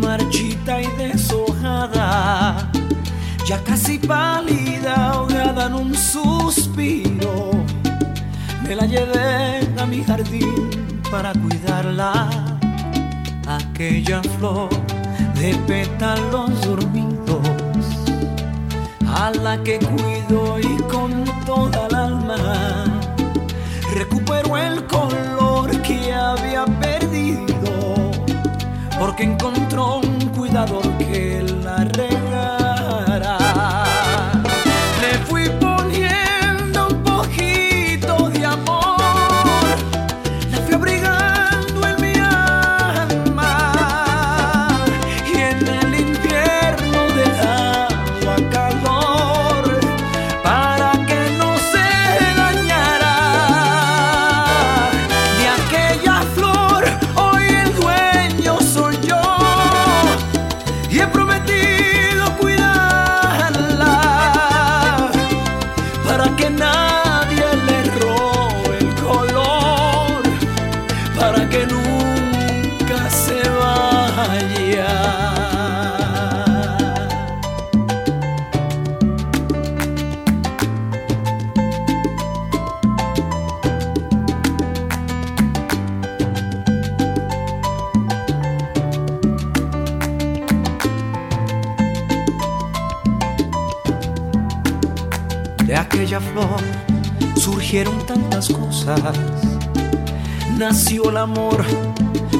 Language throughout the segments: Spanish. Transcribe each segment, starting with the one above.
marchita y deshojada, ya casi pálida, ahogada en un suspiro. Me la llevé a mi jardín para cuidarla, aquella flor de pétalos dormidos, a la que cuido y con toda el alma recuperó el color porque encontró un cuidador que la cosas. Nació el amor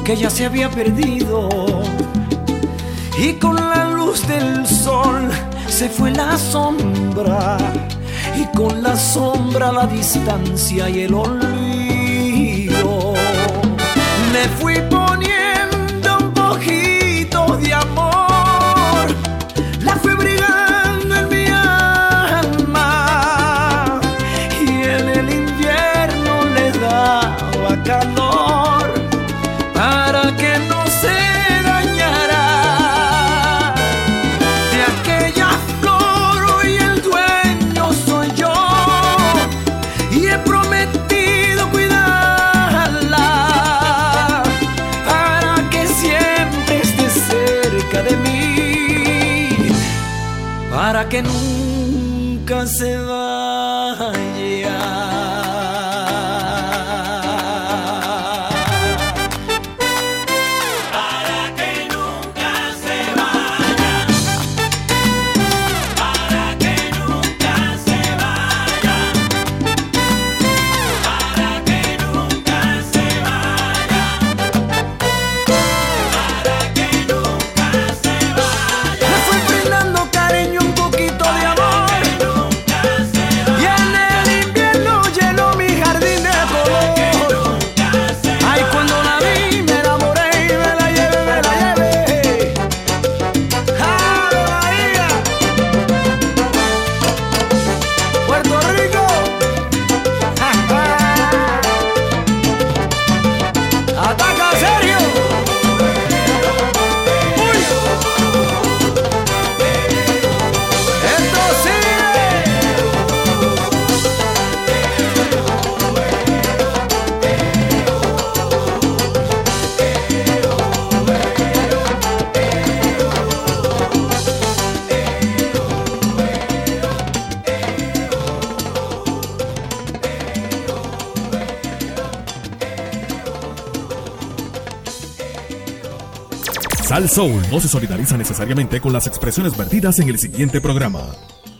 que ya se había perdido. Y con la luz del sol se fue la sombra. Y con la sombra la distancia y el olvido. Le fui poniendo un poquito de amor. Soul no se solidariza necesariamente con las expresiones vertidas en el siguiente programa.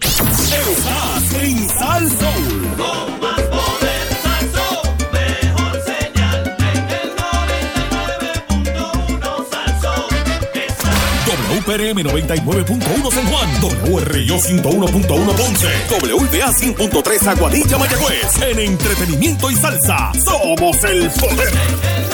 Estás en Sal Soul. Con más poder, mejor señal en el 99.1 Salsón. WPRM 99.1 San Juan, WRIO 101.1 Ponce, WBA 100.3 Aguadilla Mayagüez. En entretenimiento y salsa, somos el poder.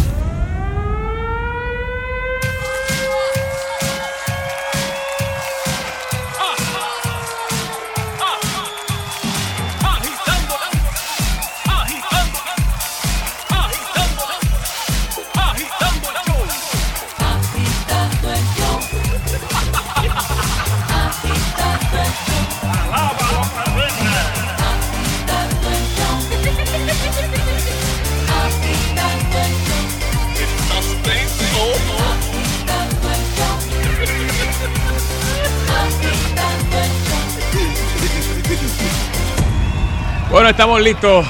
Estamos listos.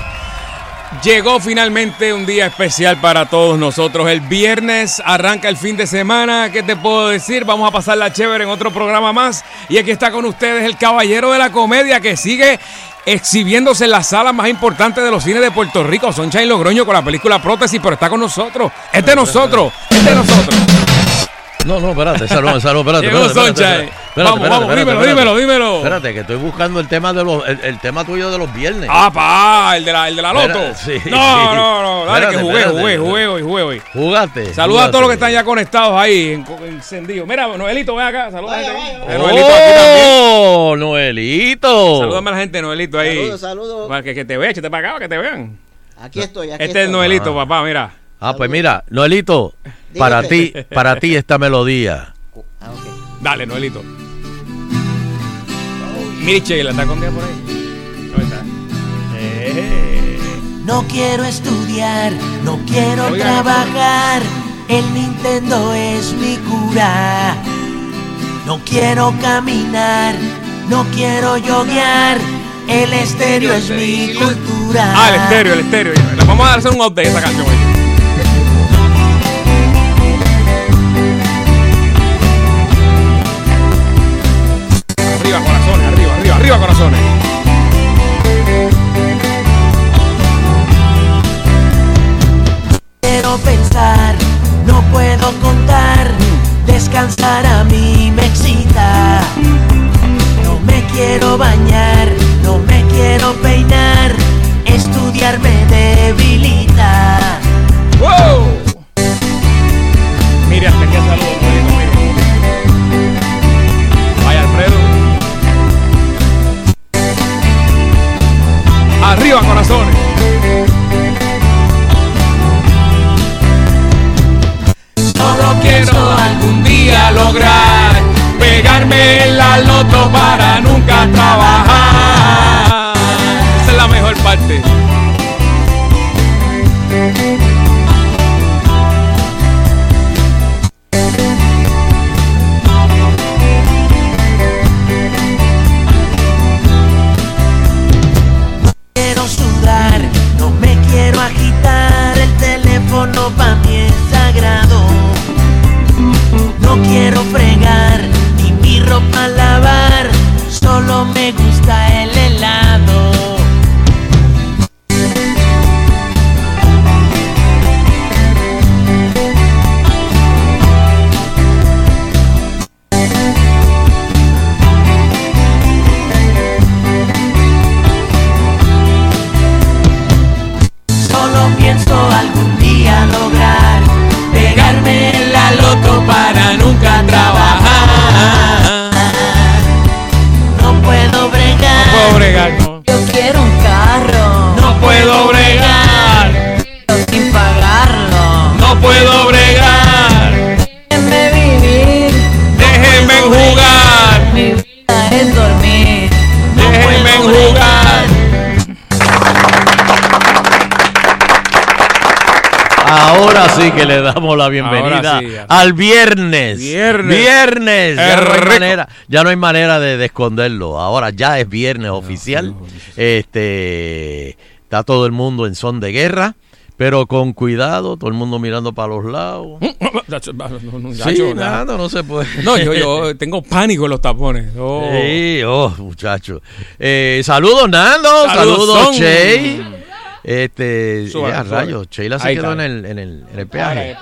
Llegó finalmente un día especial para todos nosotros. El viernes arranca el fin de semana. ¿Qué te puedo decir? Vamos a pasar la chévere en otro programa más. Y aquí está con ustedes el caballero de la comedia que sigue exhibiéndose en la sala más importante de los cines de Puerto Rico. Sunshine Logroño con la película Prótesis, pero está con nosotros. Es de nosotros. Es de nosotros. No, no, espérate, esa no, esa no, espérate. Llegó espérate, Vamos, espérate, vamos, espérate, dímelo, espérate. dímelo, dímelo. Espérate, que estoy buscando el tema de los, el, el tema tuyo de los viernes. Ah, pa, el de la, el de la loto. Sí, no, sí. no, no, dale Espérate, que jugué, espérate. jugué, jugué hoy, jugué hoy. Jugaste. Saluda a todos los que están ya conectados ahí, en- encendidos. Mira, Noelito, ven acá, saluda a la gente. ahí. Eh, Noelito aquí también. ¡Oh, Noelito! Salúdame a la gente, Noelito, ahí. Saludos, saludos. Para que, que te vean, échate para acá, para que te vean. Aquí estoy, aquí Este es estoy. Noelito, papá, mira. Ah, pues mira, Noelito, para ti, para ti esta melodía. Ah, ok. Dale, Noelito. Michelle, ¿está escondida por ahí? ¿Dónde está? Eh. No quiero estudiar, no quiero trabajar. El Nintendo es mi cura. No quiero caminar, no quiero yoguear. El estéreo es mi cultura. Ah, el estéreo, el estéreo. Vamos a hacer un update a esta canción. hoy. Arriba, corazones. Bienvenida sí. al viernes. Viernes. Viernes. Ya no, hay manera, ya no hay manera de, de esconderlo. Ahora ya es viernes oficial. Este está todo el mundo en son de guerra, pero con cuidado, todo el mundo mirando para los lados. Sí, nada, no se puede. No, yo, yo tengo pánico en los tapones. Oh. Sí, oh, muchacho. Eh, saludos, Nando. Saludos. Che. Este, Suave, ya, rayos. Sheila se quedó en el, en, el, en el Ahí peaje.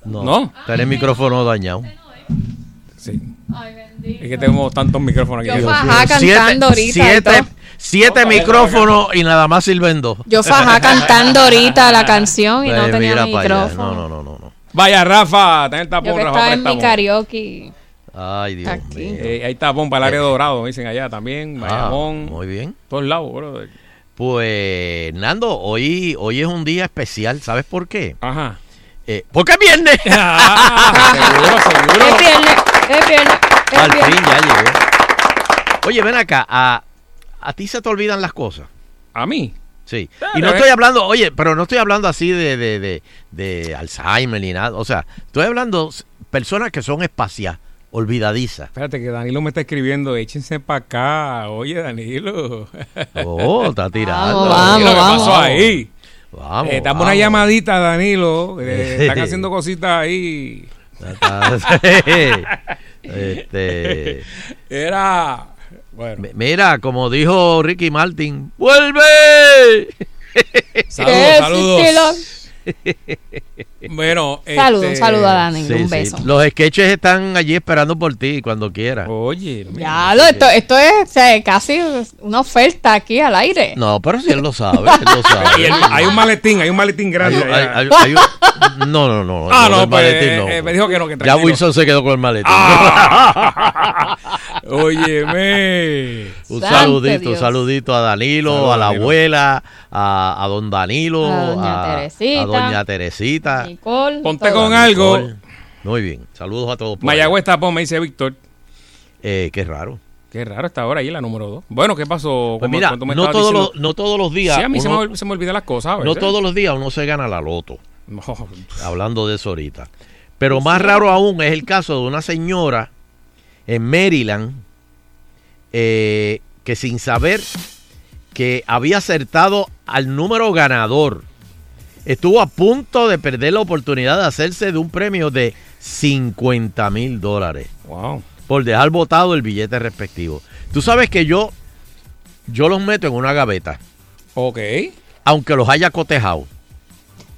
Está. No, ¿No? Está en el micrófono dañado. Sí. Es que tenemos tantos micrófonos aquí. Yo fajá Siete- cantando ahorita. Siete, siete micrófonos y nada más sirven dos. Yo fajá cantando ahorita la canción y no Ay, tenía micrófono. No, no, no, no. Vaya, Rafa, ten el tapón, Yo que Rafa, estaba en mi karaoke. Ay, Dios Aquí. mío. Eh, hay tapón para el área dorado, dicen allá también. Ah, muy bien. Todos lados, bro. Pues, Nando, hoy, hoy es un día especial. ¿Sabes por qué? Ajá. Eh, porque es viernes. Ah, seguro, seguro. Es viernes, es viernes, es Al viernes. fin ya llegó. Oye, ven acá. A, a ti se te olvidan las cosas. A mí. Sí. Claro, Y no eh. estoy hablando, oye, pero no estoy hablando así de, de, de, de Alzheimer ni nada. O sea, estoy hablando personas que son espaciales. olvidadiza. Espérate que Danilo me está escribiendo, échense para acá. Oye, Danilo. Oh, está tirando. Vamos, ¿qué vamos. pasó ahí? Vamos, Eh, dame vamos. una llamadita, Danilo. eh, están haciendo cositas ahí. Este, Era. Bueno, mi- mira, como dijo Ricky Martin, ¡vuelve! saludos, saludos. Bueno, Saludos, este, un saludo a Dani, Sí, un sí. beso. Los sketches están allí esperando por ti cuando quieras. Oye, Ya, lo, esto, esto es o sea, casi una oferta aquí al aire. No, pero si él lo sabe, él lo Y sabe. el- hay un maletín, hay un maletín grande. hay- allá. hay- hay un- no, no, no. Ah, no, del pues, maletín no. eh, me dijo que no, que Ya tranquilo. Wilson se quedó con el maletín. Ah. Óyeme. Un saludito, un saludito a Danilo, a la Danilo. abuela, a, a don Danilo, A doña Teresita. a doña Teresita. Nicole. Ponte todo. con algo. Muy bien, saludos a todos. Mayagüez tapón, me dice Víctor. Eh, qué raro. Qué raro esta hora ahí, la número dos. Bueno, ¿qué pasó? Pues ¿Cómo- mira, me no todos, los, no todos los días. Sí, a mí se, me, se me olvidan las cosas. a no todos los días uno se gana la loto, No, hablando de eso ahorita. Pero más raro aún es el caso de una señora en Maryland eh, que sin saber que había acertado al número ganador, estuvo a punto de perder la oportunidad de hacerse de un premio de 50 mil dólares Wow. por dejar botado el billete respectivo. Tú sabes que yo, yo los meto en una gaveta, Ok. aunque los haya cotejado.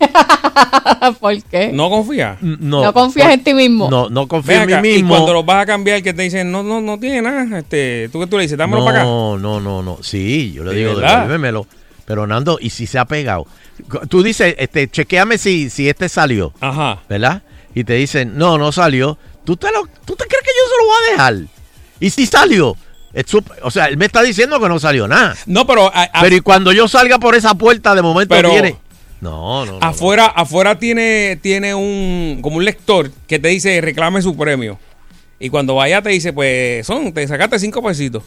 ¿Por qué? No, ¿No confía? No, confías por- en ti mismo. No, no confío Ven en mí acá, y mismo. cuando los vas a cambiar, que te dicen, no, no, no tiene nada. Este, ¿Tú qué tú le dices? Dámelo para acá. No, no, no, no. Sí, yo le ¿De digo, devuélvemelo. Pero Nando, ¿y si se ha pegado? Tú dices, este, chequeame si, si este salió, Ajá. ¿verdad? Y te dicen, no, no salió. ¿Tú te, lo, ¿Tú te crees que yo se lo voy a dejar? ¿Y si salió? Es sup- o sea, él me está diciendo que no salió nada. No, pero, a- a- Pero y cuando yo salga por esa puerta, de momento Pero- viene. No, no, no. afuera, afuera tiene, tiene un, como un lector que te dice, reclame su premio. Y cuando vaya te dice, pues, son, te sacaste cinco pesitos.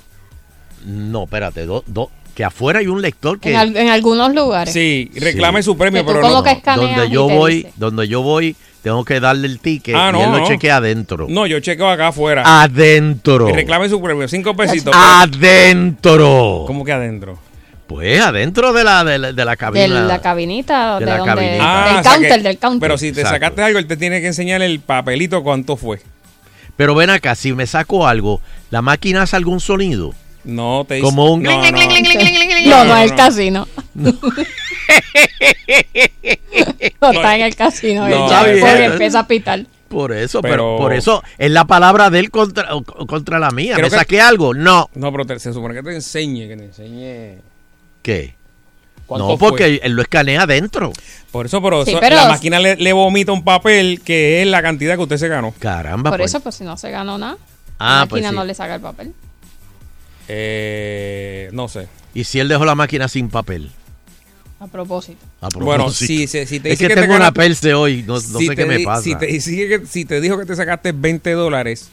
No, espérate. do- do- que afuera hay un lector que. En, al- en algunos lugares. Sí, reclame Sí. su premio, pero no. que donde y yo voy, dice. donde yo voy, tengo que darle el ticket Ah, y no, él lo no. chequea adentro. No, yo chequeo acá afuera. Adentro. Y reclame su premio, cinco pesitos. Adentro. ¿Cómo que adentro? Pues adentro de la, de la, de la De cabina. la cabinita, De de, la donde, cabinita. del o sea counter, que- del counter. Pero si te Exacto. sacaste algo, él te tiene que enseñar el papelito cuánto fue. Pero ven acá, si me saco algo, ¿la máquina hace algún sonido? No te dice. Como un no, no. no, no, no, es el no. casino. no está en el casino. Porque empieza a pitar. Por eso, pero, Pero- por eso es la palabra de él contra, contra la mía. ¿Me que- saqué algo? No. No, pero te- se supone que te enseñe, que te enseñe. ¿Qué? No, fue. porque él lo escanea adentro. Por eso, pero, Sí, eso- pero- la máquina le, le vomita un papel que es la cantidad que usted se ganó. Caramba. Por pues. eso, pues si no se ganó nada, Ah, la pues máquina sí. no le saca el papel. Eh, no sé. ¿Y si él dejó la máquina sin papel? A propósito. A Bueno, si, si, si te es dice que, que, te tengo una perse hoy, no, no si sé te qué me pasa. Si te, si te dijo que te sacaste 20 dólares,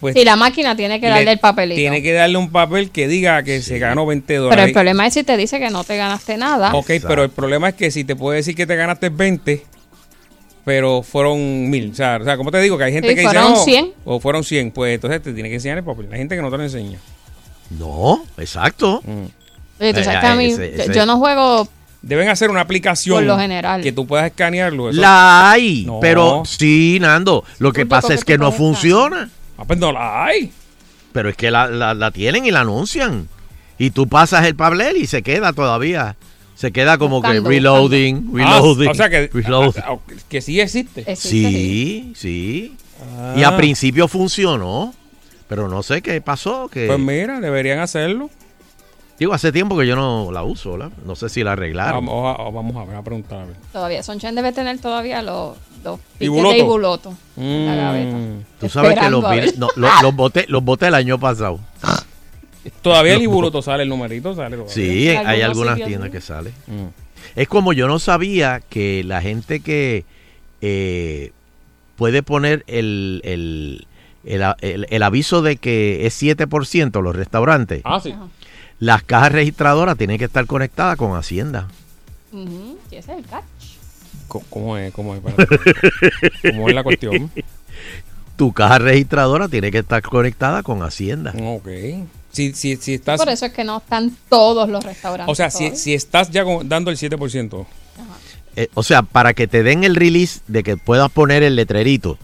pues Sí, la máquina tiene que le- darle el papelito. Tiene que darle un papel que diga que se ganó 20 Pero dólares. el problema es si te dice que no te ganaste nada. Ok, pero el problema es que si te puede decir que te ganaste 20, pero fueron mil. O sea, o sea, como te digo, que hay gente Sí, que dice, fueron no, 100. o fueron 100, pues entonces te tiene que enseñar el papel. La gente que no te lo enseña. No, exacto. Oye, tú sabes que a mí, ese- yo- ese- yo no juego Deben hacer una aplicación Por lo general. que tú puedas escanearlo. eso- La hay, No. pero sí, Nando. Lo que pasa es que no funciona. Ah, pues no la hay. Pero es que la, la- la tienen y la anuncian. Y tú pasas el papel y se queda todavía. Se queda como Buscando, que reloading, Ah, reloading. o sea que, reloading. ah, ah, que sí existe. existe, sí. Sí, sí. Ah. Y a principio funcionó. Pero no sé qué pasó. Que, Pues mira, deberían hacerlo. digo, hace tiempo que yo no la uso, ¿la? No sé si la arreglaron. Vamos, a, vamos a ver, a preguntar. a ver. Todavía, Sonchen debe tener todavía los, tickets buloto. de Ibuloto en la Mm. gaveta. Tú sabes que los, no, los, los boté, los boté el año pasado. Todavía el Ibuloto sale, el numerito sale. todavía. Sí, En hay algunas tiendas que sale. Mm. Es como yo no sabía que la gente que eh, puede poner el, el, el, el- el aviso de que es 7% los restaurantes, Ah, sí. Ajá. las cajas registradoras tienen que estar conectadas con Hacienda. Ujú, y ese es el catch. ¿Cómo es? ¿Cómo es? ¿Cómo es la cuestión? Tu caja registradora tiene que estar conectada con Hacienda. Ok. Si, si, si estás. Por eso es que no están todos los restaurantes. O sea, si, si estás ya dando el 7%. Eh, o sea, para que te den el release de que puedas poner el letrerito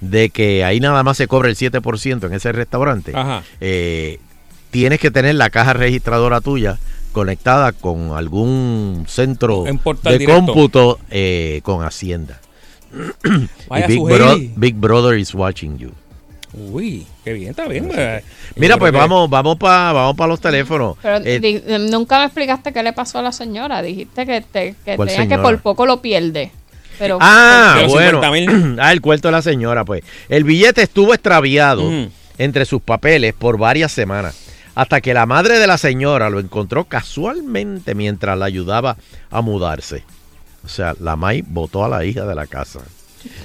de que ahí nada más se cobra el 7% en ese restaurante, Ajá. eh, tienes que tener la caja registradora tuya conectada con algún centro de directo. cómputo eh, con Hacienda. Vaya Y Big. Bro- Big Brother is watching you. Uy, qué bien, está bien. eh. Mira, Yo pues que- vamos, vamos para vamos pa los teléfonos. Pero Eh, di- nunca me explicaste qué le pasó a la señora. Dijiste que, te, que, ¿Cuál tenía que por poco lo pierde. Pero Ah, bueno. 50,000. ah, el cuento de la señora, pues. El billete estuvo extraviado entre sus papeles por varias semanas, hasta que la madre de la señora lo encontró casualmente mientras la ayudaba a mudarse. O sea, la May votó a la hija de la casa.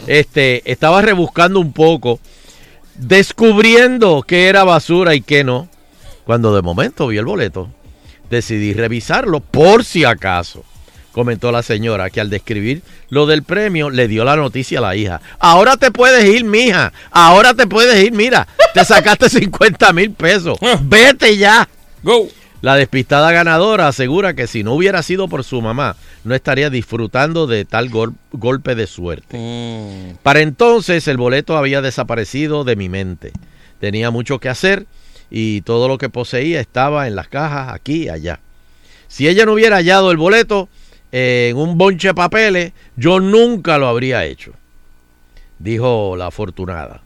Este, estaba rebuscando un poco, descubriendo qué era basura y qué no. Cuando de momento vi el boleto, decidí revisarlo por si acaso. Comentó la señora que al describir lo del premio le dio la noticia a la hija. Ahora te puedes ir, mija. Ahora te puedes ir. Mira, te sacaste 50 mil pesos. Vete ya. Go. La despistada ganadora asegura que si no hubiera sido por su mamá, no estaría disfrutando de tal gol- golpe de suerte. Mm. Para entonces el boleto había desaparecido de mi mente. Tenía mucho que hacer y todo lo que poseía estaba en las cajas aquí y allá. Si ella no hubiera hallado el boleto en un bonche de papeles, yo nunca lo habría hecho. Dijo la afortunada,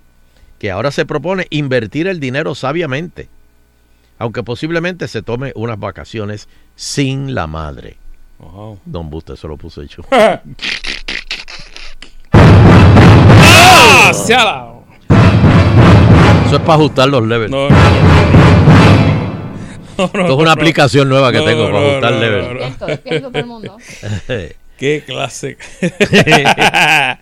que ahora se propone invertir el dinero sabiamente, aunque posiblemente se tome unas vacaciones sin la madre. Wow. Don Busto, eso lo puso hecho. ¡Ah! Se ha dado. Eso es para ajustar los levels. No, no, no. Esto es una no. aplicación nueva que No, tengo no, para ajustar no, no. Despierto, todo el mundo. Qué clase.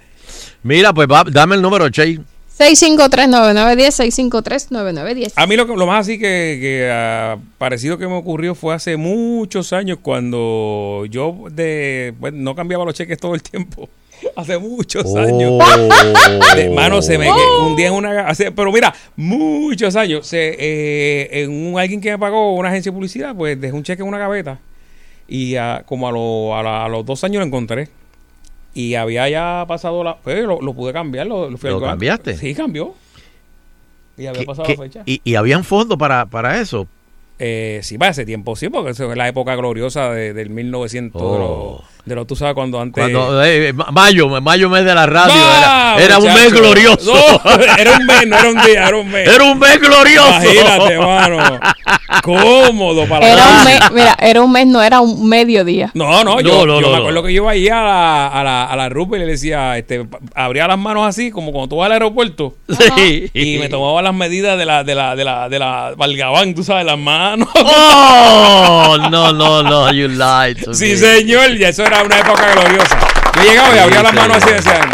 Mira, pues va- dame el número, Che. 653-9910, 653-9910. A mí lo, que- lo más así que, que, ah, parecido que me ocurrió fue hace muchos años cuando yo de bueno, no cambiaba los cheques todo el tiempo. Hace muchos años. Oh. De- mano, se me un día en una hace- pero mira, muchos años. Se, eh, en un alguien que me pagó una agencia de publicidad, pues dejé un cheque en una gaveta. Y ah, como a, lo- a la- a los dos años lo encontré. Y había ya pasado la. Pues lo, lo pude cambiar. Lo, fui ¿Lo al banco. cambiaste? Sí, cambió. Y había ¿Qué- pasado qué- la fecha. y, y habían fondos para, para eso. Eh, sí, para ese tiempo, sí, porque eso es la época gloriosa de- del 1900. De, Oh. De los, tú sabes, cuando antes. Cuando, eh, ma- mayo, mayo mes de la radio. ¡Ah, era era un mes glorioso. No, era un mes, no era un día, era un mes. Era un mes glorioso. Imagínate, mano. Cómodo para Era la un mes, mira, era un mes, no era un mediodía. No, no, No, yo, no, yo no, me no. acuerdo que yo iba ahí a la, a la, a la Rupa y le decía, este, abría las manos así, como cuando tú vas al aeropuerto. Sí. Y me tomaba las medidas de la, de la, de la, de la Valgabán, tú sabes, las manos. Oh, no, no, no, you lied to Sí, me. señor, y eso era una época gloriosa. Yo llegaba y Sí, abría las manos así y señor.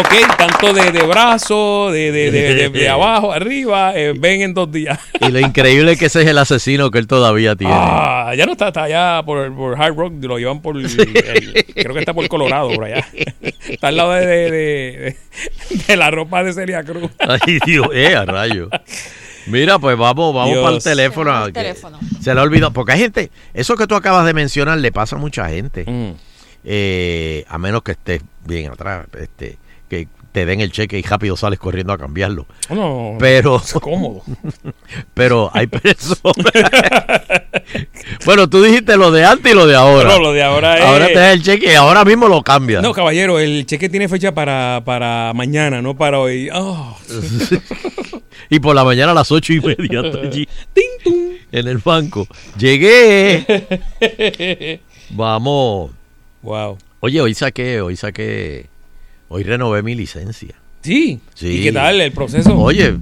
Ok, tanto de, de brazo, de, de, de, de- de abajo, arriba, eh, ven en dos días. Y lo increíble es que ese es el asesino que él todavía tiene. Ah, ya no está, está allá por, por Hard Rock, lo llevan por, el- el- creo que está por Colorado, por allá. Está al lado de, de, de- de la ropa de Celia Cruz. Ay, Dios, eh, a rayo. Mira, pues vamos, vamos Dios. para el teléfono. El teléfono. Se le ha olvidado. Porque hay gente, eso que tú acabas de mencionar le pasa a mucha gente. Mm. Eh, a menos que estés bien atrás, este, que te den el cheque y rápido sales corriendo a cambiarlo. No, Pero, es cómodo. pero hay personas. bueno, tú dijiste lo de antes y lo de ahora. No, lo de ahora es... Ahora te das el cheque y ahora mismo lo cambias. No, caballero, el cheque tiene fecha para, para mañana, no para hoy. Oh, Y por la mañana a las ocho y media allí en el banco. Llegué. Vamos. wow. Oye, hoy saqué, hoy saqué, hoy renové mi licencia. Sí. Sí. ¿Y qué tal el proceso? Oye,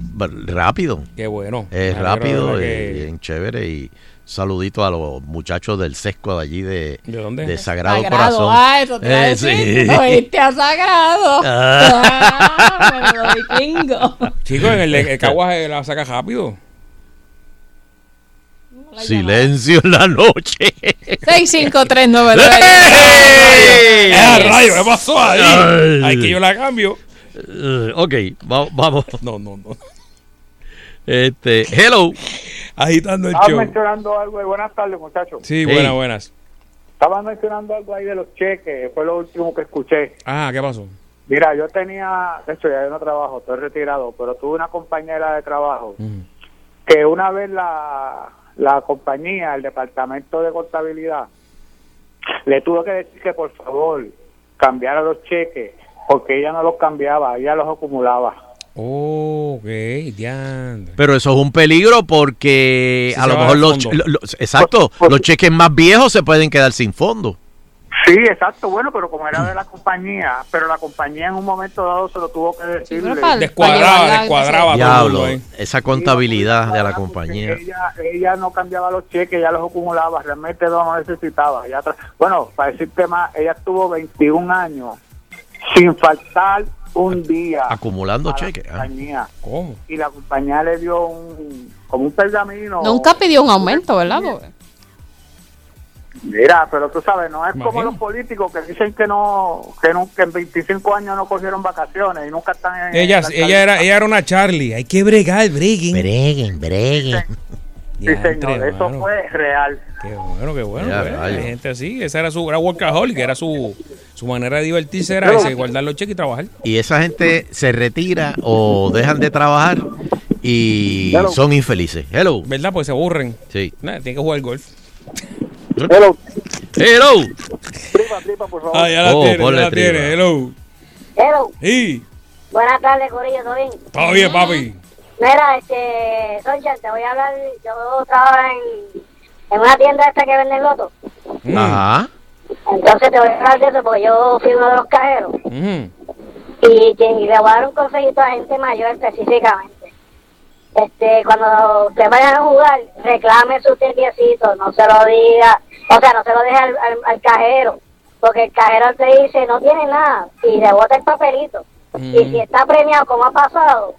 rápido, Qué bueno. es rápido, eh, que- bien chévere y saludito a los muchachos del sesco de allí de, ¿De dónde? de Sagrado, Sagrado, Corazón. ah, eso te iba a Eh, decir. sí. Oíste a Sagrado. Ah, bueno, vikingo. Chicos, en el, el Caguas eh, la saca rápido. Silencio en la noche. 65399. ¡Ey! ¡Eh, rayo! ¿Qué pasó ahí? Ay. Ay, que yo la cambio. Eh, ok, va- vamos. No, no, no. Este, hello. Agitando el Estaba show. mencionando algo, y buenas tardes muchachos. Sí, Hey. buenas, buenas. Estaba mencionando algo ahí de los cheques, fue lo último que escuché. Ah, ¿qué pasó? Mira, yo tenía, de hecho ya no trabajo, estoy retirado, pero tuve una compañera de trabajo Ujú. que una vez la, la compañía, el departamento de contabilidad, le tuvo que decir que por favor cambiara los cheques, porque ella no los cambiaba, ella los acumulaba. Oh, ok, diantre. Pero eso es un peligro porque Sí, a lo mejor los, lo- exacto, Por- por- los cheques más viejos se pueden quedar sin fondo. Sí, exacto, bueno, pero como era de la compañía, pero la compañía en un momento dado se lo tuvo que Sí, decirle. Descuadraba, descuadraba Diablo, esa contabilidad de la compañía. Ella, ella no cambiaba los cheques, ella los acumulaba, realmente no lo necesitaba. Ella bueno, para decirte más, ella estuvo 21 años sin faltar un día. Acumulando cheques. ah. compañía. ¿Cómo? Y la compañía le dio un, como un pergamino. Nunca pidió un aumento, ¿verdad? Mira, pero tú sabes, no es como los políticos que dicen que no, que, no, que en 25 años no cogieron vacaciones y nunca están en. Ella, en la ella, era, ella era una Charlie. Hay que bregar, breguen. Breguen, breguen. Sí, Diantre, señor, eso mano. fue real. Qué bueno, qué bueno. Hay gente así. Esa era su era workaholic, era su, su manera de divertirse, era ese, guardar los cheques y trabajar. Y esa gente se retira o dejan de trabajar y Hello. son infelices. Hello. ¿Verdad? Pues se aburren. Sí. Nada, tienen que jugar golf. Hello, Hello. tripa, tripa, por favor. Ah, ya la Oh, tiene, ya la tiene. tripa. Hello. Hello, Sí, buenas tardes, Corillo, ¿todo bien? todo bien, papi. Mira, este, Soncha, te voy a hablar, yo trabajo en, en una tienda esta que vende loto, Mm. Ajá. entonces te voy a hablar de eso porque yo fui uno de los cajeros Ujú. y, que- y le voy a dar un consejito a gente mayor específicamente. Este, cuando te vayan a jugar, reclame su tiquecito, no se lo diga, o sea, no se lo deje al, al- al cajero, porque el cajero te dice no tiene nada y le bota el papelito. Y si está premiado como ha pasado,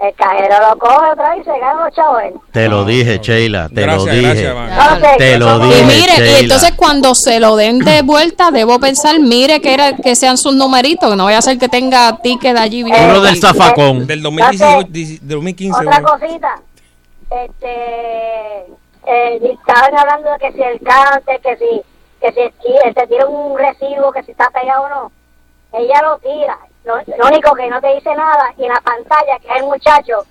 el cajero lo coge otra vez y se gana los chavos. él. Te lo dije, Sheila. Te Gracias, lo dije. gracias, Te lo dije. Y mire, y entonces cuando se lo den de vuelta, debo pensar, mire que era que sean sus numeritos, que no vaya a ser que tenga ticket allí bien. Uno del zafacón. Del 2018, dieci- del 2015. Otra cosita, este, eh, estaban hablando de que si el cáncer, que si, que si el- te tira un recibo, que si está pegado o no, ella lo tira. Lo, lo único que no te dice nada y en la pantalla que es el muchacho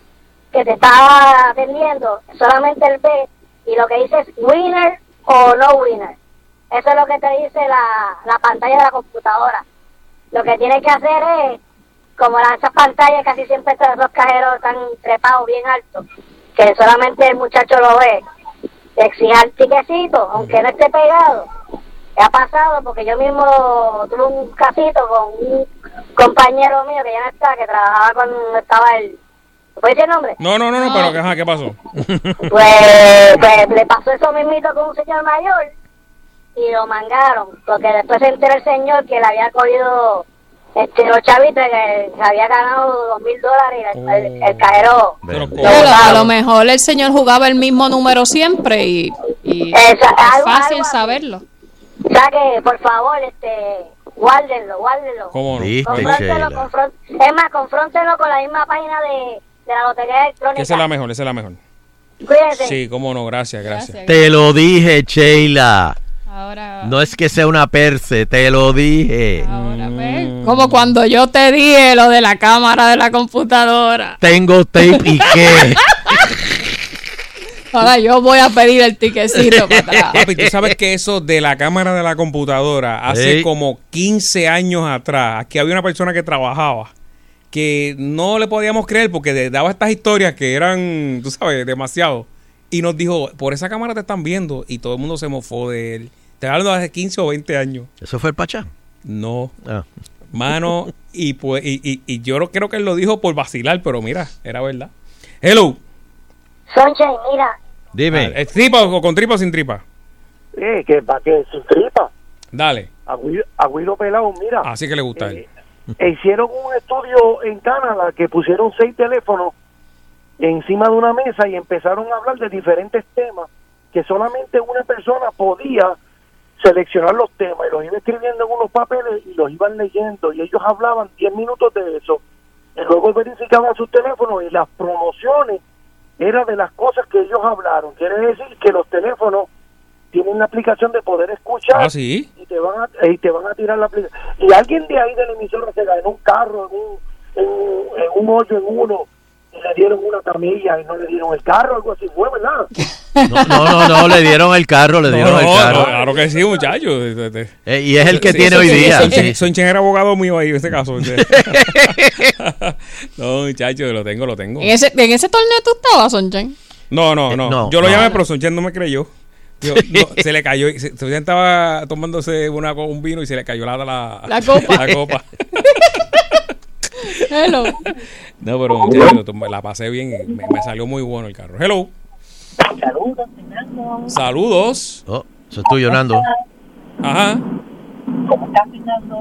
que te está atendiendo, solamente él ve y lo que dice es winner o no winner. Eso es lo que te dice la, la pantalla de la computadora. Lo que tienes que hacer es como las esas pantallas casi siempre están los cajeros están trepados bien altos, que solamente el muchacho lo ve, exija el tiquecito, aunque no esté pegado. Ha pasado porque yo mismo tuve un casito con un compañero mío que ya no está, que trabajaba cuando estaba el... ¿Puede decir el nombre? No, no, no, no, pero ajá, ¿qué pasó? Pues, pues le pasó eso mismito con un señor mayor y lo mangaron, porque después se enteró el señor que le había cogido este, los chavitos que se había ganado dos mil dólares y el, el- el cajero Pero a lo mejor el señor jugaba el mismo número siempre y, y Esa- es algo- fácil algo así. saberlo. O sea que, por favor, este, guárdenlo, guárdenlo. ¿Cómo no? Viste, Confróntenlo, es más, confróntenlo con la misma página de, de la lotería electrónica. Esa es la mejor, esa es la mejor. Cuídense. Sí, cómo no, gracias, gracias. Te lo dije, Sheila. Ahora, No es que sea una perse, te lo dije. ahora ve, como cuando yo te dije lo de la cámara de la computadora. Tengo tape y qué. Ahora yo voy a pedir el tiquecito para atrás. Papi, tú sabes que eso de la cámara de la computadora, hace como 15 años atrás, aquí había una persona que trabajaba que no le podíamos creer porque daba estas historias que eran, tú sabes, demasiado. Y nos dijo, por esa cámara te están viendo y todo el mundo se mofó de él. Te hablo de hace 15 o 20 años. ¿Eso fue el Pachá? No, Ah. mano, y pues y, y- y yo no creo que él lo dijo por vacilar, pero mira, era verdad. Hello. Sonche, mira, Dime. ¿Es tripa o con tripa o sin tripa? Eh, que para que sin tripa. Dale. Agüido, Pelado, mira. Así que le gusta a él. Eh, hicieron un estudio en Canadá que pusieron seis teléfonos encima de una mesa y empezaron a hablar de diferentes temas que solamente una persona podía seleccionar los temas y los iba escribiendo en unos papeles y los iban leyendo y ellos hablaban 10 minutos de eso y luego verificaban sus teléfonos y las promociones era de las cosas que ellos hablaron. Quiere decir que los teléfonos tienen una aplicación de poder escuchar Ah, sí. y te van a, y te van a tirar la aplicación. Y alguien de ahí de la emisora se ganó un carro en un, en, un- en un hoyo en uno le dieron una camilla y no le dieron el carro, algo así fue, ¿verdad? No, no, no, no, le dieron el carro, le dieron No, el no, carro. claro que sí, muchachos. Eh, y es el que Sí, tiene hoy día. Son, sí. Sonchen era abogado mío ahí en este caso. no, muchachos, lo tengo, lo tengo. ¿En ese, en ese torneo tú estabas, Sonchen? No, no, Eh, no. no, Yo lo no. llamé, pero Sonchen no me creyó. No, se le cayó. se- Sonchen estaba tomándose una, un vino y se le cayó la, la, La copa. la copa. Hello. No, pero muchachos, la pasé bien. y Me, me salió muy bueno el carro. Hello. Saludos. Oh, eso estoy llorando. Ajá.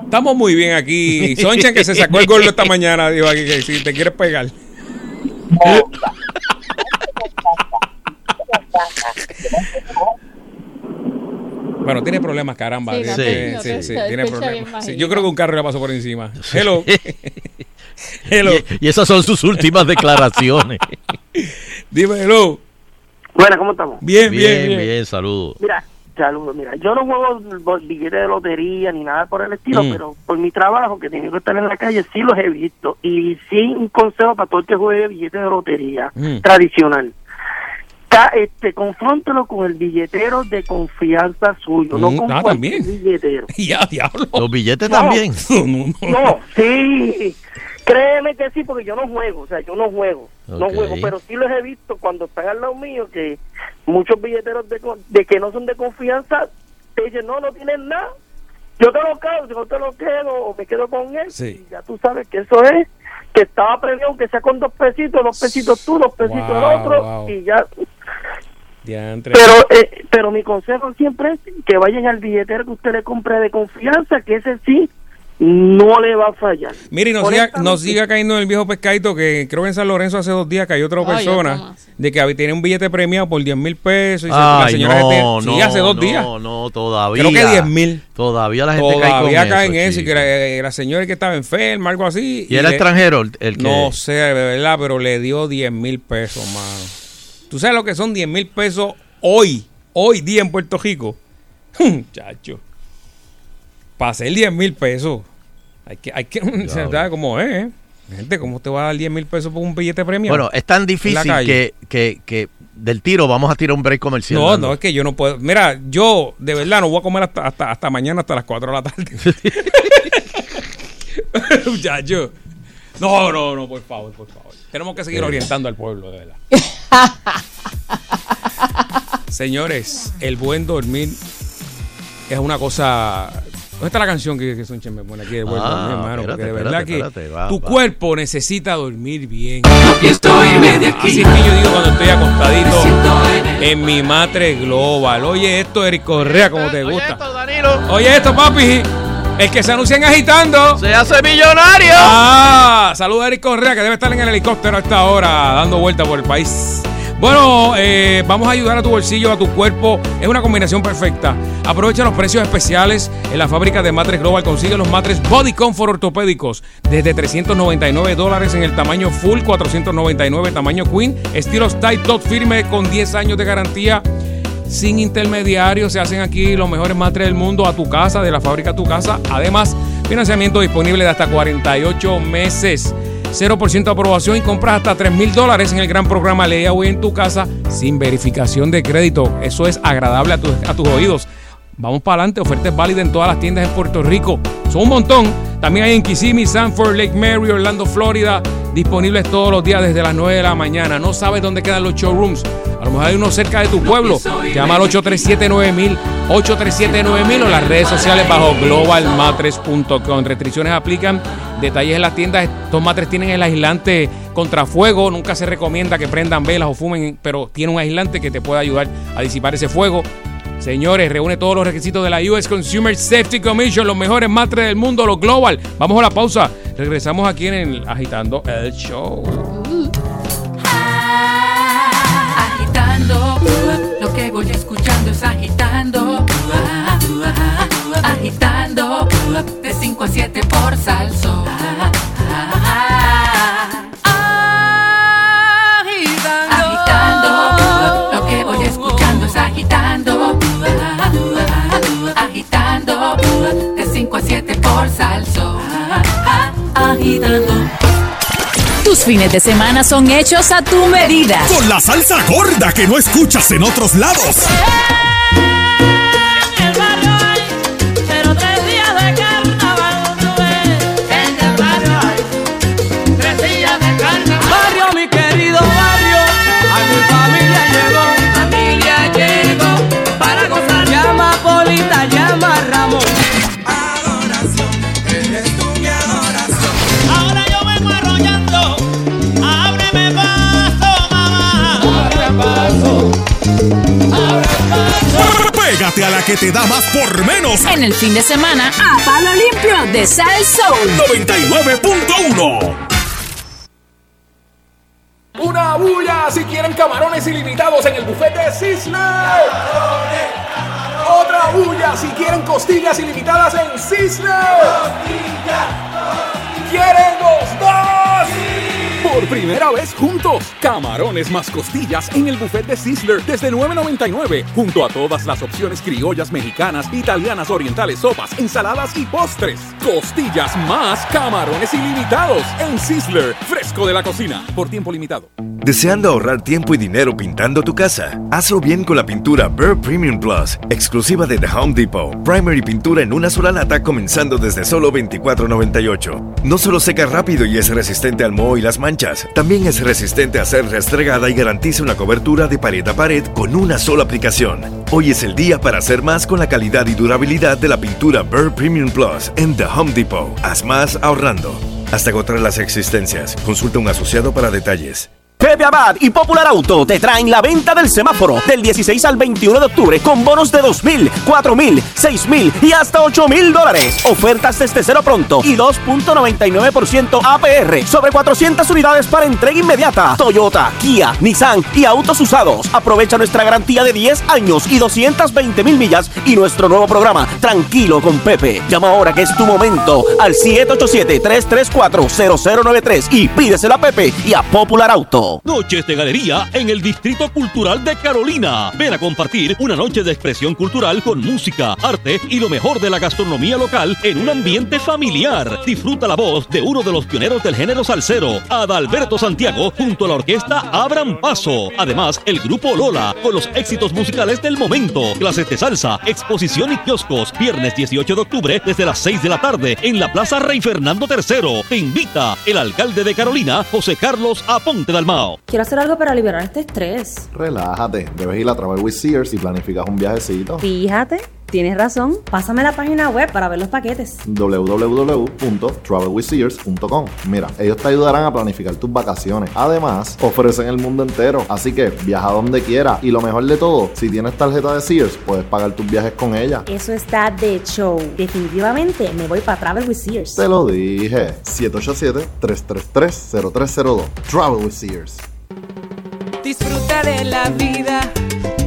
Estamos muy bien aquí. Sonchen que se sacó el gordo esta mañana. Dijo aquí que si te quieres pegar. Bueno, tiene problemas, caramba. Sí, Tiene- no sí, tiene problemas. Yo creo que un carro le pasó por encima. Hello. Hello. Y, y esas son sus últimas declaraciones. Dime, hello. Bueno, ¿cómo estamos? Bien, bien, bien, bien, bien. saludos. Mira, saludos. Mira, yo no juego billetes de lotería ni nada por el estilo, Mm. pero por mi trabajo, que tengo que estar en la calle, sí los he visto. Y sí, un consejo para todo el que juegue billetes de lotería Mm. tradicional. Ca- este, confróntalo con el billetero de confianza suyo, no Mm, con ah, cualquier también. billetero. Ya, diablo. Los billetes No. también. No, no, No, sí. Créeme que sí, porque yo no juego, o sea, yo no juego, no juego, pero sí los he visto cuando están al lado mío que muchos billeteros de, de que no son de confianza te dicen, no, no tienen nada, yo te lo quedo, yo te lo quedo o me quedo con él, Sí. y ya tú sabes que eso es, que estaba premiado, aunque sea con dos pesitos, dos pesitos tú, dos pesitos Wow, el otro, wow. y ya, Diantre. pero eh, pero mi consejo siempre es que vayan al billetero que usted le compre de confianza, que ese sí no le va a fallar. Mire, y nos siga, nos siga cayendo en el viejo pescadito que creo que en San Lorenzo hace dos días cayó otra Ay, persona de que había- tiene un billete premiado por 10 mil pesos y se- la señora no, sí, hace dos no, días. No, todavía. Creo que 10 mil. Todavía la gente Todavía cae con cae en eso. eso y que la, la señora que estaba enferma, algo así. ¿Y era le- extranjero el, el que...? No sé, de verdad, pero le dio 10 mil pesos, mano. ¿Tú sabes lo que son 10 mil pesos hoy? Hoy día en Puerto Rico. Chacho. Para hacer 10 mil pesos. Hay que, hay que, ¿sabes cómo es? eh? Gente, ¿cómo te va a dar 10 mil pesos por un billete premiado? Bueno, es tan difícil que, que, que del tiro vamos a tirar un break comercial. No, no, es que yo no puedo. Mira, yo de verdad no voy a comer hasta, hasta, hasta mañana, hasta las 4 de la tarde. Muchacho. No, no, no, por favor, por favor. Tenemos que seguir orientando al pueblo, de verdad. Señores, el buen dormir es una cosa. ¿Dónde está la canción que, que Sonche me pone aquí de buen Ah, dormir, hermano? espérate, Porque de espérate, verdad que espérate, va, tu va. cuerpo necesita dormir bien. Aquí estoy, media aquí. Así es que yo digo cuando estoy acostadito en mi matre global. Oye esto, Eric Correa, como te Oye gusta. esto, Danilo. Oye esto, papi. El que se anuncian agitando. ¡Se hace millonario! Ah, saluda a Eric Correa, que debe estar en el helicóptero a esta hora, dando vuelta por el país. Bueno, eh, vamos a ayudar a tu bolsillo, a tu cuerpo. Es una combinación perfecta. Aprovecha los precios especiales en la fábrica de Matres Global. Consigue los matres Body Comfort ortopédicos desde 399 dólares en el tamaño full, 499 tamaño queen. Estilos tight top firme con 10 años de garantía sin intermediarios. Se hacen aquí los mejores matres del mundo a tu casa, de la fábrica a tu casa. Además, financiamiento disponible de hasta 48 meses. 0% de aprobación y compras hasta 3 mil dólares en el gran programa Leia Hoy en tu casa sin verificación de crédito. Eso es agradable a, tus- a tus oídos. Vamos para adelante, ofertas válidas en todas las tiendas en Puerto Rico. Son un montón. También hay en Kissimmee, Sanford, Lake Mary, Orlando, Florida. Disponibles todos los días desde las 9 de la mañana. No sabes dónde quedan los showrooms. A lo hay uno cerca de tu pueblo. Llama al 837-9000, 837-9000 o las redes sociales bajo globalmatres.com. Restricciones aplican. Detalles en las tiendas. Estos matres tienen el aislante contra fuego. Nunca se recomienda que prendan velas o fumen, pero tiene un aislante que te puede ayudar a disipar ese fuego. Señores, reúne todos los requisitos de la US Consumer Safety Commission, los mejores matres del mundo, los global. Vamos a la pausa. Regresamos aquí en el Agitando el Show. 5 a 7 por salso. Ah, ah, ah, agitando. agitando. Lo, que voy escuchando es agitando. Agitando. De 5 a 7 por salso. Agitando. Tus fines de semana son hechos a tu medida. Con la salsa gorda que no escuchas en otros lados. ¡Eh! A la que te da más por menos. En el fin de semana, a palo limpio de Sal Soul. 99.1. Una bulla si quieren camarones ilimitados en el buffet de Sizzler. Otra bulla si quieren costillas ilimitadas en Sizzler. ¿Quieren los dos? Por primera vez juntos, camarones más costillas en el buffet de Sizzler desde 9.99, junto a todas las opciones criollas mexicanas, italianas, orientales, sopas, ensaladas y postres. Costillas más camarones ilimitados en Sizzler, fresco de la cocina, por tiempo limitado. ¿Deseando ahorrar tiempo y dinero pintando tu casa? Hazlo bien con la pintura Burr Premium Plus, exclusiva de The Home Depot. Primer y pintura en una sola lata comenzando desde solo $24.98. No solo seca rápido y es resistente al moho y las también es resistente a ser restregada y garantiza una cobertura de pared a pared con una sola aplicación. Hoy es el día para hacer más con la calidad y durabilidad de la pintura Burr Premium Plus en The Home Depot. Haz más ahorrando. Hasta agotar las existencias. Consulta un asociado para detalles. Pepe Abad y Popular Auto te traen la venta del semáforo del 16 al 21 de octubre con bonos de 2 mil, 4 mil, 6 mil y hasta 8 mil dólares. Ofertas desde cero pronto y 2.99% APR sobre 400 unidades para entrega inmediata. Toyota, Kia, Nissan y autos usados. Aprovecha nuestra garantía de 10 años y 220 mil millas y nuestro nuevo programa Tranquilo con Pepe. Llama ahora que es tu momento al 787-334-0093 y pídeselo a Pepe y a Popular Auto. Noches de galería en el Distrito Cultural de Carolina. Ven a compartir una noche de expresión cultural con música, arte y lo mejor de la gastronomía local en un ambiente familiar. Disfruta la voz de uno de los pioneros del género salsero, Adalberto Santiago, junto a la orquesta Abran Paso. Además, el grupo Lola, con los éxitos musicales del momento. Clases de salsa, exposición y kioscos. Viernes 18 de octubre desde las 6 de la tarde en la Plaza Rey Fernando III. Te invita el alcalde de Carolina, José Carlos Aponte Quiero hacer algo para liberar este estrés. Relájate, debes ir a Travel with Sears y planificas un viajecito. Fíjate, tienes razón. Pásame la página web para ver los paquetes. www.travelwithsears.com Mira, ellos te ayudarán a planificar tus vacaciones. Además, ofrecen el mundo entero, así que viaja donde quiera. Y lo mejor de todo, si tienes tarjeta de Sears, puedes pagar tus viajes con ella. Eso está de show. Definitivamente me voy para Travel with Sears. Te lo dije. 787-333-0302. Travel with Sears. Disfruta de la vida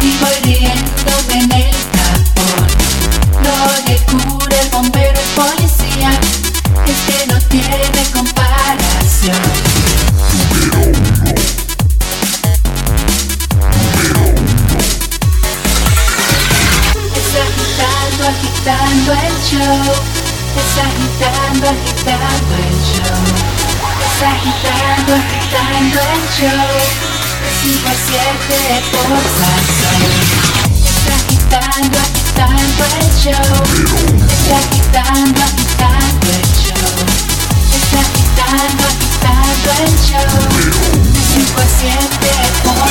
Y voy en el tapón. Lo de cura, el bombero, el policía, es que no tiene comparación. Agitando, el show. Es agitando, agitando el show. Es agitando, agitando el show. De 5 a 7 por Salsón. Es agitando, agitando el show. Es agitando, agitando el show. Es agitando, agitando el show. De 5 a 7 por.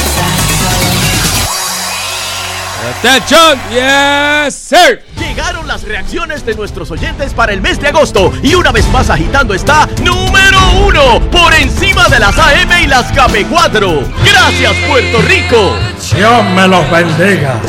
Attention, yes, sir. Llegaron las reacciones de nuestros oyentes para el mes de agosto y una vez más agitando está número uno por encima de las AM y las KB4. Gracias Puerto Rico. Dios me los bendiga.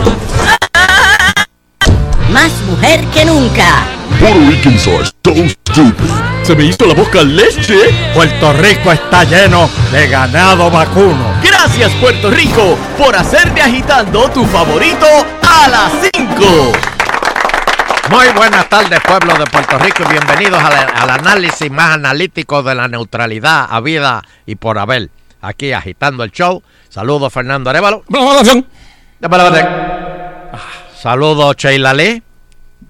más mujer que nunca. Puerto Ricans are so stupid. Se me hizo la boca leche. Puerto Rico está lleno de ganado vacuno. Gracias Puerto Rico por hacer de agitando tu favorito a las 5. Muy buenas tardes, pueblo de Puerto Rico, y bienvenidos al, al análisis más analítico de la neutralidad a vida y por haber. Aquí agitando el show. Saludos, Fernando Arevalo. Saludos, Sheila Lee.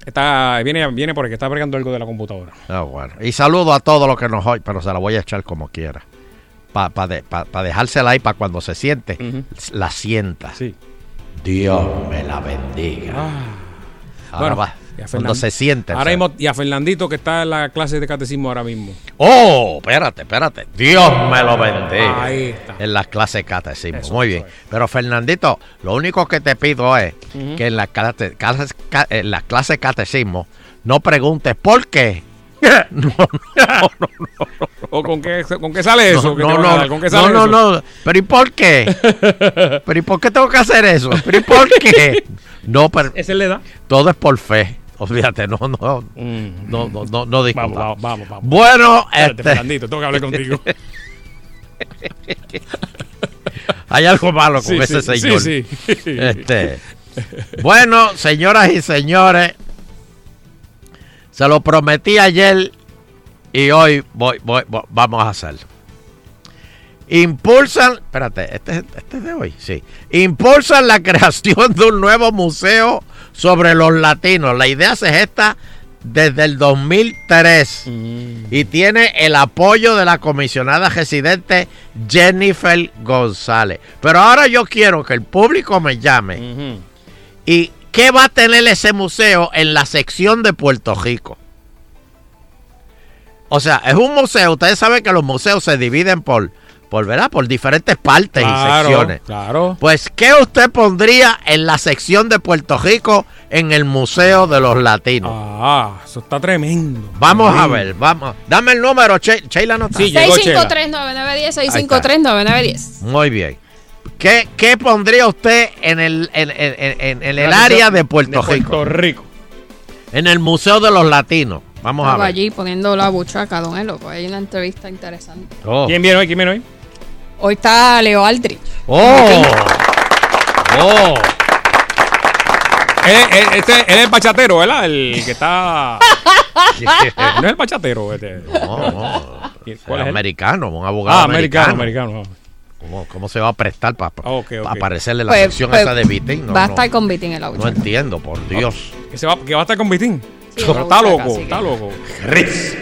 Está, viene, viene porque está bregando algo de la computadora. Ah, bueno. Y saludo a todos los que nos oyen, pero se la voy a echar como quiera. Para dejársela ahí para cuando se siente, la sienta. Sí. Dios me la bendiga. Ahora Bueno, va. Cuando se siente. Ahora mismo, y a Fernandito que está en la clase de catecismo ahora mismo. Oh, espérate, espérate. Dios me lo bendiga. Ahí está. En las clases catecismo. Muy bien. Pero Fernandito, lo único que te pido es que en las clases, en las clases catecismo no preguntes por qué. no, no, no, no. ¿O con qué, con qué sale eso? No, ¿Qué no, no, dar? ¿Con qué no, sale no, eso? no. Pero ¿y por qué? ¿Pero y por qué tengo que hacer eso? ¿Pero y por qué? No, pero Esa es la edad. todo es por fe. Olvídate, no, no, no, no, no, no discuta. Mm. Vamos, vamos, vamos. Bueno, Espérate, este, Fernandito, tengo que hablar contigo. hay algo malo con Sí, ese sí, señor. sí, sí. Este, bueno, señoras y señores, se lo prometí ayer y hoy voy, voy- voy- vamos a hacerlo. Impulsan, espérate, este, es- este es de hoy, sí. Impulsan la creación de un nuevo museo sobre los latinos. La idea se gesta desde el 2003 y tiene el apoyo de la comisionada residente Jennifer González. Pero ahora yo quiero que el público me llame. ¿Y qué va a tener ese museo en la sección de Puerto Rico? O sea, es un museo. Ustedes saben que los museos se dividen por, por, ¿verdad? por diferentes partes y secciones. claro. Pues, ¿qué usted pondría en la sección de Puerto Rico en el Museo de los Latinos? Ah, eso está tremendo. Vamos a ver, vamos. Dame el número, Che- Sheila no está. Sí, llegó Chela. 653-9910, 653-9910. Muy bien. ¿Qué, qué pondría usted en el, en, en- en- en el área de Puerto de Rico? Puerto Rico. En el Museo de los Latinos. Vamos a ver. allí poniendo la buchaca, don Elo, pues hay una entrevista interesante. Oh. ¿Quién viene hoy? ¿Quién viene hoy? Hoy está Leo Aldrich. Oh. Oh. Él, él- este, él es el bachatero, ¿verdad? El que está. no es el bachatero. Este. No, no. ¿Cuál es americano, un abogado Ah, americano, americano. americano. ¿Cómo, cómo se va a prestar para Ah, ok, ok. aparecerle en la Pues- sección pues, esa de Vitín? No, va a no. estar con Vitín en la No entiendo, por Dios. Que, se va, que va a estar con Vitín. Sí, Pero está loco, está que- loco. Cristo.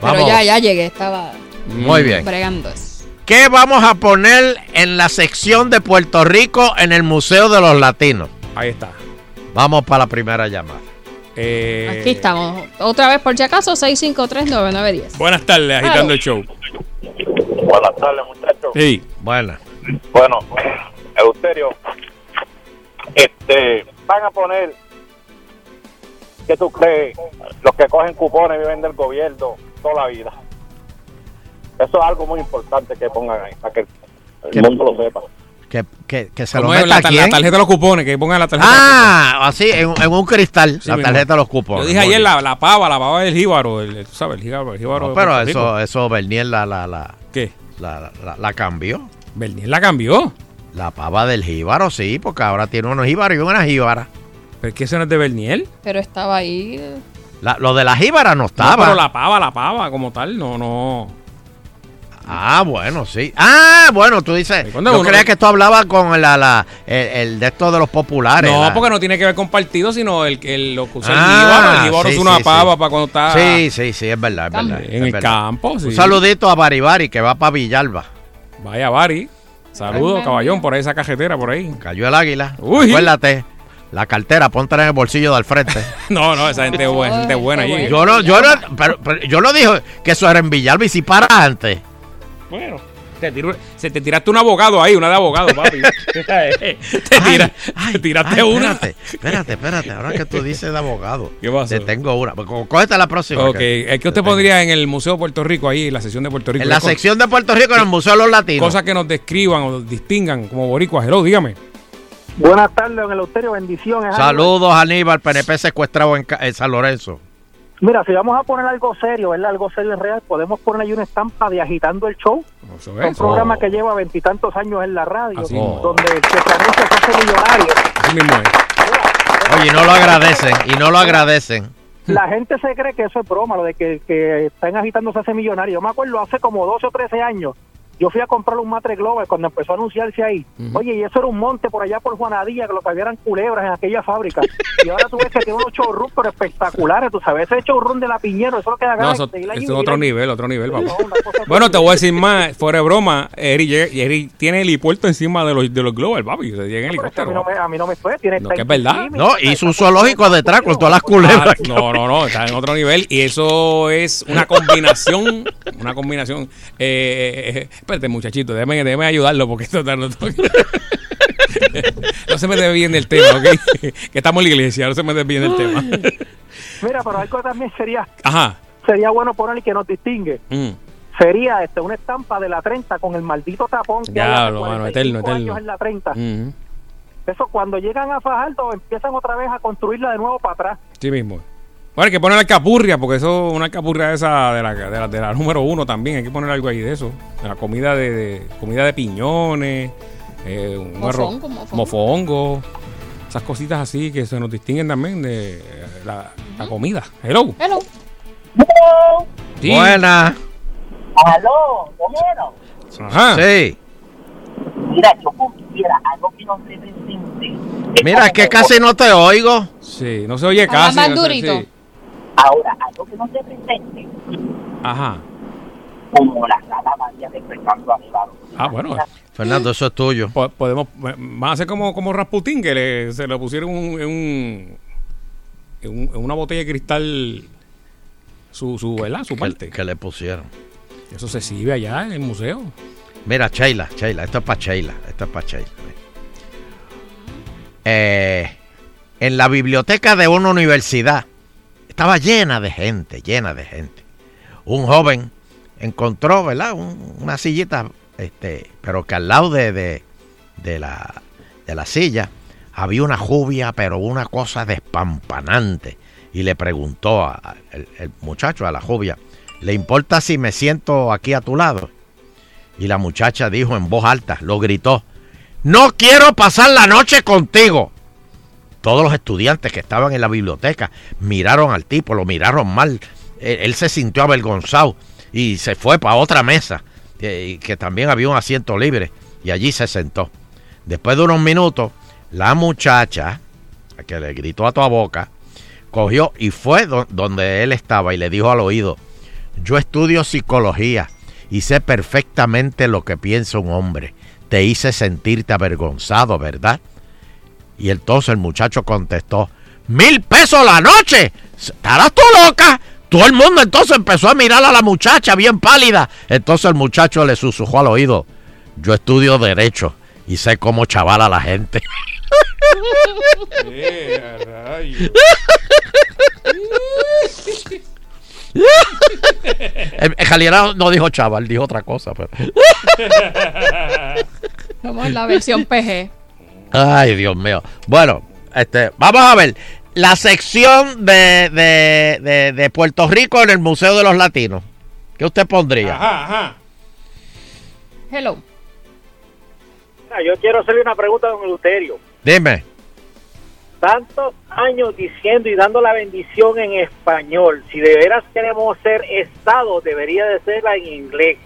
Pero ya, ya llegué, estaba Muy bien. bregando eso. ¿Qué vamos a poner en la sección de Puerto Rico en el Museo de los Latinos? Ahí está. Vamos para la primera llamada. Eh, Aquí estamos. Otra vez, por si acaso, 653-9910. Buenas tardes, agitando el show. Buenas tardes, muchachos. Sí. Buena. Bueno, Euterio, este, van a poner, ¿qué tú crees? Los que cogen cupones viven del gobierno toda la vida. Eso es algo muy importante que pongan ahí, para que el mundo lo sepa. Que, que, que se lo ¿Cómo es meta la, quién? la tarjeta de los cupones, que pongan la tarjeta. Ah, así, en, en un cristal, Sí la tarjeta de los Yo cupones. dije Muy ayer la, la pava, la pava del jíbaro, el, tú sabes, el jíbaro. El jíbaro No, pero eso, eso Bernier la, la, la, ¿Qué? la, la, la cambió. Bernier la cambió. La pava del jíbaro, sí, porque ahora tiene unos jíbaros y una jíbara. ¿Pero es que eso no es de Bernier? Pero estaba ahí. La- lo de la jíbara no No, estaba. pero la pava, la pava, como tal, no, no. Ah, bueno, sí. Ah, bueno, tú dices. Yo uno- creía que tú hablabas con la, la, el, el de esto de los populares. No, la- porque no tiene que ver con partido, sino el, el lo que usa el Ah, jíbaro. El jíbaro sí, es una sí, pava sí. para cuando está Sí, sí, sí, es verdad, es verdad. en es el verdad. campo. sí. Un saludito a Baribari que va para Villalba. Vaya, Bari. Saludos, caballón, por ahí esa cajetera, por ahí. Cayó el águila. Uy. Acuérdate, la cartera, póntela en el bolsillo de al frente. No, no, esa gente es buena, gente buena allí. yo no, yo no, pero, pero yo no dije que eso era en Villalba y si para antes. Bueno, te tiró- se te tiraste un abogado ahí, una de abogado, papi. te, tira- te tiraste Ay, una. Espérate, espérate, espérate. Ahora que tú dices de abogado. ¿Qué pasó? Te tengo una. Pues, Cógete la próxima. Ok, que usted pondría en el Museo de Puerto Rico, ahí, en la sección de Puerto Rico. En la sección de Puerto Rico, en el Museo de los Latinos. Cosas que nos describan o nos distingan como boricuas. Hello, dígame. Buenas tardes, don Eleuterio, bendiciones. Saludos, Aníbal, PNP secuestrado en, Ca- en San Lorenzo. Mira, si vamos a poner algo serio, ¿verdad? Algo serio en real, podemos poner ahí una estampa de Agitando el Show. Eso Un es. programa Oh. que lleva veintitantos años en la radio, Así donde el que se anuncia se hace millonario. Así mismo es. Oye, y no lo agradecen, y no lo agradecen. La gente se cree que eso es broma, lo de que, que están agitando se hace millonario. Yo me acuerdo hace como 12 o 13 años, yo fui a comprar un Matre Global cuando empezó a anunciarse ahí. Oye, y eso era un monte por allá por Juanadilla, que lo que había eran culebras en aquella fábrica. Y ahora tú ves que tiene unos showrooms pero espectaculares, tú sabes, ese showroom de la Piñero, eso es lo que da No, eso, de y es otro nivel, otro nivel, papá. Bueno, te voy a decir más, fuera de broma, Eri, Eri tiene el helipuerto encima de los, de los Global, papi, se llega en A mí no me, a mí no me fue, tiene No, que es verdad. No, hizo un zoológico detrás con todas las culebras. Ah, no, no, no, está en otro nivel y eso es una combinación, una combinación. Eh, eh, espérate, muchachito, déjame, déjame ayudarlo porque esto está no, no se me debe bien del tema, ¿ok? que estamos en la iglesia, no se me debe bien del tema. Mira, pero algo también sería Ajá. sería bueno poner que nos distingue. Mm. Sería este una estampa de la 30 con el maldito tapón que hay Diablo, mano, 45 eterno, eterno. años en la 30. Mm. Eso cuando llegan a Fajardo empiezan otra vez a construirla de nuevo para atrás. Sí mismo. Bueno, hay que poner la alcapurria, porque eso, una alcapurria esa de la, de la, de la número uno también, hay que poner algo ahí de eso. De la comida de, de- comida de piñones, eh, un arroz- Mofongo, mofongo. mofongo, esas cositas así que se nos distinguen también de eh, la, la comida. Hello. Hello. Sí. Buena. Aló, Romero. Ajá. Sí. Mira, yo quisiera algo que nos represente. Mira, es que casi no te oigo. Sí, no se oye Habla casi. más no sé, durito. sí. Ahora, algo que nos represente Ajá. como la Sala María despertando a Faro. Ah, bueno. Fernando, eso es tuyo. Po- Podemos, van a hacer como, como Rasputín, que le, se le pusieron un- en, un, en, un- en una botella de cristal su, su, ¿verdad? su parte. Que le pusieron. Eso se sirve allá en el museo. Mira, Sheila, Sheila, esto es para Sheila, esto es para Sheila. Eh, en la biblioteca de una universidad estaba llena de gente, llena de gente. Un joven encontró, ¿verdad? Un- una sillita, este, pero que al lado de, de, de la, de la silla había una jubia, pero una cosa despampanante. Y le preguntó a- a- el, el muchacho, a la jubia, ¿le importa si me siento aquí a tu lado? Y la muchacha dijo en voz alta, lo gritó, no quiero pasar la noche contigo. Todos los estudiantes que estaban en la biblioteca miraron al tipo, lo miraron mal. Él, se sintió avergonzado y se fue para otra mesa, que, también había un asiento libre, y allí se sentó. Después de unos minutos, la muchacha, que le gritó a toda boca, cogió y fue do- donde él estaba y le dijo al oído, yo estudio psicología y sé perfectamente lo que piensa un hombre. Te hice sentirte avergonzado, ¿verdad? Y entonces el muchacho contestó, mil pesos la noche. ¿Estarás tú loca? Todo el mundo entonces empezó a mirar a la muchacha bien pálida. Entonces el muchacho le susurró al oído, yo estudio derecho y sé cómo chaval a la gente. En en realidad no dijo chaval, dijo otra cosa. Pero... Vamos a la versión PG. Ay, Dios mío. Bueno, este, vamos a ver. La sección de, de, de- de Puerto Rico en el Museo de los Latinos. ¿Qué usted pondría? Ajá, ajá. Hello. Mira, Yo quiero hacerle una pregunta a don Eleuterio. Dime. Tantos años diciendo y dando la bendición en español, si de veras queremos ser Estado, debería de serla en inglés.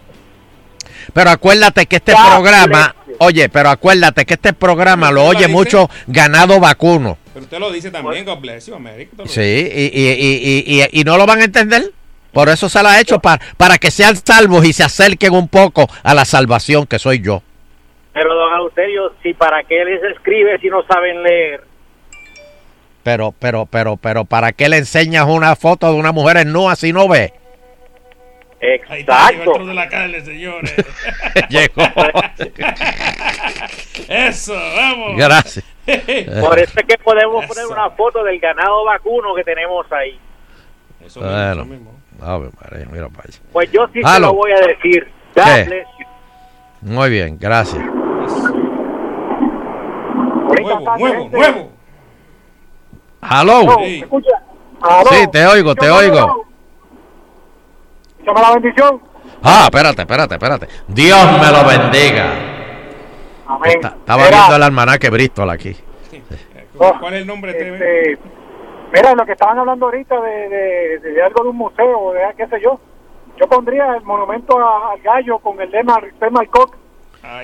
Pero acuérdate que este Ya, programa, silencio. oye, pero acuérdate que este programa lo ¿Usted lo oye mucho ganado vacuno. Pero usted lo dice también, God bless you, Sí, y, y, y, y, y- y no lo van a entender. Por eso se la ha hecho, para, para que sean salvos y se acerquen un poco a la salvación que soy yo. Pero don Eleuterio, si para qué les escribe si no saben leer. Pero, pero, pero, pero, ¿para qué le enseñas una foto de una mujer en nua si no ve? Exacto. de la carne, señores. Llegó. Eso, vamos. Gracias. Por eso es que podemos poner una foto del ganado vacuno que tenemos ahí. Bueno, Ave María, mira para allá. Pues yo sí se Aló. lo voy a decir. Muy bien, gracias. nuevo, nuevo, nuevo. Hello. No, ¿me escucha? Aló. Sí, te oigo, te Yo me oigo. Échame la bendición. Ah, espérate, espérate, espérate. Dios me lo bendiga. Amén. Está- estaba Mira, viendo el almanaque Bristol aquí. ¿Cuál es el nombre de este, Mira, lo que estaban hablando ahorita de, de, de algo de un museo, de qué sé yo. Yo pondría el monumento a- al gallo con el lema Respect my cock.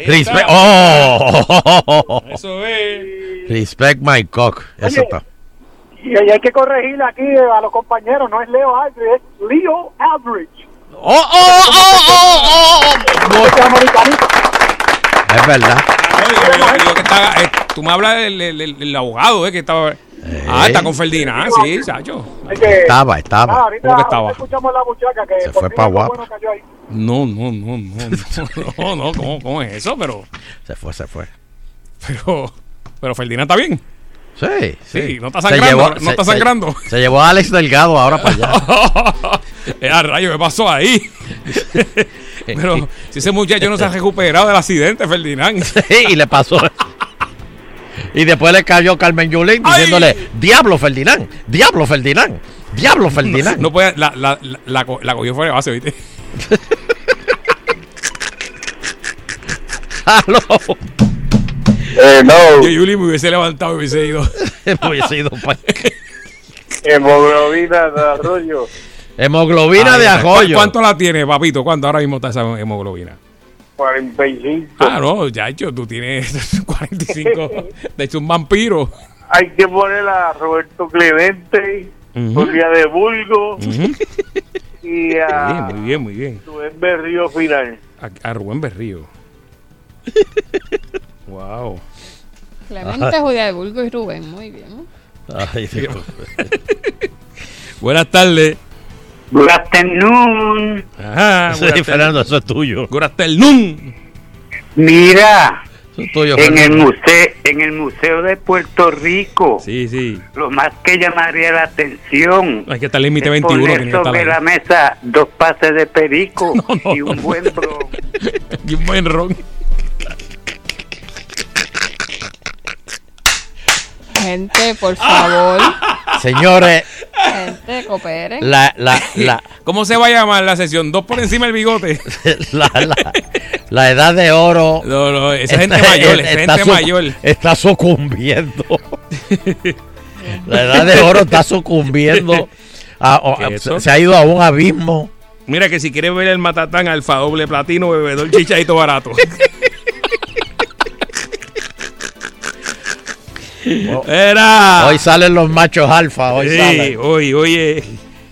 Respect, oh, Eso es. Respect my cock. Eso Oye, está. Y, hay que corregirle aquí a los compañeros, no es Leo Aldridge, es Leo Aldridge. ¡Oh, oh, oh, oh, oh! Es verdad. Oye, yo- yo que estaba- eh, tú me hablas del el, el- el abogado, eh, que estaba. Ah, está con Ferdinand, sí, Sacho. Estaba, estaba. Ah, ahorita, ¿Cómo que estaba? escuchamos la muchacha que Se fue fin pa' algo guapa. bueno cayó ahí. No, no, no, no, no, no, no, ¿cómo, cómo es eso? Pero, Se fue, se fue. pero, pero Ferdinand está bien. Sí, Sí, no está Se sangrando, llevó- no se- está se- sangrando. Se, llevó a Alex Delgado ahora para allá. Eh, a rayo, ¿qué pasó ahí? Pero si ese muchacho no se ha recuperado del accidente, Ferdinand. Sí, y le pasó. Y después le cayó Carmen Yulín diciéndole, Diablo Ferdinand, Diablo Ferdinand, Diablo Ferdinand. No puede, la, la, la, la, co- la cogió fuera de base, ¿viste? Aló. Eh, no. Yo, Yuli, me hubiese levantado y hubiese ido. Me hubiese ido pa- Hemoglobina de arroyo. Hemoglobina de está. ¿Cu- ajoyo. ¿Cuánto la tiene, papito? ¿Cuánto ahora mismo está esa hemoglobina? 45. Ah, no, ya hecho, tú tienes 45. De hecho, un vampiro. Hay que poner a Roberto Clemente. Julia de Bulgo y a Bien, muy bien, muy bien. Rubén Berrío Final. A, a Rubén Berrío. wow. Clemente, Julia de Bulgo y Rubén, muy bien. Ay, Dios. Buenas tardes. Good afternoon. Ajá. Afternoon. Fernando, eso es tuyo. Good afternoon. Mira, Eso es tuyo, en el museo, en el museo de Puerto Rico, Sí, sí. lo más que llamaría la atención Hay que estar límite es 21. poner que sobre ahí. la mesa dos pases de perico y un buen bron. Y un buen ron. Gente, por favor. Señores, Gente, cooperen. la, la, la, ¿Cómo se va a llamar la sesión? Dos por encima del bigote. la, la, la edad de oro. No, no, esa está- gente mayor, esa está gente mayor. Está sucumbiendo. La edad de oro está sucumbiendo. a- a- ¿Qué es se, se ha ido a un abismo. Mira que si quieres ver el matatán alfa doble platino, bebedor chichadito barato. Era. Hoy salen los machos alfa. Hoy Sí, salen. hoy, oye.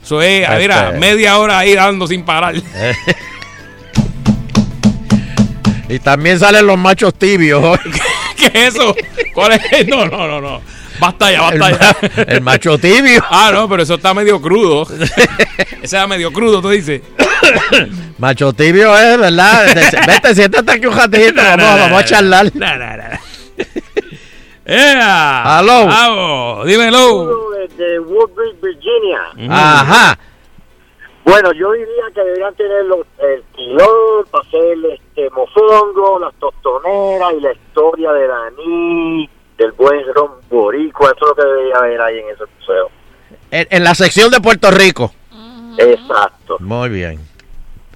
Eso es, Este- mira, media hora ahí dando sin parar. Y también salen los machos tibios. hoy. ¿Qué es eso? ¿Cuál es? No, no, no, no. Basta ya, El, basta ma- ya. el macho tibio. Ah, no, pero eso está medio crudo. Ese está medio crudo, tú dices. Macho tibio es, ¿verdad? Vete, siéntate aquí un ratito. Vamos, vamos a charlar. ¡Ea! Aló. Vamos, dímelo. de Woodbridge, Virginia. Ajá. Bueno, yo diría que deberían tener los, el pilón para hacer este mofongo, las tostoneras y la historia de Dani, del buen ron boricua. Eso es lo que debería haber ahí en ese museo. En, en la sección de Puerto Rico. Exacto. Muy bien.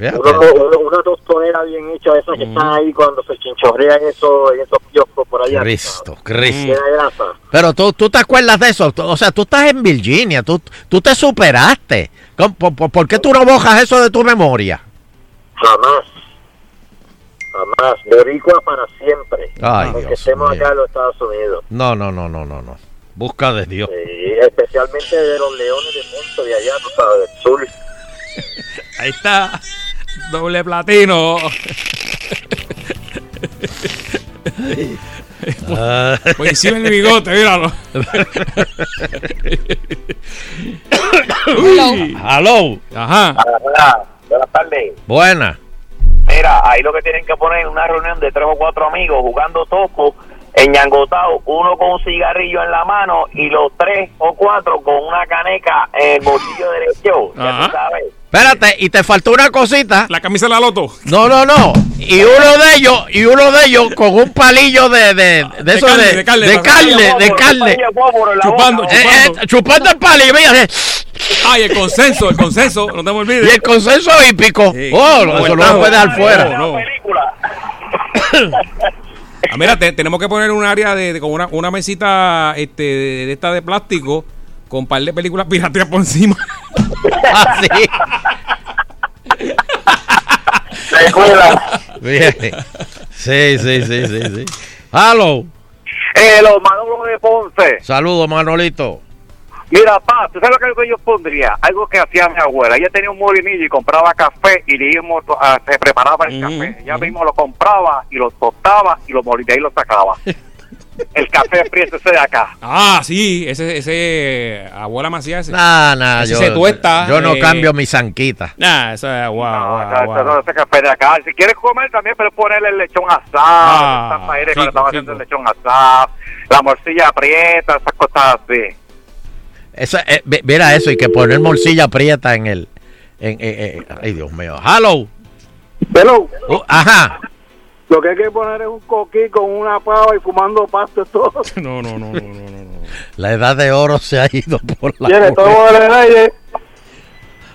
Una tostonera bien hecha, esas que están ahí cuando se chinchorrean esos, en esos kioscos por allá. Cristo, Cristo. Pero tú, tú te acuerdas de eso. O sea, tú estás en Virginia. Tú, tú te superaste. ¿Cómo- por, por- por qué tú no bojas eso de tu memoria? Jamás. Jamás. Boricua para siempre. Ay, Aunque Dios estemos mío. acá en los Estados Unidos. No, no, no, no, no, no. Busca de Dios. Sí, especialmente de los leones de monte de allá, tú sabes, del sur. Ahí está. Doble platino. Ah. Por encima el bigote, míralo. Uy. Ajá. Hola, buenas tardes. Buena. Mira, ahí lo que tienen que poner es una reunión de tres o cuatro amigos jugando topo, enñangotado, uno con un cigarrillo en la mano y los tres o cuatro con una caneca en el bolsillo derecho. Ya tú sabes. Espérate, y te faltó una cosita. La camisa de la loto. No, no, no. Y, uno de ellos, y uno de ellos con un palillo de, de, de, eso carne, de, de carne, de carne, de carne. Chupando, chupando. chupando el palillo, mira, eh, Ay, el consenso, el consenso, no te me olvides. y el consenso hípico. Sí. Oh, No, eso no lo puede dejar fuera. No, no. Ah, mira, te- tenemos que poner un área de, de- con una, una mesita este, de, de esta de plástico con un par de películas pirateras por encima. Ah, Bien. Sí, sí, sí, sí, sí. Hello. Eh, los Manolo de Ponce. Saludos, Manolito. Mira, pa, ¿tú sabes lo que yo pondría? Algo que hacía mi abuela. Ella tenía un molinillo y compraba café y le íbamos, a- se preparaba el café. Ella mismo lo compraba y lo tostaba y lo molía y lo sacaba. el café prieto ese de acá. Ah, sí, ese, ese abuela Macías. ese. Nah, nah, Ese yo, se tuesta. yo no eh, cambio mi zanquita. Nah, eso es guau, No, guau, no, guau. no, ese café de acá. Si quieres comer también puedes ponerle el lechón asado. Ah, María, rico, cuando haciendo el lechón asado. La morcilla aprieta, esas cosas así. Esa, eh, mira eso, y que poner morcilla aprieta en el. En, eh, eh, ay, Dios mío. Hello. Hello. Uh, ajá. Lo que hay que poner es un coquí con una pava y fumando pasto todo. No, no, no, no, no, no. La edad de oro se ha ido por la. Tiene todo en el aire.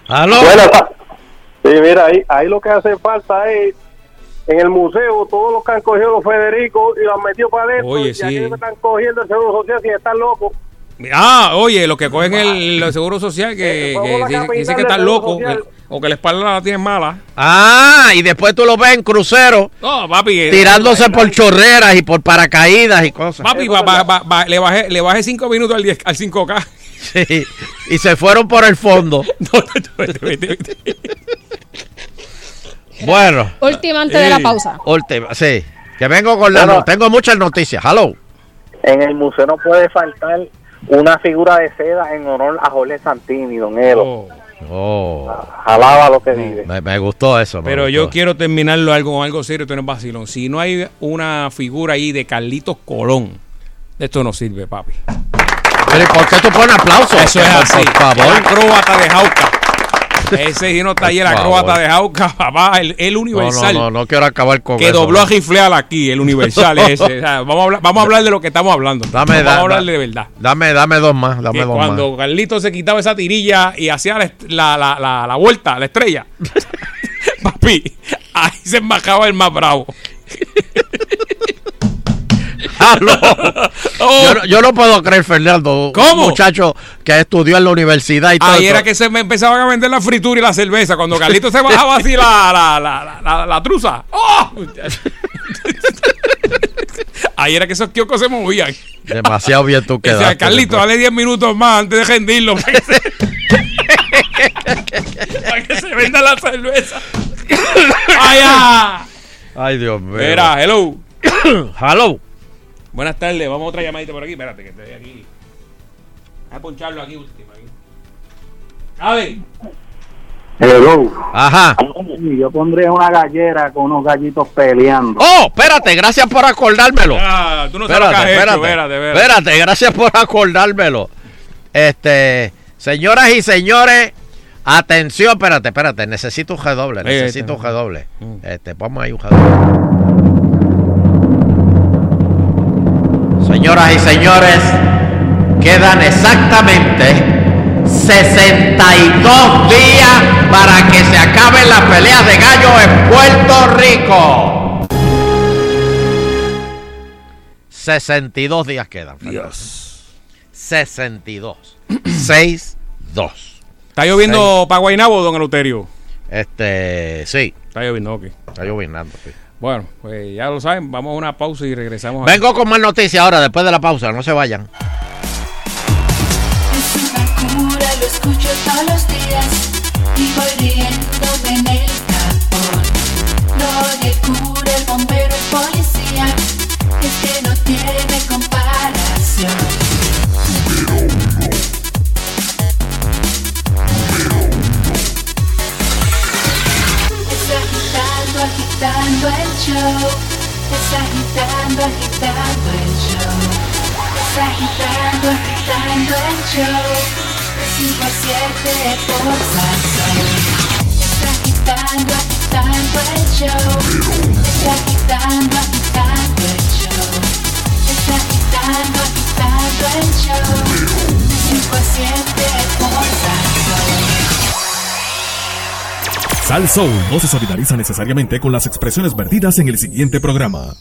Pa- sí, mira, ahí, ahí lo que hace falta es en el museo todos los que han cogido los Federico y los han metido para adentro. Oye, y sí. que están cogiendo el seguro social si están locos. Ah, oye, los que cogen el, el seguro social que, que dicen, que dicen que están locos o que la espalda la tienen mala. Ah, y después tú lo ves en crucero. No, papi. eh, Tirándose por chorreras y por paracaídas y cosas. Papi, le bajé le bajé 5 minutos al, 10 al 5K. Sí, y se fueron por el fondo. Bueno. Última antes de la pausa. Última, sí. Que vengo con la Bueno. no- Tengo muchas noticias. Hello. En el museo no puede faltar una figura de seda en honor a Jorge Santini, don Edo. Oh. Jalaba lo que vive. Me, me gustó eso. me Pero yo quiero terminarlo algo con algo serio, esto no es vacilón. Si no hay una figura ahí de Carlitos Colón, esto no sirve, papi. Pero ¿y por qué tú pones aplausos? Eso es así. Por favor. Acróbata de Jauca. Ese sí no está ahí el acróbata de Jauca, papá. El, universal. no, no, no quiero acabar con que eso. dobló a. Gifleal aquí, el universal ese. O sea, vamos, a hablar, vamos a hablar de lo que estamos hablando. Dame, vamos da- a hablar de verdad. Dame, dame dos más. Dame Que dos cuando Carlitos se quitaba esa tirilla y hacía la, la, la, la vuelta, la estrella, papi, ahí se embajaba el más bravo. Más. Yo, no- yo no puedo creer, Fernando. ¿Cómo? Un muchacho que estudió en la universidad y todo. Ahí era que se me empezaban a vender la fritura y la cerveza. Cuando Carlitos se bajaba así la, la, la, la, la- truza. ¡Oh! Ahí era que esos kioscos se movían. Demasiado bien tú quedaste. Carlitos, dale 10 minutos más antes de rendirlo. Para que se, para que se venda la cerveza. ¡Ay, ah! Ay, Dios mío. Mira, hello. hello. Buenas tardes, vamos a otra llamadita por aquí. Espérate, que estoy aquí. Voy a poncharlo aquí último. Aquí. Ver. Hello. Ajá. Yo pondría una gallera con unos gallitos peleando. Oh, espérate, gracias por acordármelo. Ah, tú no sabes lo que has hecho, espérate, espérate, espérate. espérate, gracias por acordármelo. Este, señoras y señores, atención, espérate, espérate, necesito un G-doble, Ahí, ahí necesito un está. G-doble. Este, ponme ahí un G-doble. Señoras y señores, quedan exactamente 62 días para que se acaben las peleas de gallo en Puerto Rico. 62 días quedan. Dios. 62. 6, 2. ¿Está lloviendo para Guaynabo, don Eleuterio? Este, sí. Está lloviendo, ok. Está lloviendo, sí. Bueno, pues ya lo saben, vamos a una pausa y regresamos. Vengo con más noticias ahora, después de la pausa, no se vayan. Es una cura, lo escucho todos los días y voy riéndome en el tapón. Lo de cura, el bombero, el policía, es que no tiene comparación. Es agitando, el show. Es agitando, agitando el show. Es agitando, agitando el show. De 5 a 7 por Salsón. Es agitando, agitando el show. Está agitando, agitando el show. Está agitando, agitando el show. De 5 a 7 por. Sal Soul no se solidariza necesariamente con las expresiones vertidas en el siguiente programa.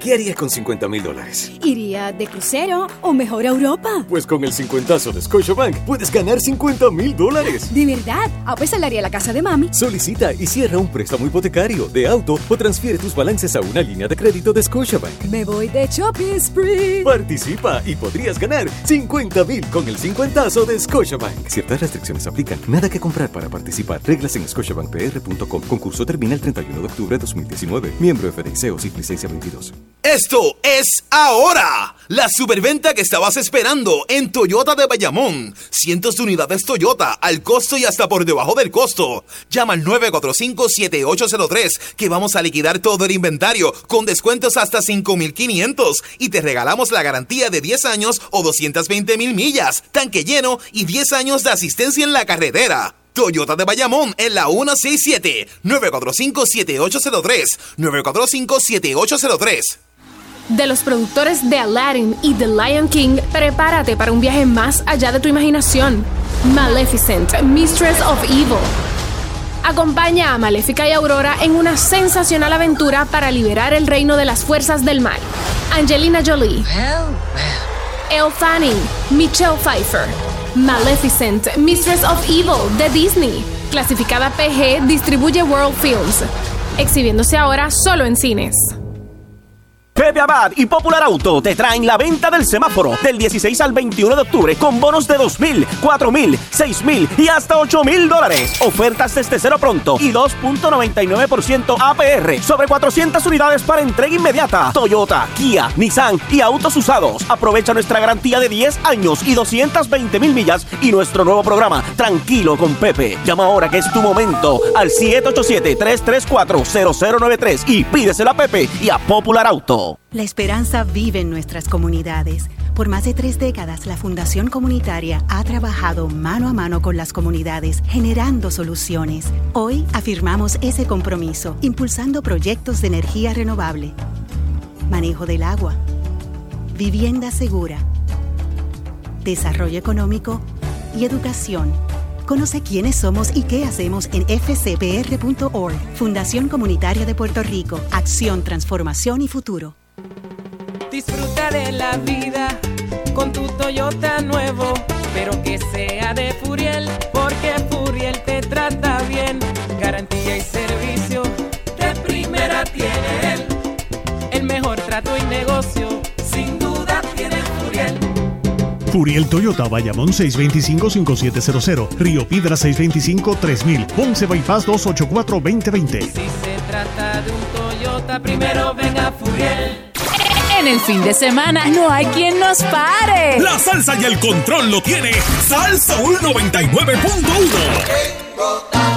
¿Qué harías con 50 mil dólares? ¿Iría de crucero o mejor a Europa? Pues con el 50 de Scotiabank puedes ganar 50 mil dólares. ¿De verdad? Ah, pues salaría la casa de mami. Solicita y cierra un préstamo hipotecario, de auto o transfiere tus balances a una línea de crédito de Scotiabank. Me voy de shopping spree. Participa y podrías ganar 50 mil con el 50 de Scotiabank. Ciertas restricciones aplican. Nada que comprar para participar. Reglas en scotiabankpr.com. Concurso termina el 31 de octubre de 2019. Miembro FDIC o SIC licencia 22. Esto es ahora. La superventa que estabas esperando en Toyota de Bayamón. Cientos de unidades Toyota al costo y hasta por debajo del costo. Llama al 945-7803 que vamos a liquidar todo el inventario con descuentos hasta 5500 y te regalamos la garantía de 10 años o 220 mil millas, tanque lleno y 10 años de asistencia en la carretera. Toyota de Bayamón en la 167 945-7803 945-7803 De los productores de Aladdin y The Lion King, prepárate para un viaje más allá de tu imaginación. Maleficent, Mistress of Evil. Acompaña a Maléfica y Aurora en una sensacional aventura para liberar el reino de las fuerzas del mal. Angelina Jolie. Elle Fanning, Michelle Pfeiffer. Maleficent, Mistress of Evil de Disney. Clasificada PG, distribuye World Films. Exhibiéndose ahora solo en cines. Pepe Abad y Popular Auto te traen la venta del semáforo del 16 al 21 de octubre con bonos de 2 mil, 4 mil, 6 mil y hasta 8 mil dólares. Ofertas desde cero pronto y 2.99% APR sobre 400 unidades para entrega inmediata. Toyota, Kia, Nissan y autos usados. Aprovecha nuestra garantía de 10 años y 220 mil millas y nuestro nuevo programa Tranquilo con Pepe. Llama ahora que es tu momento al 787-334-0093 y pídeselo a Pepe y a Popular Auto. La esperanza vive en nuestras comunidades. Por más de tres décadas, la Fundación Comunitaria ha trabajado mano a mano con las comunidades, generando soluciones. Hoy afirmamos ese compromiso, impulsando proyectos de energía renovable, manejo del agua, vivienda segura, desarrollo económico y educación. Conoce quiénes somos y qué hacemos en fcpr.org. Fundación Comunitaria de Puerto Rico. Acción, transformación y futuro. Disfruta de la vida con tu Toyota nuevo, pero que sea de Furiel, porque Furiel te trata bien. Garantía y servicio de primera tiene él. El mejor trato y negocio, Furiel Toyota, Bayamón 625-5700, Río Piedra 625-3000, Ponce Bypass 284-2020. Si se trata de un Toyota, primero venga Furiel. En el fin de semana no hay quien nos pare. La salsa y el control lo tiene Salsa 99.1.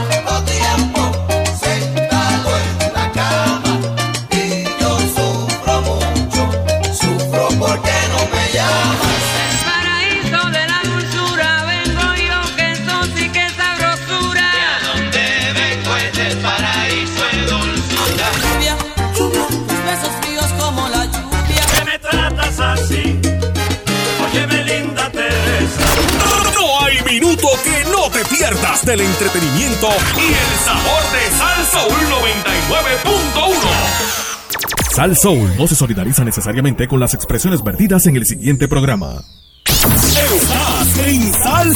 del entretenimiento y el sabor de Salsa 99.1. Sal Soul no se solidariza necesariamente con las expresiones vertidas en el siguiente programa. Estás en Sal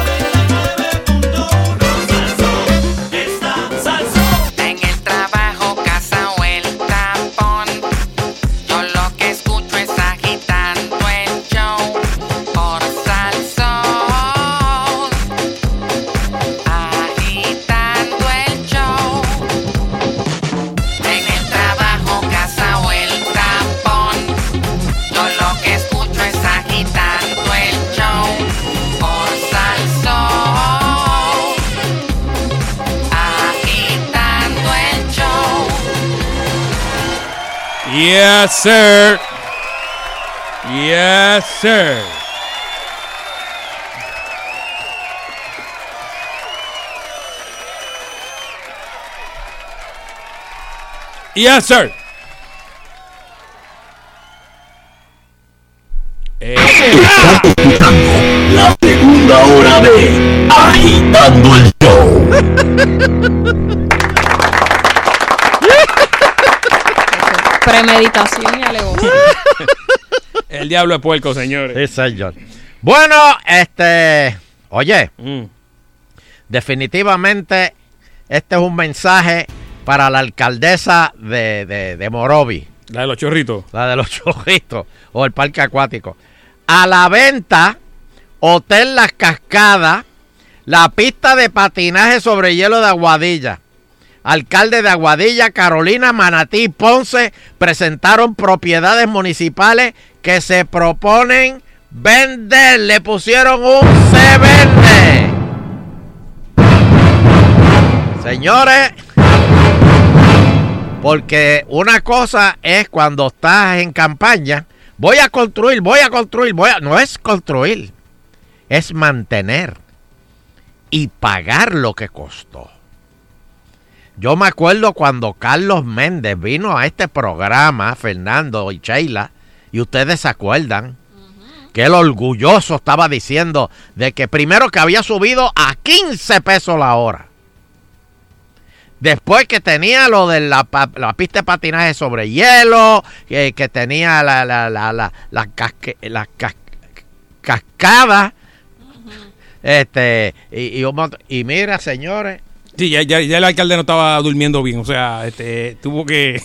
Yes, sir. Yes, sir. Yes, sir. Eh, La segunda hora de Agitando el Show. Premeditación y alegoría. el diablo es puerco, señores. Sí, señor. Bueno, este. Oye, Mm. definitivamente este es un mensaje para la alcaldesa de, de, de Morovi. La de los chorritos. La de los chorritos. O el parque acuático. A la venta, Hotel Las Cascadas, la pista de patinaje sobre hielo de Aguadilla. Alcalde de Aguadilla, Carolina, Manatí Ponce presentaron propiedades municipales que se proponen vender. Le pusieron un se vende. Señores, porque una cosa es cuando estás en campaña, voy a construir, voy a construir, voy a... No es construir, es mantener y pagar lo que costó. Yo me acuerdo cuando Carlos Méndez vino a este programa, Fernando y Sheila, y ustedes se acuerdan que el orgulloso estaba diciendo de que primero que había subido a 15 pesos la hora. Después que tenía lo de la, pista de patinaje sobre hielo, que, que tenía la, la, la, la, casque- cas- cascada. Este, y mira, señores, Sí, ya, ya, ya el alcalde no estaba durmiendo bien. O sea, este, tuvo que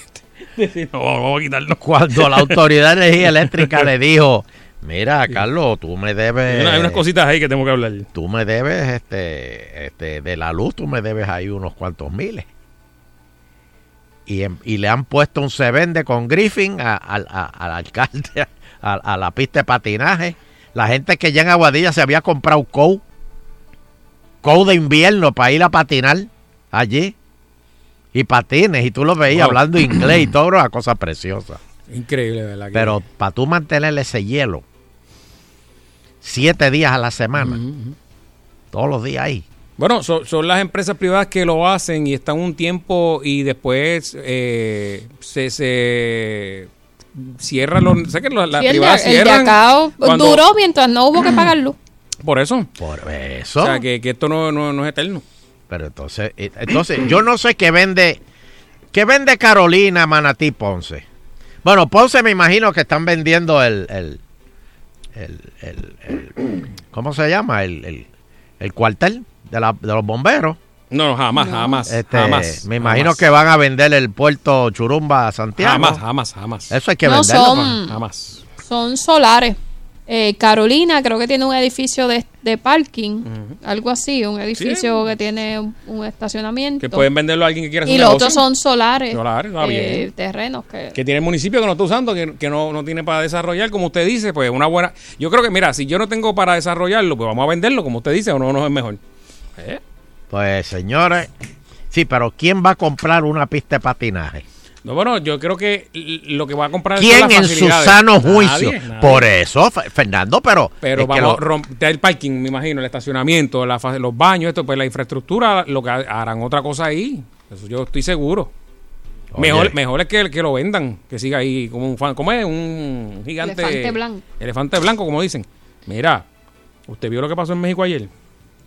decir, no, vamos a quitarlo. cuando la autoridad de energía eléctrica le dijo, mira, Carlos, tú me debes... Hay una- hay unas cositas ahí que tengo que hablar. Tú me debes, este, este, de la luz, tú me debes ahí unos cuantos miles. Y, en- y le han puesto un se vende con Griffin a- al- a- al alcalde, a, a la pista de patinaje. La gente que ya en Aguadilla se había comprado cow, de invierno para ir a patinar allí. Y patines, y tú lo veías Wow. hablando inglés y todo, una cosa preciosa. Increíble, ¿verdad? Pero para tú mantener ese hielo siete días a la semana, todos los días ahí. Bueno, son, son las empresas privadas que lo hacen y están un tiempo y después eh, se, se cierran los... ¿Sabes que lo- las Sí, el, de, privadas el de cierran? acá cuando- duró mientras no hubo que pagar luz. Por eso. Por eso. O sea, que, que esto no, no, no es eterno. Pero entonces, eh, entonces yo no sé qué vende, qué vende Carolina, Manatí, Ponce. Bueno, Ponce me imagino que están vendiendo el, el, el, el- el- ¿cómo se llama? El, el- el cuartel de, la- de los bomberos. No, no, jamás, jamás, Este, jamás. me imagino jamás. que van a vender el puerto Churumba a Santiago. Jamás, jamás, jamás. Eso hay que No, venderlo. son- pa- Jamás. Son solares. Eh, Carolina creo que tiene un edificio de, de parking, algo así, un edificio que tiene un, un estacionamiento. Que pueden venderlo a alguien que quiera hacer y los otros son solares. Solares, está eh, bien. terrenos que... que tiene el municipio que no está usando, que, que no, no tiene para desarrollar, como usted dice, pues una buena... Yo creo que, mira, si yo no tengo para desarrollarlo, pues vamos a venderlo, como usted dice, o no, no es mejor. ¿Eh? Pues señores, sí, pero ¿quién va a comprar una pista de patinaje? No, bueno, yo creo que lo que va a comprar ¿Quién en su sano juicio? nadie. Por eso, Fe- Fernando, pero... Pero vamos lo- a romper el parking, me imagino, el estacionamiento, la los baños, esto, pues la infraestructura, lo que ha- harán otra cosa ahí. Eso yo estoy seguro. Oye. Mejor, mejor es que, que lo vendan, que siga ahí como un fan. ¿Cómo es? Un gigante. Elefante blanco. Elefante blanco, como dicen. Mira, ¿usted vio lo que pasó en México ayer?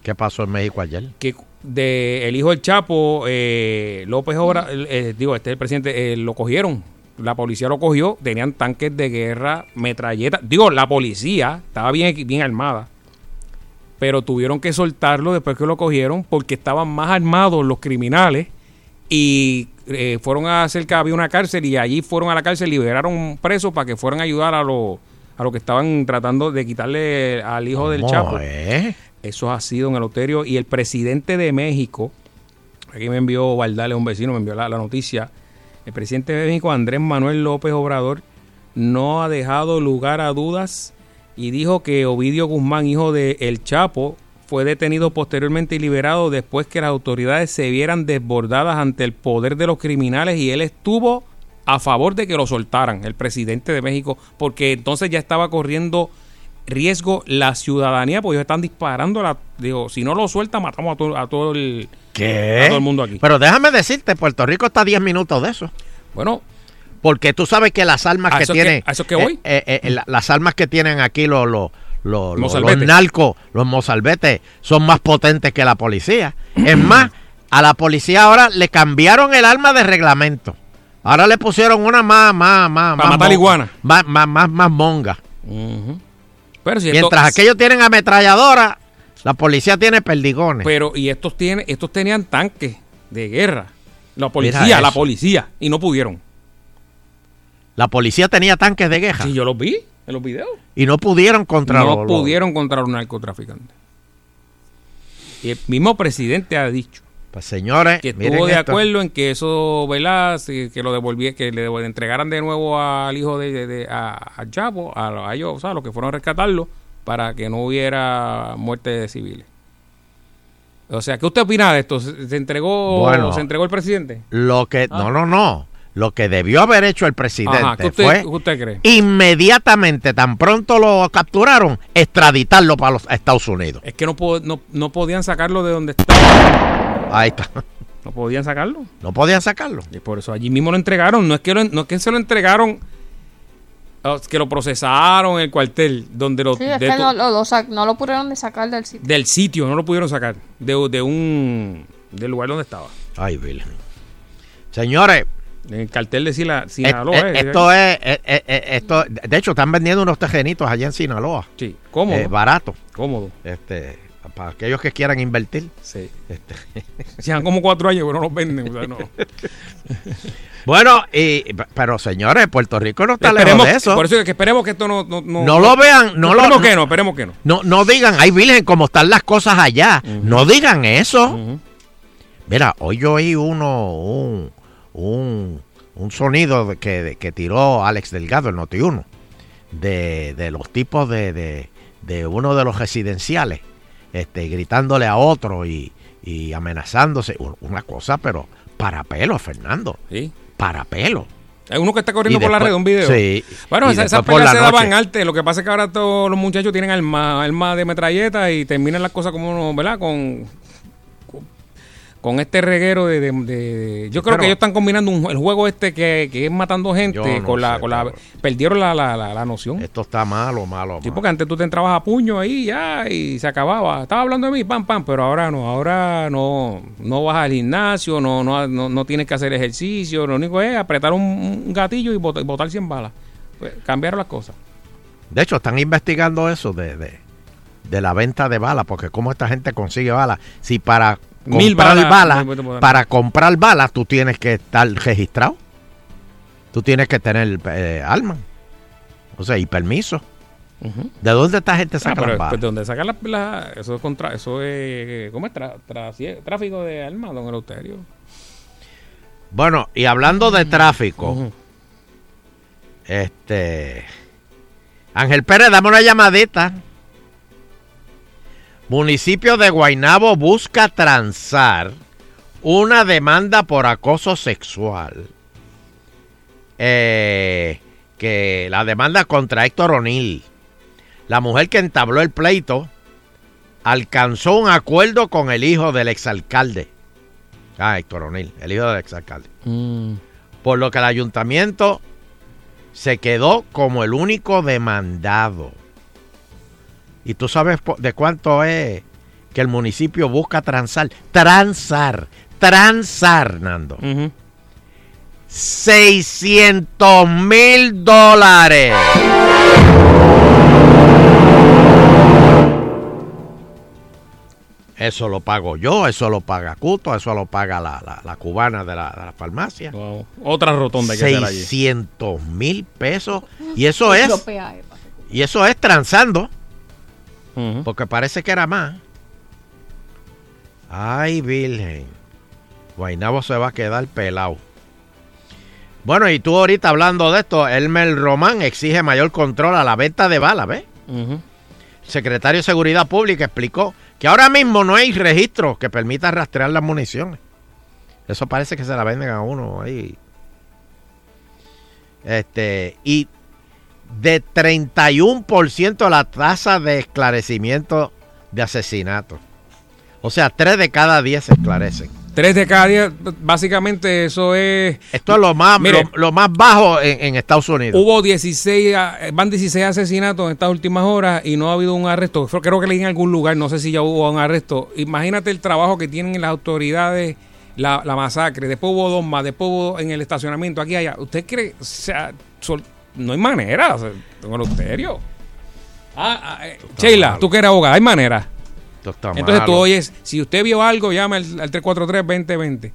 ¿Qué pasó en México ayer? Que de el hijo del Chapo, eh, López Obra, eh, digo, este es el presidente, eh, lo cogieron. La policía lo cogió, tenían tanques de guerra, metralletas. Digo, la policía estaba bien, bien armada. Pero tuvieron que soltarlo después que lo cogieron porque estaban más armados los criminales y eh, fueron a cerca, había una cárcel y allí fueron a la cárcel, liberaron presos para que fueran a ayudar a los a los que estaban tratando de quitarle al hijo del ¿Cómo Chapo. es? Eso ha sido en el Loterio. Y el presidente de México, aquí me envió Valdales, un vecino, me envió la, la noticia. El presidente de México, Andrés Manuel López Obrador, no ha dejado lugar a dudas y dijo que Ovidio Guzmán, hijo de El Chapo, fue detenido posteriormente y liberado después que las autoridades se vieran desbordadas ante el poder de los criminales y él estuvo a favor de que lo soltaran, el presidente de México, porque entonces ya estaba corriendo riesgo la ciudadanía, porque ellos están disparando. La, digo, si no lo suelta, matamos a todo, a todo el, ¿Qué? a todo el mundo aquí. Pero déjame decirte, Puerto Rico está a 10 minutos de eso. Bueno. Porque tú sabes que las armas ¿A que tienen... que voy? eh, eh, eh, la- las armas que tienen aquí los, los, los, los- los Mozalbetes. narcos, los mozalbetes, son más potentes que la policía. Es más, a la policía ahora le cambiaron el arma de reglamento. Ahora le pusieron una más, más, más, Para más matar iguana. Más, más, más, más monga. Pero si esto- Mientras aquellos tienen ametralladoras, la policía tiene perdigones. Pero, y estos tienen, estos tenían tanques de guerra. La policía, la policía. Y no pudieron. La policía tenía tanques de guerra Sí, yo los vi en los videos. y no pudieron contra no los- pudieron contra los narcotraficantes. Y el mismo presidente ha dicho Pues señores, que estuvo de esto. acuerdo en que eso, ¿verdad? Que lo devolvía, que le entregaran de nuevo al hijo de, de- de- a, a Chapo, a, a ellos, o sea, a los que fueron a rescatarlo, para que no hubiera muerte de civiles. O sea, ¿qué usted opina de esto? ¿Se, se entregó, Bueno. se entregó el presidente? Lo que, Ah. no, no, no. Lo que debió haber hecho el presidente Ajá, ¿qué usted, fue usted cree? inmediatamente, tan pronto lo capturaron, extraditarlo para los Estados Unidos. Es que no, no, no podían sacarlo de donde estaba. Ahí está. No podían sacarlo. No podían sacarlo. Y por eso allí mismo lo entregaron. No es que, lo- no es que se lo entregaron, es que lo procesaron en el cuartel, donde lo, Sí, es de que no, lo, lo sac- no lo pudieron de sacar del sitio. del sitio, no lo pudieron sacar, de, de un del lugar donde estaba. Ay, Virgen. Señores, En el cartel de Sila- et- Sinaloa. eh, esto es, eh, eh, eh, esto, de hecho, están vendiendo unos tejenitos allá en Sinaloa. Sí, cómodo. Eh, barato. Cómodo. Este, para aquellos que quieran invertir. Sí. Este. Llevan como cuatro años, pero no los venden. o sea, no. Bueno, y, pero señores, Puerto Rico no está Esperemos- lejos de eso. Por eso es que esperemos que esto no... No, no, No lo vean, no lo- Esperemos que no, esperemos que no. No, no digan, ay Virgen, como están las cosas allá. No digan eso. Mira, hoy yo oí uno, un, un, un sonido que, que tiró Alex Delgado, el Noti1, de, de los tipos de, de, de uno de los residenciales, este, gritándole a otro y, y amenazándose. Un- Una cosa, pero para pelo, Fernando. Sí. Para pelo. Hay uno que está corriendo por la red, un video. sí, Bueno, esa- esas por peleas se daban antes. Lo que pasa es que ahora todos los muchachos tienen armas arma de metralleta y terminan las cosas como, ¿verdad? Con, con este reguero de... de- de- yo creo pero- que ellos están combinando un- el juego este que, que es matando gente no con la... sé, con la perdieron la, la, la, la noción. Esto está malo, malo, Sí, malo. porque antes tú te entrabas a puño ahí ya y se acababa. Estaba hablando de mí, pam, pam, pero ahora no. Ahora no, no vas al gimnasio, no, no, no, no tienes que hacer ejercicio. Lo único es apretar un, un gatillo y botar, botar 100 balas. Pues, cambiaron las cosas. De hecho, están investigando eso de, de, de la venta de balas, porque cómo esta gente consigue balas. Si para Mil comprar balas, balas, para comprar balas, tú tienes que estar registrado. Tú tienes que tener eh, arma. O sea, y permiso. ¿De dónde esta gente Ah, saca pero las balas? pues, de donde sacan las eso es contra, eso es, ¿cómo es? Tra- tra- tráfico de armas, don Eleuterio. Bueno, y hablando de tráfico, este Ángel Pérez, dame una llamadita. Municipio de Guaynabo busca transar una demanda por acoso sexual. Eh, que la demanda contra Héctor O'Neill, la mujer que entabló el pleito, alcanzó un acuerdo con el hijo del exalcalde. Ah, Héctor O'Neill, el hijo del exalcalde. Por lo que el ayuntamiento se quedó como el único demandado. ¿Y tú sabes de cuánto es que el municipio busca transar? Transar, transar, Nando. 600 mil dólares. Eso lo pago yo, eso lo paga Cuto, eso lo paga la, la- la cubana de la, de la farmacia. Otra rotonda que hacer allí. 600 mil pesos. Y eso es. Y eso es transando. Porque parece que era más. Ay, Virgen. Guainabo se va a quedar pelado. Bueno, y tú ahorita hablando de esto, Elmer Román exige mayor control a la venta de balas, ¿ves? El secretario de Seguridad Pública explicó que ahora mismo no hay registro que permita rastrear las municiones. Eso parece que se la venden a uno ahí. Este, y de 31% la tasa de esclarecimiento de asesinatos. O sea, 3 de cada 10 se esclarecen. Tres de cada diez, básicamente eso es... Esto es lo más, Mire. lo, lo más bajo en, en Estados Unidos. Hubo 16, a- van 16 asesinatos en estas últimas horas y no ha habido un arresto. Creo que leí en algún lugar, no sé si ya hubo un arresto. Imagínate el trabajo que tienen las autoridades, la, la masacre. Después hubo dos más, después hubo en el estacionamiento, aquí allá. ¿Usted cree? O sea, sol- no hay manera, o sea, con el. Ah, ah, eh, Sheila, tú que eres abogada, hay manera. Esto está Entonces tú malo. oyes, si usted vio algo, llama al, al 343-2020.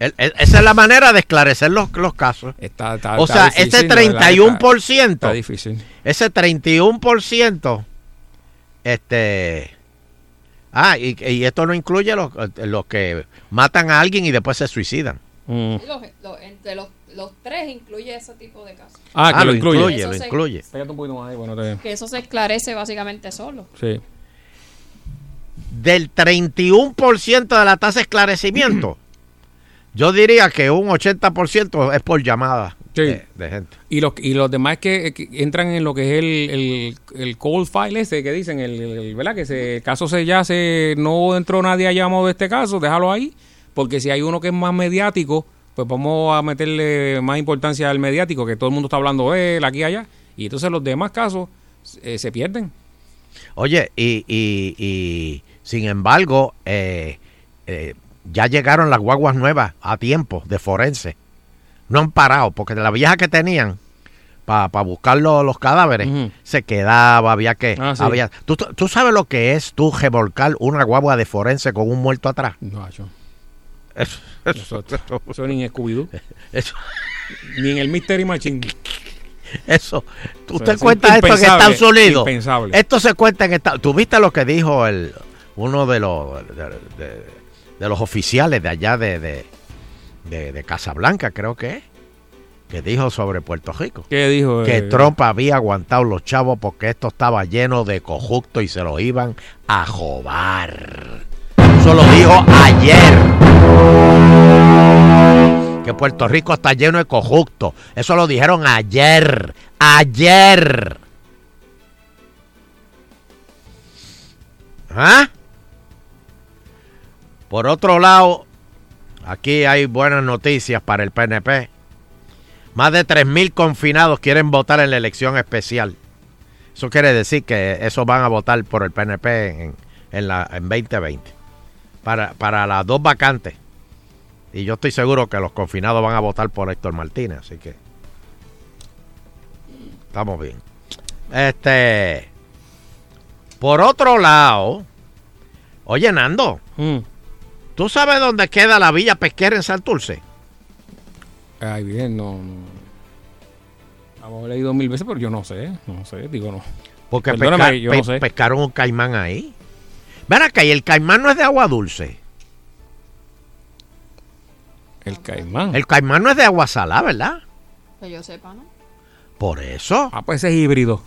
El- el- esa es la manera de esclarecer los, los casos. Está, está- o está sea, difícil, ese la verdad, 31%, Está difícil. ese 31%, este... Ah, y, y esto no incluye los, los que matan a alguien y después se suicidan. Mm. Los- los- entre los, los tres incluye ese tipo de casos. Ah, que Ah, lo, lo incluye. incluye, lo se- incluye. Pégate un poquito más ahí, bueno, te- Que eso se esclarece básicamente solo. Sí. Del 31% de la tasa de esclarecimiento, yo diría que un 80% es por llamada Sí. de, de gente. Y los, y los demás que, que entran en lo que es el, el, el cold file ese que dicen, el, el- ¿verdad? Que se, el caso se ya se, no entró nadie a llamado de este caso, déjalo ahí, porque si hay uno que es más mediático, pues vamos a meterle más importancia al mediático, que todo el mundo está hablando de él, aquí y allá, y entonces los demás casos eh, se pierden. Oye, y, y- y, sin embargo, eh, eh, ya llegaron las guaguas nuevas a tiempo de forense. No han parado, porque de la vieja que tenían para buscar lo- los cadáveres, se quedaba, había que... Ah, sí. había, ¿tú, tú sabes lo que es tú revolcar una guagua de forense con un muerto atrás? No, yo. Eso, Eso, eso ni en Scooby-Doo. Eso. Ni en el Mystery Machine. Eso. Eso ¿Usted es cuenta esto en Estados Unidos? impensable. Esto se cuenta en Estados ¿Tú viste lo que dijo el uno de los de, de- de los oficiales de allá de, de, Casablanca, creo que es? Que dijo sobre Puerto Rico. ¿Qué dijo? Que eh? Trump había aguantado los chavos porque esto estaba lleno de cojucto y se lo iban a jobar. Eso lo dijo ayer. Que Puerto Rico está lleno de cojucto. Eso lo dijeron ayer. Ayer. ¿Ah? Por otro lado, aquí hay buenas noticias para el PNP. Más de 3.000 confinados quieren votar en la elección especial. Eso quiere decir que esos van a votar por el PNP en, en la, en 2020. Para, para las dos vacantes. Y yo estoy seguro que los confinados van a votar por Héctor Martínez. Así que estamos bien. Este. Por otro lado, oye Nando, Mm. ¿tú sabes dónde queda la villa pesquera en Santurce? Ay, bien, no. no. Hemos leído mil veces, pero yo no sé. No sé, digo no. Porque Perdóname, pesca- yo pe- no sé. pescaron un caimán ahí. Ven acá, y el caimán no es de agua dulce. El caimán. El caimán no es de agua salada, ¿verdad? Que yo sepa, ¿no? Por eso. Ah, pues ese es híbrido.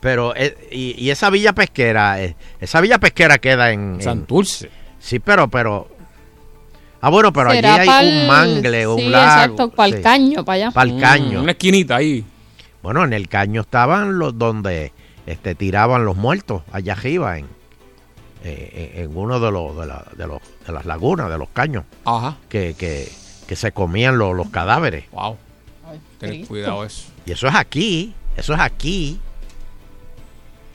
Pero, eh, y, y esa villa pesquera, eh, esa villa pesquera queda en... en- Santurce. sí, pero, pero... Ah, bueno, pero allí hay pa'l- un mangle, un sí, lago. exacto, para el sí. caño, para allá. Pa'l caño. Mm, una esquinita ahí. Bueno, en el caño estaban los donde este, tiraban los muertos, allá arriba, en, eh, en en uno de los, de, la- de los de las lagunas, de los caños, Ajá. que, que, que se comían los, los cadáveres. Wow. Ten cuidado eso. Y eso es aquí, eso es aquí.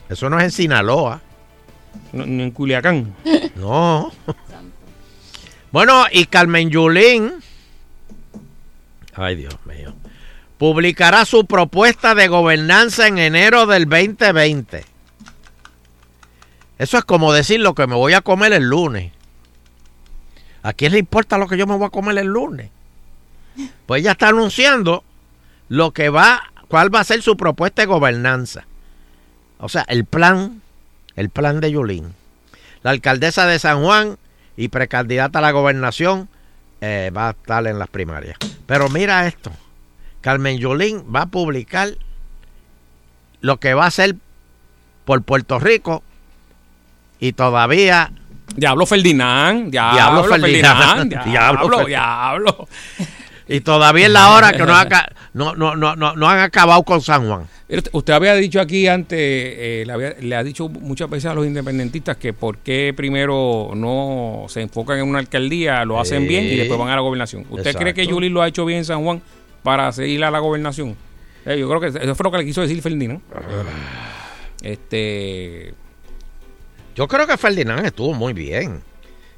Eso no es en Sinaloa. No, ni en Culiacán. No. Bueno, y Carmen Yulín, ay Dios mío, publicará su propuesta de gobernanza en enero del 2020. Eso es como decir lo que me voy a comer el lunes. ¿A quién le importa lo que yo me voy a comer el lunes? Pues ella está anunciando lo que va, cuál va a ser su propuesta de gobernanza. O sea, el plan, el plan de Yulín. La alcaldesa de San Juan y precandidata a la gobernación eh, va a estar en las primarias. Pero mira esto, Carmen Yulín va a publicar lo que va a hacer por Puerto Rico y todavía Diablo Ferdinand. Diablo, Diablo Ferdinand. Ferdinand, Diablo, Diablo. Y todavía es la hora que no, aca- no, no, no, no, no han acabado con San Juan. Usted- había dicho aquí antes, eh, le, había- le ha dicho muchas veces a los independentistas que por qué primero no se enfocan en una alcaldía, lo hacen bien y después van a la gobernación. ¿Usted cree que. Yuli lo ha hecho bien en San Juan para seguir a la gobernación? Eh, yo creo que eso fue lo que le quiso decir Ferdinand. Este. Yo creo que Ferdinand estuvo muy bien.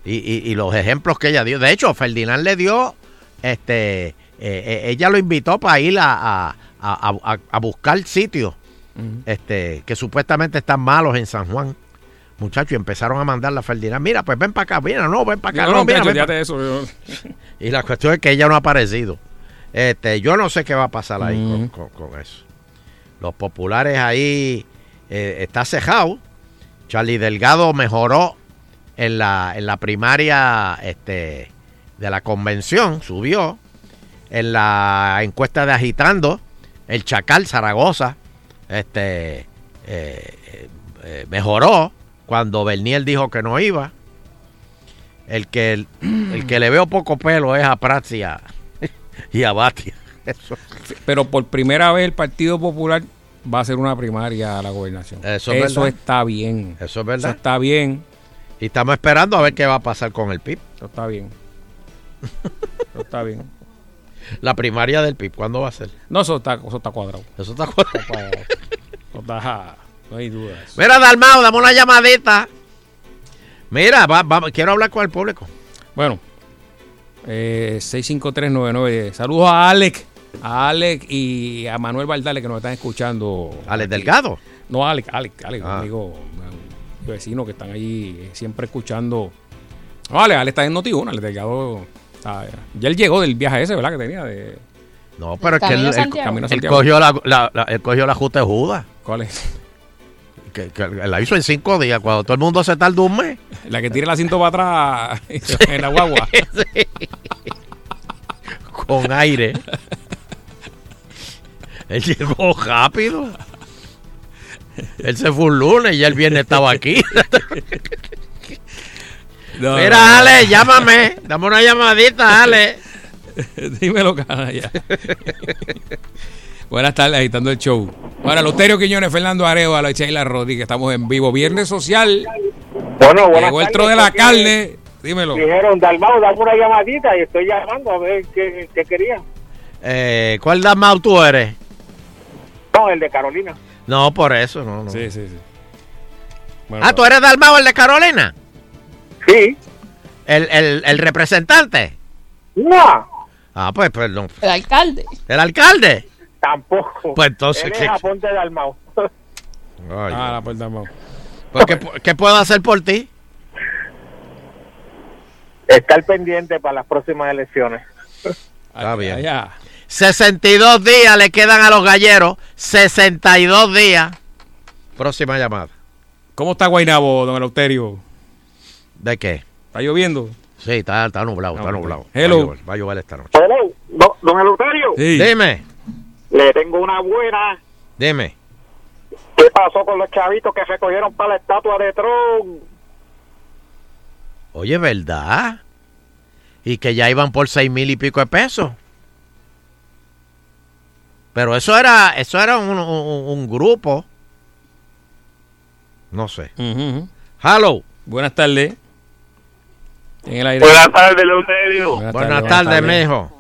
Y, y- y los ejemplos que ella dio. De hecho, Ferdinand le dio, este, eh, eh, ella lo invitó para ir a, a- a- buscar sitios este, que supuestamente están malos en San Juan. Muchachos, y empezaron a mandarle a Ferdinand, mira, pues ven para acá, mira, no, ven para acá. No, no, no, mira, ven pa' eso. Y la cuestión es que ella no ha aparecido. Este, yo no sé qué va a pasar ahí con, con- con eso. Los populares ahí eh, está cejado. Charlie Delgado mejoró en la, en la primaria este, de la convención, subió. En la encuesta de agitando, el Chacal Zaragoza este, eh, eh, eh, mejoró cuando Bernier dijo que no iba. El que, el, que le veo poco pelo es a Prats y a, Batia. Pero por primera vez el Partido Popular va a hacer una primaria a la gobernación. Eso es verdad. está bien. Eso es verdad. Eso está bien. Y estamos esperando a ver qué va a pasar con el PIB. Eso está bien. Eso está bien. La primaria del PIB, ¿cuándo va a ser? No, eso está, eso está cuadrado. Eso está cuadrado. Eso está- no hay dudas. Mira, Dalmao, dame una llamadita. Mira, va- va- quiero hablar con el público. Bueno, eh, 65399. Saludos a Alex. A Alex y a Manuel Valdale que nos están escuchando. ¿Alex aquí. Delgado? No, Alex, Alex, Alex, un Ah. amigo, un vecino que están eh, siempre escuchando. No, Alex, Alex está en Noti1, Alex Delgado. está- ya él llegó del viaje ese, ¿verdad? Que tenía de. No, pero es que él, cogió la, la- la- él cogió la justa de Judas. ¿Cuál es? Que, que la hizo en cinco días, cuando todo el mundo se tardó un mes. La que tira el asiento para atrás en la guagua. Sí. Con aire. Él llegó rápido. Él se fue un lunes y ya el viernes estaba aquí. No, Mira, no, no. Ale, llámame. Dame una llamadita, Ale. Dímelo, canalla. Buenas tardes, agitando el show. Ahora, Loterio Quiñones, Fernando Arevalo y Sheila Rodríguez. Estamos en vivo. Viernes social. Bueno, buenas Llegó el tro de la carne. Dímelo. Dijeron, Dalmao, dame una llamadita y estoy llamando a ver qué, qué querían. Eh, ¿Cuál Dalmau tú eres? No, el de Carolina. No, por eso, no, no. Sí, sí, sí. ah, ¿tú eres Dalmau, el de Carolina? Sí. ¿El, el, el representante? No. Ah, pues, perdón. El alcalde. ¿El alcalde? Tampoco. Pues entonces, Él ¿qué? es Aponte de Dalmao. Ay, Ah, la puerta mano. pues, ¿qué, qué puedo hacer por ti? Estar pendiente para las próximas elecciones. Está bien. Allá. 62 días le quedan a los galleros. 62 días. Próxima llamada. ¿Cómo está Guainabo, don Eleuterio? ¿De qué? ¿Está lloviendo? Sí, está, está nublado, está nublado. Hello. Va a llover, va a llover esta noche. Hello, don, don Eleuterio. Sí. Dime, Le tengo una buena. dime. ¿Qué pasó con los chavitos que recogieron para la estatua de Trump? Oye, ¿verdad? Y que ya iban por seis mil y pico de pesos. Pero eso era, eso era un, un- un grupo. No sé. Ujú. Hello. Buenas tardes. En el aire. Buenas tardes, Leuterio. Buenas tardes, mijo.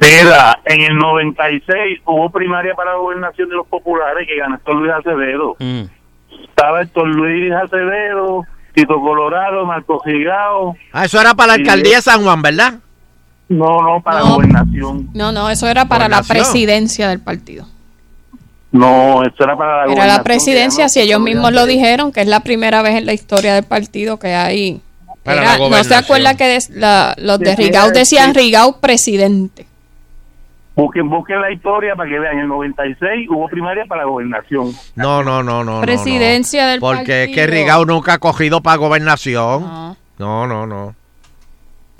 Mira, en el 96 hubo primaria para la gobernación de los populares que ganó Héctor Luis Acevedo. Mm. Estaba Héctor Luis Acevedo, Tito Colorado, Marcos Gigao. Ah, eso era para la alcaldía de San Juan, ¿verdad? No, no, para No. la gobernación. No, no, eso era para la presidencia del partido. No, eso era para la Era gobernación. la presidencia, si ellos mismos lo dijeron, que es la primera vez en la historia del partido que hay. Para Era- la no se acuerda que des- la- los de Sí, Rigau decían sí. Rigau presidente. Busquen, busquen la historia para que vean. En el 96 hubo primaria para la gobernación. No, no, no, no. no, Presidencia no. del Porque es que partido. Rigao nunca ha cogido para gobernación. No, No, no, no.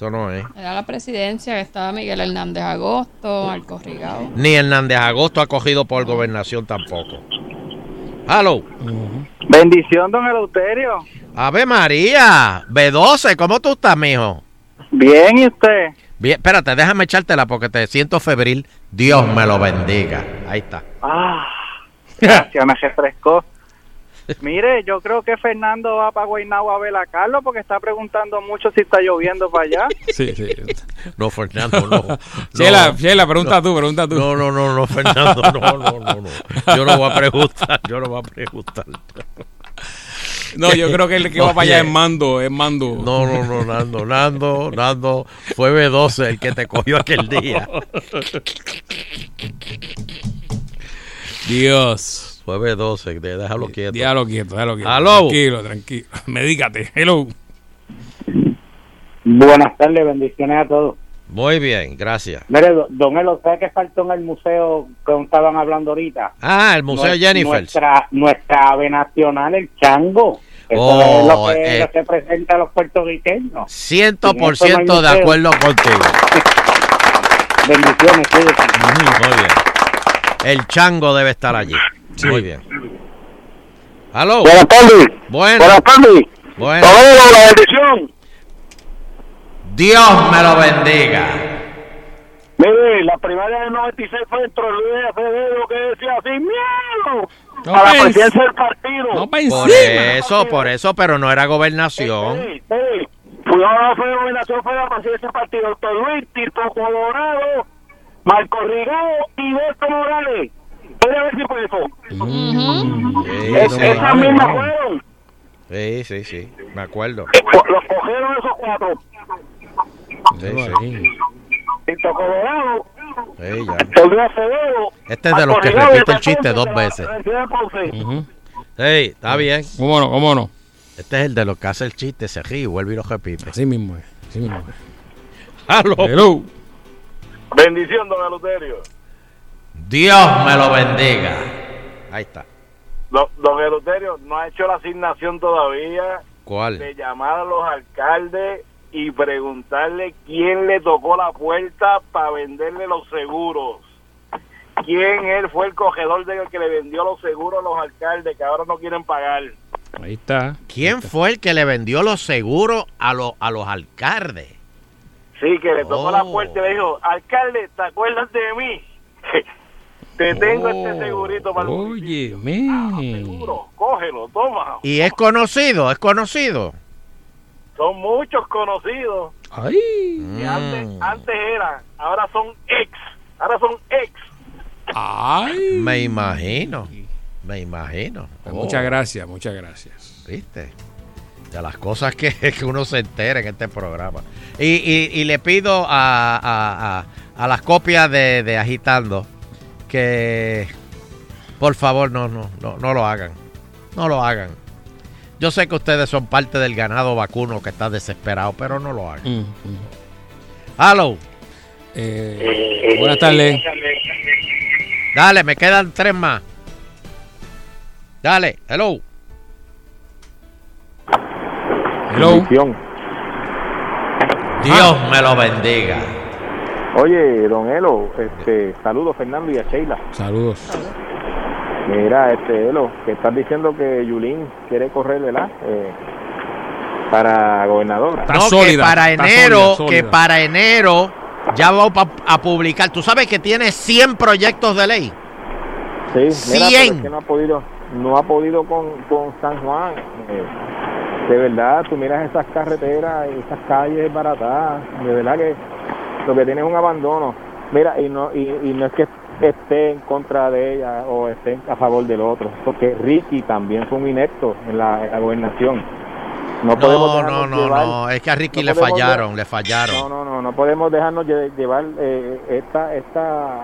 Esto no es. era la presidencia que estaba Miguel Hernández Agosto, Marcos Rigau. Ni Hernández Agosto ha cogido por gobernación tampoco. Hello. Bendición, don Eleuterio. Ave María. B12, ¿cómo tú estás, mijo? Bien, ¿y usted? Bien, espérate, déjame echártela porque te siento febril. Dios me lo bendiga. Ahí está. Ah, gracias, me refrescó. Mire, yo creo que Fernando va para Guaynabo a ver a Carlos porque está preguntando mucho si está lloviendo para allá. Sí, sí. No, Fernando, no. Sheila, No. Sheila, pregunta tú, pregunta tú. No, no, no, no, Fernando, no, no, no, no. Yo no voy a preguntar, yo no voy a preguntar. No, yo creo que el que va para allá es Mando, es Mando. No, no, no, Nando, Nando, Nando, fue B12 el que te cogió aquel día. Dios. B12, de- déjalo quieto. Déjalo quieto, déjalo quieto. Aló. Tranquilo, tranquilo. Medícate. Hello. Buenas tardes, bendiciones a todos. Muy bien, gracias. Mire, do- don Elo, ¿sabe qué faltó en el museo que estaban hablando ahorita? Ah, el Museo Jennifer. Nuestra, nuestra ave nacional, el chango. Eso Oh, es lo que eh. representa a los puertorriqueños. Ciento por no ciento de acuerdo contigo. Bendiciones, cuídense. Muy bien. El chango debe estar allí. Muy bien. Aló. Buenas tardes. Bueno. Buenas tardes. Bueno. La bendición. Dios me lo bendiga. Mire, la primaria del 96 fue entre Luis Acevedo que decía así, miedo No a la presidencia del partido. Por eso, por eso, pero no era gobernación. Sí, sí. Fui a la fue gobernación fue la presidencia del partido. Doctor Luis, Tito Colorado, Marco Rigado y Beto Morales. Voy a ver si fue eso. Sí, Es- sí. esas mismas fueron. Sí, sí, sí, me acuerdo. Los cogieron esos cuatro. Sí, sí. Tito Colorado, Sí, ya. Este es de los que repite el chiste dos veces. De Ponce. Sí, está bien. ¿Cómo no? ¿Cómo no? Este es el de los que hace el chiste, se ríe y vuelve y lo repite. Así mismo es. Así mismo es. Hello. Bendición, don Eleuterio. Dios me lo bendiga. Ahí está. Don, don Eleuterio no ha hecho la asignación todavía ¿Cuál? de llamar a los alcaldes y preguntarle quién le tocó la puerta para venderle los seguros. ¿Quién él fue el cogedor del que le vendió los seguros a los alcaldes que ahora no quieren pagar? Ahí está. ¿Quién fue el que le vendió los seguros a, los a los alcaldes? Sí, que le tocó la Oh. puerta y le dijo, alcalde, ¿te acuerdas de mí? Te tengo este segurito para el Oye, seguro. Cógelo, toma. Y es conocido, es conocido. Son muchos conocidos. Ay. que antes, antes eran, ahora son ex. Ahora son ex. Ay. Me imagino. Me imagino. Pues Oh, Muchas gracias, muchas gracias. ¿Viste? De las cosas que, que uno se entera en este programa. Y, y- y le pido a, a- a- a las copias de, de Agitando que por favor no, no, no, no lo hagan. No lo hagan. Yo sé que ustedes son parte del ganado vacuno que está desesperado, pero no lo hagan. Hello. Eh, buenas tardes. Dale, me quedan tres más. Dale, hello. Hello. Dios me lo bendiga. Oye, don Elo, este, saludos Fernando y a Sheila. Saludos. Mira, este Elo, que estás diciendo que Yulín quiere correr, ¿verdad? Eh, para gobernadora. no, que para enero, que para enero ya va a, a publicar. Tú sabes que tiene 100 proyectos de ley. Sí, mira, pero 100. es que no ha podido, no ha podido con, con San Juan. Eh, de verdad, tú miras esas carreteras y esas calles baratadas, de verdad que lo que tiene es un abandono. Mira, y no y, y no es que esté en contra de ella o esté a favor del otro, porque Ricky también fue un inepto en la, en la gobernación. No, podemos No, no, no, llevar- no. Es que a Ricky no le fallaron, le fallaron. No, no, no, no podemos dejarnos lle- llevar eh, esta, esta,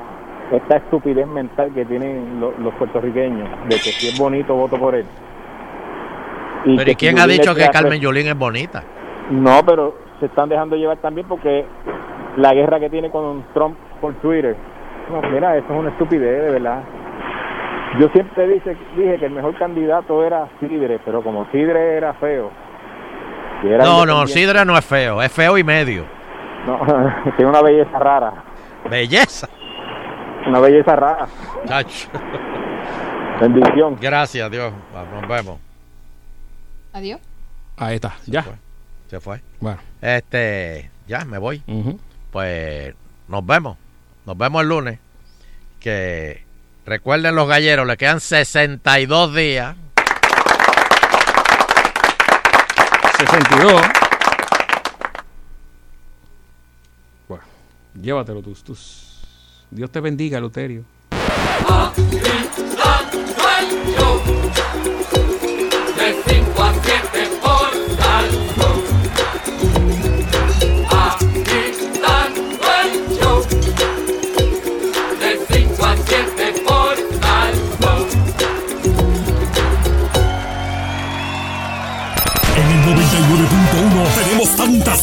esta estupidez mental que tienen lo- los puertorriqueños de que si es bonito voto por él. Pero ¿y quién ha dicho que Carmen Yulín es bonita? No, pero se están dejando llevar también porque la guerra que tiene con Trump por Twitter. No, mira, eso es una estupidez, de verdad. Yo siempre dice, dije que el mejor candidato era Sidre, pero como Sidre era feo. era No, no, Sidra no es feo, es feo y medio. No, tiene una belleza rara. Belleza. Una belleza rara. Chacho. Bendición. Gracias, Dios. Nos vemos. Adiós. Ahí está, ya. Se fue. Bueno. Este, ya, me voy. Pues nos vemos. Nos vemos el lunes. Que recuerden los galleros, le quedan 62 días. 62. Bueno, llévatelo tus, tus. Dios te bendiga, Luterio.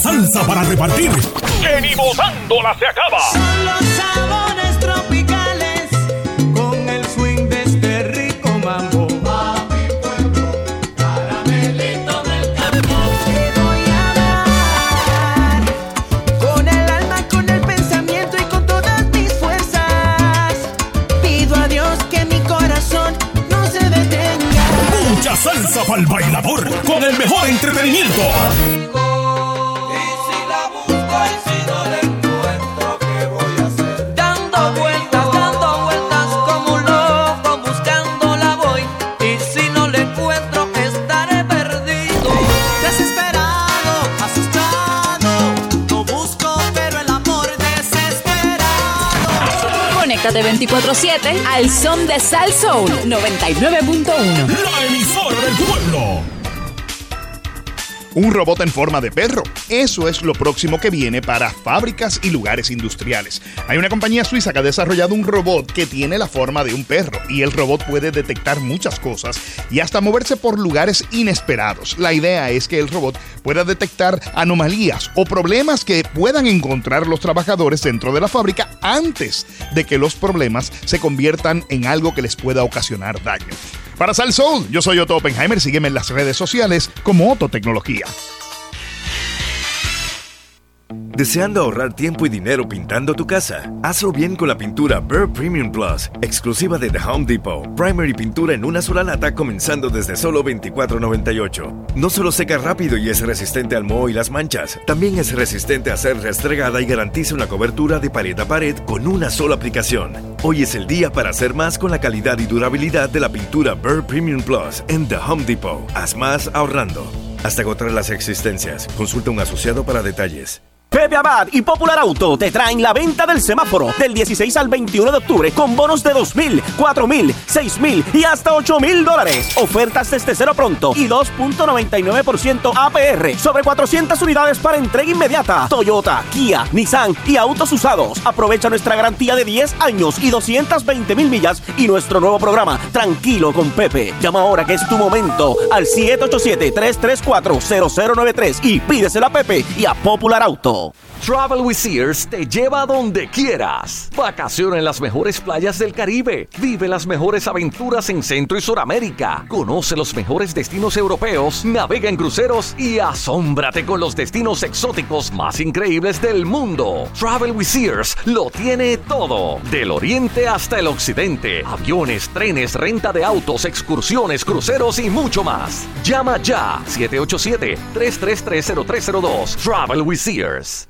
Salsa para repartir. Que ni votándola se acaba. Los sabores tropicales con el swing de este rico mambo. A mi pueblo, caramelito del campo. Te voy a dar con el alma, con el pensamiento y con todas mis fuerzas. Pido a Dios que mi corazón no se detenga. Mucha salsa para el bailador con el mejor entretenimiento. Conéctate 24-7 al son de Sal Soul 99.1. La emisora del pueblo. Un robot en forma de perro. Eso es lo próximo que viene para fábricas y lugares industriales. Hay una compañía suiza que ha desarrollado un robot que tiene la forma de un perro y el robot puede detectar muchas cosas y hasta moverse por lugares inesperados. La idea es que el robot pueda detectar anomalías o problemas que puedan encontrar los trabajadores dentro de la fábrica antes de que los problemas se conviertan en algo que les pueda ocasionar daño. Para Sal Soul, yo soy Otto Oppenheimer. Sígueme en las redes sociales como Otto Tecnología. ¿Deseando ahorrar tiempo y dinero pintando tu casa? Hazlo bien con la pintura Burr Premium Plus, exclusiva de The Home Depot. Primer y pintura en una sola lata comenzando desde solo $24.98. No solo seca rápido y es resistente al moho y las manchas, también es resistente a ser restregada y garantiza una cobertura de pared a pared con una sola aplicación. Hoy es el día para hacer más con la calidad y durabilidad de la pintura Burr Premium Plus en The Home Depot. Haz más ahorrando. Hasta agotar las existencias. Consulta un asociado para detalles. Pepe Abad y Popular Auto te traen la venta del semáforo del 16 al 21 de octubre con bonos de 2 mil, 4 mil, 6 mil y hasta 8 mil dólares. Ofertas desde cero pronto y 2.99% APR sobre 400 unidades para entrega inmediata. Toyota, Kia, Nissan y autos usados. Aprovecha nuestra garantía de 10 años y 220 mil millas y nuestro nuevo programa Tranquilo con Pepe. Llama ahora que es tu momento al 787-334-0093 y pídesela a Pepe y a Popular Auto. Bill. Travel with Sears te lleva a donde quieras. Vacaciona en las mejores playas del Caribe. Vive las mejores aventuras en Centro y Suramérica. Conoce los mejores destinos europeos. Navega en cruceros y asómbrate con los destinos exóticos más increíbles del mundo. Travel with Sears lo tiene todo. Del oriente hasta el occidente. Aviones, trenes, renta de autos, excursiones, cruceros y mucho más. Llama ya 787-333-0302. Travel with Sears.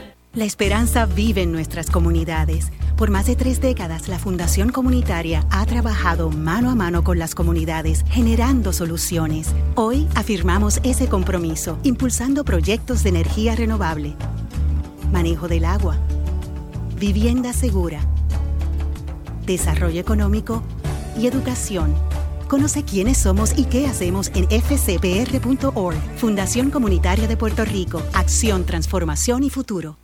La esperanza vive en nuestras comunidades. Por más de tres décadas, la Fundación Comunitaria ha trabajado mano a mano con las comunidades, generando soluciones. Hoy afirmamos ese compromiso, impulsando proyectos de energía renovable, manejo del agua, vivienda segura, desarrollo económico y educación. Conoce quiénes somos y qué hacemos en fcpr.org. Fundación Comunitaria de Puerto Rico. Acción, transformación y futuro.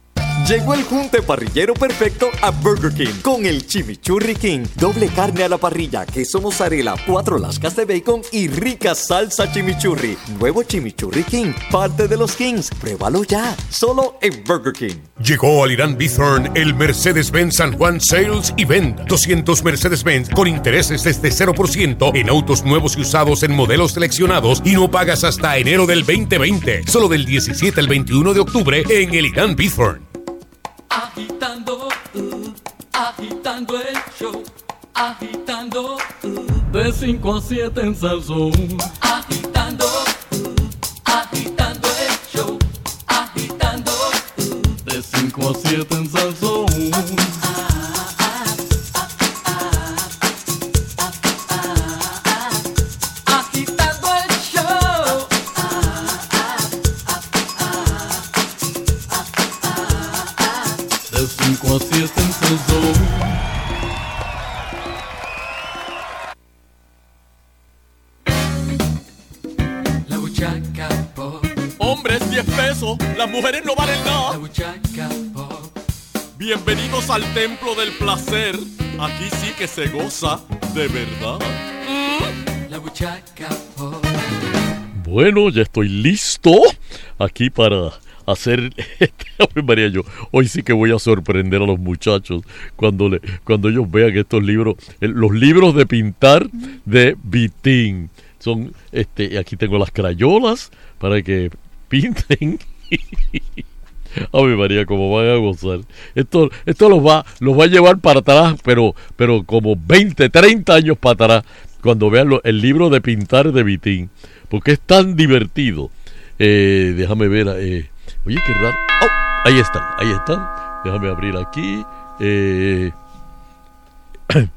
Llegó el junte parrillero perfecto a Burger King con el Chimichurri King. Doble carne a la parrilla, queso mozzarella, cuatro lascas de bacon y rica salsa chimichurri. Nuevo Chimichurri King, parte de los Kings. Pruébalo ya, solo en Burger King. Llegó al Irán Bithorn el Mercedes-Benz San Juan Sales Event. 200 Mercedes-Benz con intereses desde 0% en autos nuevos y usados en modelos seleccionados y no pagas hasta enero del 2020. Solo del 17 al 21 de octubre en el Irán Bithorn. Agitando, uh, agitando el show, agitando, uh, de 5 a 7 en Salsón. Agitando, uh, agitando el show, agitando, de 5 a 7 en Salsón. 10 pesos. Las mujeres no valen nada. Bienvenidos al templo del placer. Aquí sí que se goza de verdad. La buchaca pop. Bueno, ya estoy listo aquí para hacer este María yo hoy sí que voy a sorprender a los muchachos cuando le cuando ellos vean estos libros los libros de pintar de Vitín son este aquí tengo las crayolas para que pinten Ave María, como van a gozar. Esto, esto los va, los va a llevar para atrás, pero, pero como 20, 30 años para atrás, cuando vean lo- el libro de pintar de Vitín. Porque es tan divertido. Eh, déjame ver. eh, oye, qué raro. ¡Oh! ahí están, ahí están. Déjame abrir aquí. Eh,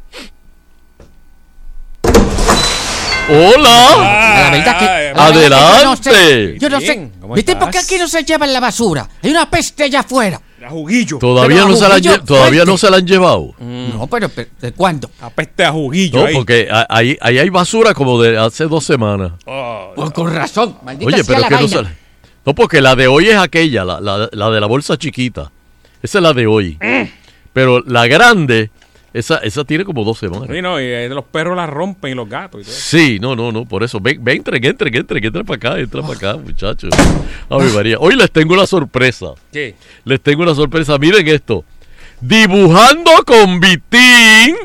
¡Hola! La verdad que. la verdad que ¡Adelante! Yo no sé. Yo no sé. Bien, ¿cómo ¿Viste por qué aquí no se llevan la basura? Hay una peste allá afuera. juguillo. Todavía, no se, la han todavía no se la han llevado. No, pero, pero ¿de cuándo? Apeste a juguillo No, ahí. porque ahí, ahí hay basura como de hace dos semanas. Pues con razón. Maldita Oye, sea pero la que no se... No, porque la de hoy es aquella, la, la- la de la bolsa chiquita. Esa es la de hoy. Pero la grande, esa, esa tiene como dos semanas. Sí, no, y los perros la rompen y los gatos y todo. Sí, no, no, no, por eso. Ven, ven, entren, entren, entren, entren para acá, entren para acá, muchachos. Ave María. Hoy les tengo una sorpresa. ¿Qué? Les tengo una sorpresa. Miren esto. Dibujando con Vitín.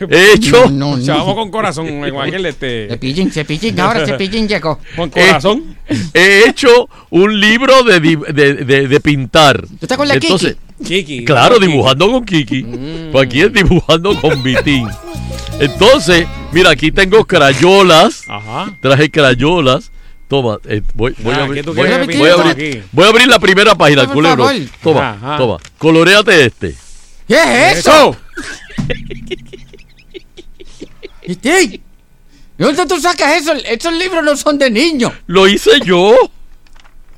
Hecho. No, no, Chavamos con corazón, igual que el de este. Cepillín, cepillín, ahora cepillín llegó. Con corazón. He hecho un libro de, de, de- de pintar. ¿Tú estás con la Entonces, Kiki. Claro, Kiki. dibujando con Kiki. Pues aquí es dibujando con Vitín. Entonces, mira, aquí tengo crayolas. Ajá. Traje crayolas. Toma, eh, voy, voy Ah, a abrir. ¿qué tú Voy, a abrir aquí? voy a abrir la primera página, Por culebro. Toma, Ajá. toma. Coloreate este. ¿Qué es eso? ¿De dónde tú sacas eso? Esos libros no son de niños. Lo hice yo.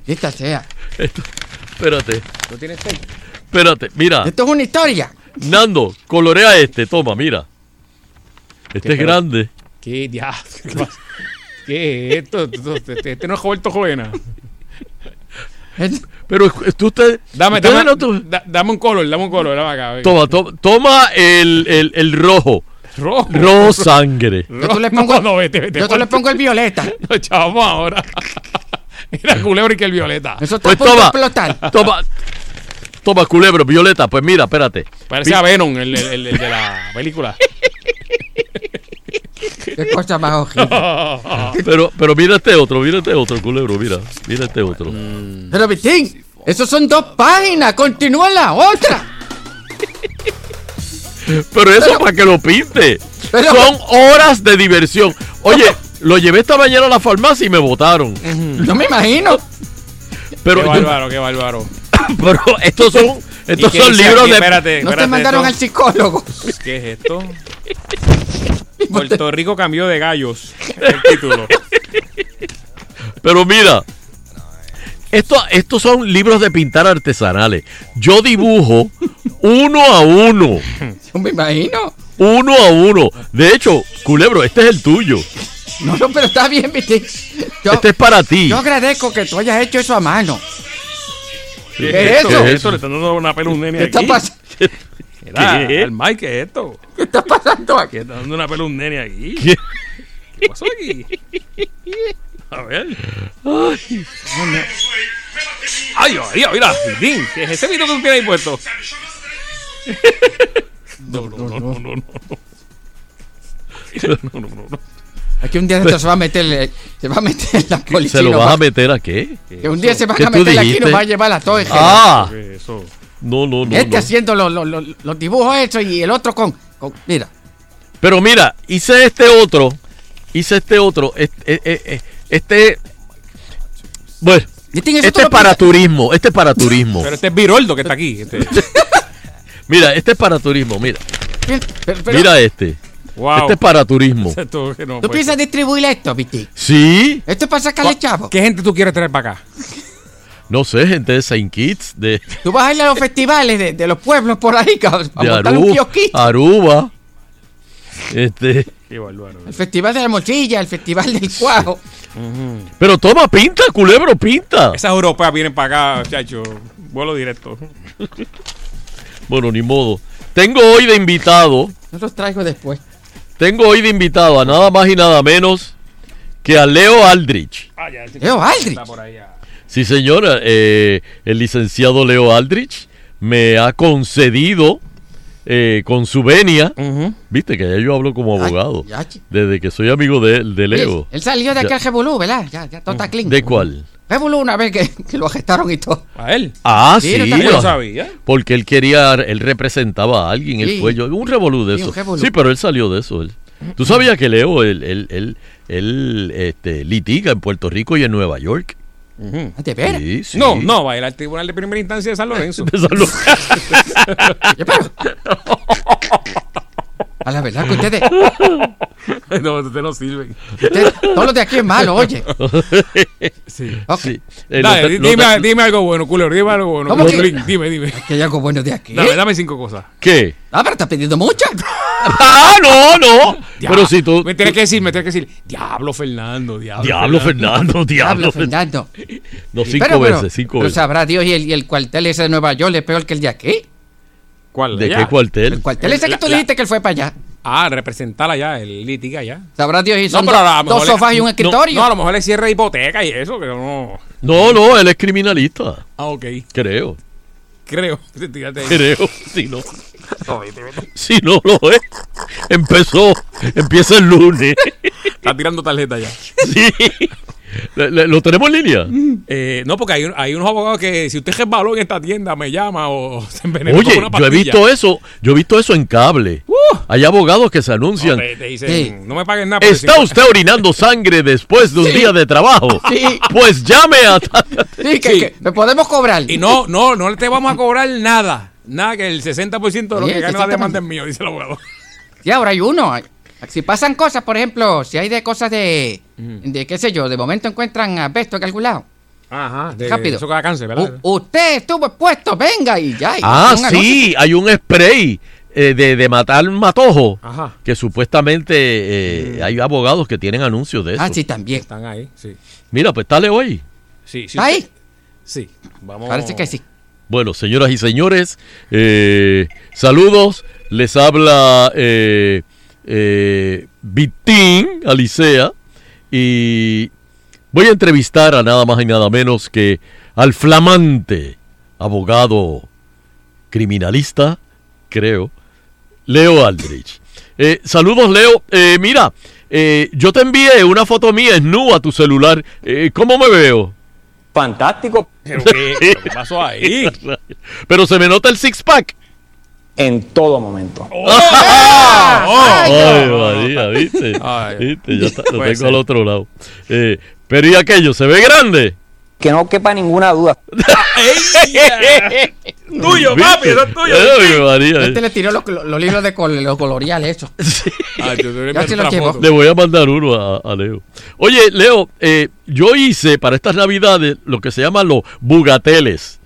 Esta sea. Esto- espérate, ¿Tú tienes seis? espérate. Mira, Esto es una historia. Nando, colorea este. Toma, mira. Este ¿Qué, es grande. ¿Qué diablo? ¿Qué es esto? Este, este no es Roberto Jovena. Pero tú usted. Dame, ustedes dame, no tu- da- dame un color, dame un color. Dame acá. Toma, to- toma el, el, el rojo. Rojo. Rojo sangre. Yo tú le pongo, No, vete, vete, yo tú le fuerte. pongo el violeta. No, chavamos ahora. Mira, culebro y que el violeta. Eso está Pues a punto de toma. explotar. Toma. Toma, culebro, violeta. Pues mira, espérate. Parece Pi- a Venom, el, el- el- el de la película. Qué cosa más horrible. Pero, pero mira este otro, mira este otro, culebro, mira. Mira este otro. Pero Vitín, esos son dos páginas. Continúa la otra. Pero eso para que lo pinte. Pero- Son horas de diversión. Oye, lo llevé esta mañana a la farmacia y me votaron. No me imagino. Pero, qué bárbaro, qué bárbaro. pero estos son, estos ¿Y qué son dice libros aquí? de. Espérate, No te espérate, mandaron esto- al psicólogo. ¿Qué es esto? Puerto Rico cambió de gallos. El título. Pero mira, esto, estos son libros de pintar artesanales. Yo dibujo uno a uno. Yo me imagino. Uno a uno. De hecho, culebro, este es el tuyo. No, no, pero está bien. Yo, Este es para ti. yo agradezco que tú hayas hecho eso a mano. ¿Qué, ¿Qué es eso? ¿Qué es eso? Le están dando una un nene ¿Qué está aquí. pasando? Mira, ¿Qué? al Mike, ¿qué es esto? ¿Qué está pasando aquí? Están dando una pela un nene aquí. ¿Qué? ¿Qué pasó aquí? A ver. Ay. Ay, mira, mira. ¿qué es ese video que tú tienes ahí puesto? No, no, no, no, no. no. No, no, no, no. Aquí un día esto se va a meter, eh, se va a meter la policía. ¿Se lo vas va- a meter a qué? Que un día se van ¿Qué a meter aquí y nos va a llevar a todos. Ah. ¿Qué es eso? No, no, no. Este no. haciendo los, los- dibujos esos y el otro con, con- Mira, Pero mira, hice este otro. Hice este otro. Este. este, este bueno. Este Este es para turismo. Este es para turismo. Pero este es Viroldo que está aquí. Este. Mira, este es para turismo. Mira. pero- pero- Mira este. Wow. Este es para turismo. No ¿Tú piensas distribuir esto, Viti? Sí. Esto es para sacarle chavo. ¿Qué gente tú quieres traer para acá? No sé, gente de Saint Kitts, de, Tú vas a ir a los festivales de, de los pueblos por ahí, cabrón, a de montar un Aruba, kiosquito. Aruba. Este. El festival de la mochilla, el festival del cuajo. Pero toma, pinta, culebro, pinta. Esas europeas vienen para acá, chacho. Vuelo directo. Bueno, ni modo. Tengo hoy de invitado. Yo los traigo después. Tengo hoy de invitado a nada más y nada menos que a Leo Aldrich. Ah, ya, Leo Aldrich. Está por allá. Sí, señora, eh, el licenciado Leo Aldrich me ha concedido eh, con su venia, viste que ya yo hablo como abogado, desde que soy amigo de, de Leo. Él salió de aquel Revolú, ¿verdad? Ya, ya, todo está clean. ¿De cuál? Revolú una vez que, que lo agestaron y todo. ¿A él? Ah, Sí, sí, no sabía. porque él quería, él representaba a alguien, Sí. fue yo, un revolú de Sí, eso. revolú. Sí, pero él salió de eso. Él. ¿Tú sabías que Leo, él, él, él, él, este, litiga en Puerto Rico y en Nueva York? Ah, ¿De veras? Sí, sí. No, no, va a ir al tribunal de primera instancia de San Lorenzo. De San Lorenzo. A la verdad que ustedes, no, ustedes no sirven. ustedes- todos los de aquí es malo, oye. Sí. Ok. Sí. Eh, Dale, lo te- di- lo dime, dime algo bueno, culero. Dime algo bueno. ¿Cómo que? Culín, Dime, dime. Que hay algo bueno de aquí. Dame, dame cinco cosas. ¿Qué? Ah, pero estás pidiendo mucho. Ah, no, no. Ya, Pero si tú. Me tienes que decir, me tienes que decir. Diablo Fernando, diablo. Diablo Fernando, Diablo, diablo Fernando. No, cinco Pero, pero, veces, cinco pero veces. sabrá Dios y el, y el cuartel ese de Nueva York es peor que el de aquí. ¿Cuál? ¿De allá? qué cuartel? El cuartel ese que tú La- dijiste que él fue para allá. Ah, representar allá, el litiga allá. Sabrá Dios y son dos, sofás y un escritorio. No, a lo mejor le cierra hipoteca y eso, pero no. No, no, él es criminalista. Ah, ok. Creo. Creo. Creo. Si no. Si no lo es. Empezó. Empieza el lunes. Está tirando tarjeta ya. Sí. ¿Lo tenemos en línea? Eh, no, porque hay, un- hay unos abogados que si usted resbaló en esta tienda, me llama o se envenenó Oye, con una yo he visto eso. Yo he visto eso en cable. Hay abogados que se No, anuncian. te, te dicen, Sí. no me paguen nada. ¿Está decir- usted orinando sangre después de un día de trabajo? Sí. Pues llame a... Sí, que, Sí. que me podemos cobrar. Y no, no, no te vamos a cobrar nada. Nada, que el 60% de lo que gana la 60%. demanda es mío, dice el abogado. Sí, ahora hay uno. Si pasan cosas, por ejemplo, si hay de cosas de, de qué sé yo, de momento encuentran asbesto en algún lado. Ajá, de, Rápido. Eso cáncer, ¿verdad? U- usted estuvo expuesto, venga y ya. y Ah, sí, hay un spray eh, de, de matar matojo Ajá. que supuestamente eh, hay abogados que tienen anuncios de eso. Ah, sí, también. Están ahí, sí. Mira, pues dale hoy. Sí, sí. ¿Está ahí? Sí. Vamos. Parece que sí. Bueno, señoras y señores, eh, saludos. Les habla eh, Vitín Alicea y voy a entrevistar a nada más y nada menos que al flamante abogado criminalista, creo, Leo Aldrich. Eh, saludos, Leo. Eh, mira, eh, yo te envié una foto mía en nu a tu celular. Eh, ¿Cómo me veo? Fantástico. ¿Pero qué, pero qué pasó ahí? Pero se me nota el six pack. En todo momento. Ay, María, ¿viste? Ay. ¿Viste? Ya está, lo tengo ser. al otro lado. Eh, pero ¿y aquello? ¿Se ve grande? Que no quepa ninguna duda. tuyo, ¿Viste? papi, eso es tuyo. Ay, María. Este le tiró los, los libros de col- los coloriales, otra llevó. foto. Le voy a mandar uno a, a Leo. Oye, Leo, eh, yo hice para estas navidades lo que se llaman los bugateles.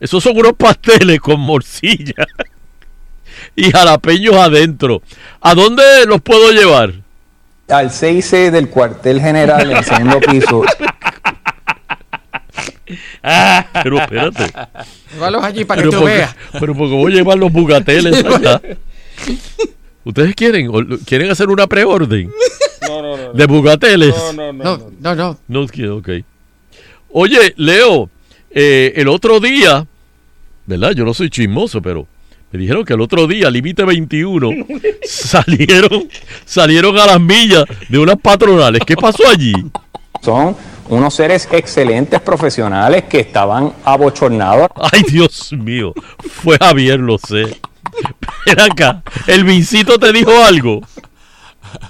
Esos son unos pasteles con morcilla y jalapeños adentro. ¿A dónde los puedo llevar? Al 6C del cuartel general en el segundo piso. Pero espérate. Llévalos allí para que Pero tú porque, veas. pero porque voy a llevar los bugateles allá. ¿Ustedes quieren? ¿Quieren hacer una preorden? No, no, no. ¿De bugateles? No, no, no. no. No, no. No quiero, ok. Oye, Leo, eh, el otro día, ¿verdad? Yo no soy chismoso, pero me dijeron que el otro día, límite 21, salieron, salieron a las millas de unas patronales. ¿Qué pasó allí? Son unos seres excelentes profesionales que estaban abochornados. Ay, Dios mío, fue Javier, lo sé. Ven acá, el Vincito te dijo algo.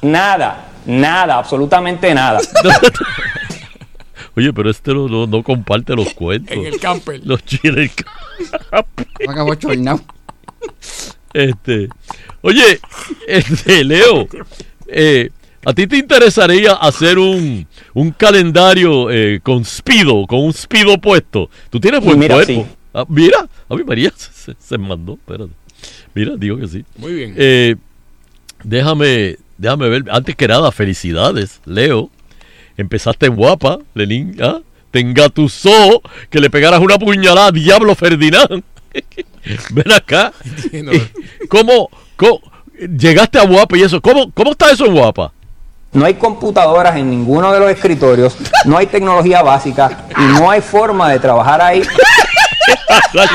Nada, nada, absolutamente nada. Oye, pero este no, no- no comparte los cuentos. En el camper. Los chiles. Bochornar. Este, oye, este, Leo, eh, ¿a ti te interesaría hacer un, un calendario eh, con Spido, con un Spido puesto? Tú tienes buen Mira, cuerpo. sí. Ah, mira, a mí María se, se mandó, espérate. Mira, digo que sí. Muy bien. Eh, déjame, déjame ver, antes que nada, felicidades, Leo. Empezaste guapa, Lenín, ¿ah? Te engatusó que le pegaras una puñalada a Diablo Ferdinand. Ven acá. ¿Cómo, cómo llegaste a guapa y eso? ¿Cómo, cómo está eso en guapa? No hay computadoras en ninguno de los escritorios, no hay tecnología básica y no hay forma de trabajar ahí. pero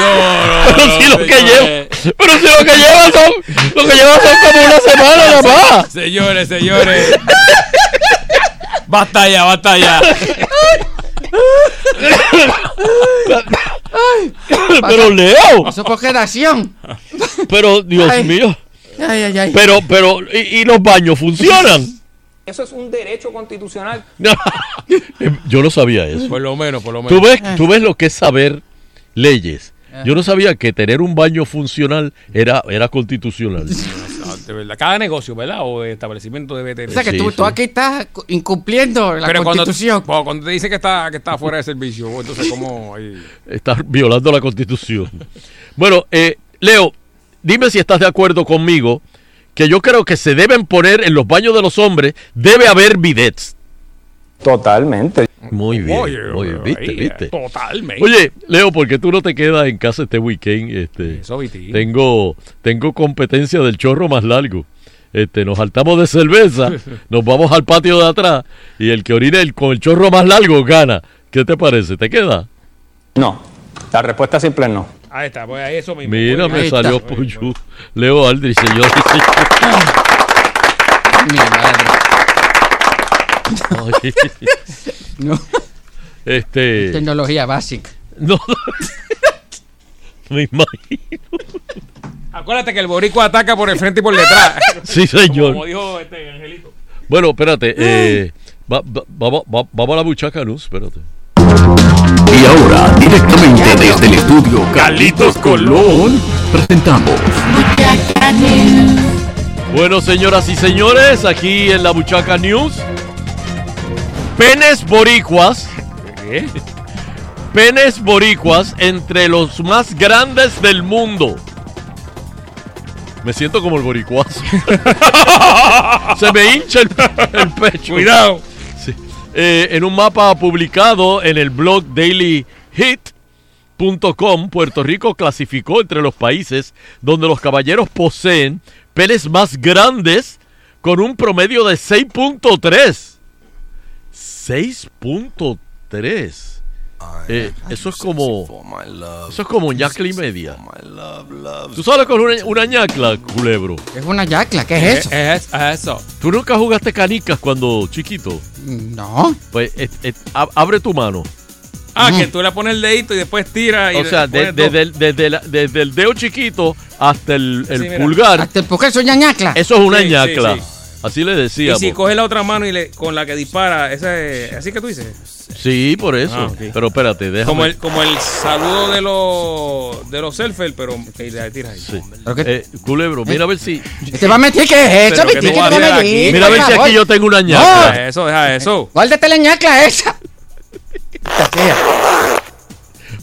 si lo que lleva, pero si lo que lleva son, lo que lleva son como una semana nada más. Señores, señores. basta ya, basta ya. Pero Leo, Pasó por quedación. pero Dios Ay. mío. Ay, ay, ay. Pero, pero, ¿y, y los baños funcionan? Eso es un derecho constitucional. Yo no sabía eso. Por lo menos, por lo menos. ¿Tú ves, tú ves lo que es saber leyes. Yo no sabía que tener un baño funcional era, era constitucional. De verdad. Cada negocio, ¿verdad? O establecimiento debe tener. O sea que Sí, tú, tú aquí estás incumpliendo la Pero cuando, constitución. bueno, cuando te dice que está, que está fuera de servicio, entonces, ¿cómo? ahí? Estás violando la constitución. Bueno, eh, Leo, dime si estás de acuerdo conmigo que yo creo que se deben poner en los baños de los hombres, debe haber bidets. Totalmente. Muy bien, Oye, muy bien, viste, ahí, viste. Totalmente. Oye, Leo, ¿por qué tú no te quedas en casa este weekend? Este, Eso, Viti. tengo, tengo competencia del chorro más largo. Este, nos saltamos de cerveza, nos vamos al patio de atrás y el que orine el- con el chorro más largo gana. ¿Qué te parece? ¿Te queda? No, la respuesta simple es no. Ahí está, pues ahí eso mismo. Mira, bien. me salió Puyú. Leo Aldrich, señor. Mi madre. No. Este. Tecnología básica. No. Me imagino. Acuérdate que el boricua ataca por el frente y por detrás. Sí, señor. Como dijo este Angelito. Bueno, espérate. eh, va- va- vamos, va- vamos a la buchaca news, espérate. Y ahora, directamente desde el estudio Carlitos Colón, presentamos Bueno, señoras y señores, aquí en la Buchaca News. Penes boricuas. Penes boricuas entre los más grandes del mundo. Me siento como el boricuazo. Se me hincha el, el pecho. Cuidado. Sí. Eh, en un mapa publicado en el blog dailyhit.com, Puerto Rico clasificó entre los países donde los caballeros poseen penes más grandes con un promedio de 6.3. 6.3. Eh, eso es como eso es como ñacla y media. ¿Tú sabes con una, una ñacla, culebro? Es una yacla, ¿qué es eso? Es, es eso. ¿Tú nunca jugaste canicas cuando chiquito? No. Pues eh, eh, ab- abre tu mano. Ah, que tú le pones el dedito y después tira. Y O sea, le de- dos. desde, el, desde, la- desde el dedo chiquito hasta el, el Sí, mira. pulgar. Hasta el pulgar, eso es ñañacla. Eso es una Sí, sí, ñacla. sí. Así le Y decíamos. si coges la otra mano y le, con la que dispara, esa es, así que tú dices. Sí, por eso. Ah. Pero espérate, déjame. Como el, como el saludo de los de los surfers, pero que le tiras ahí. Sí. Eh, culebro, mira a ver si. ¿Te va a meter qué es eso, que. Mira a ver si aquí yo tengo una ñacla. Deja eso, deja eso. Guárdate la ñacla esa.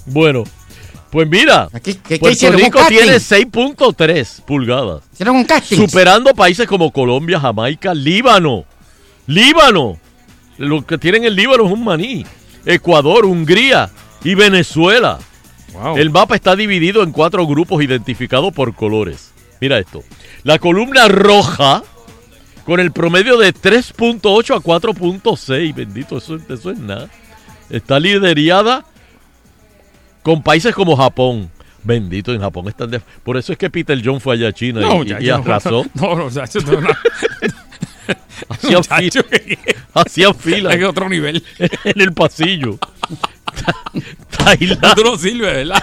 Bueno, pues mira. ¿Qué, qué Puerto Rico tiene 6.3 pulgadas. Hicieron un casting. Superando países como Colombia, Jamaica, Líbano. Líbano. Lo que tienen en Líbano es un maní. Ecuador, Hungría, y Venezuela. Wow. El mapa está dividido en cuatro grupos identificados por colores. Mira esto. La columna roja con el promedio de 3.8 a 4.6. Bendito, eso, eso es nada. Está liderada con países como Japón. Bendito, en Japón están de- Por eso es que Peter John fue allá a China y- No, y, ya, y arrasó. No, no, ya, no, no. Hacían fila, hacían fila Hay otro nivel. en el pasillo. Tailandia. No sirves, ¿verdad?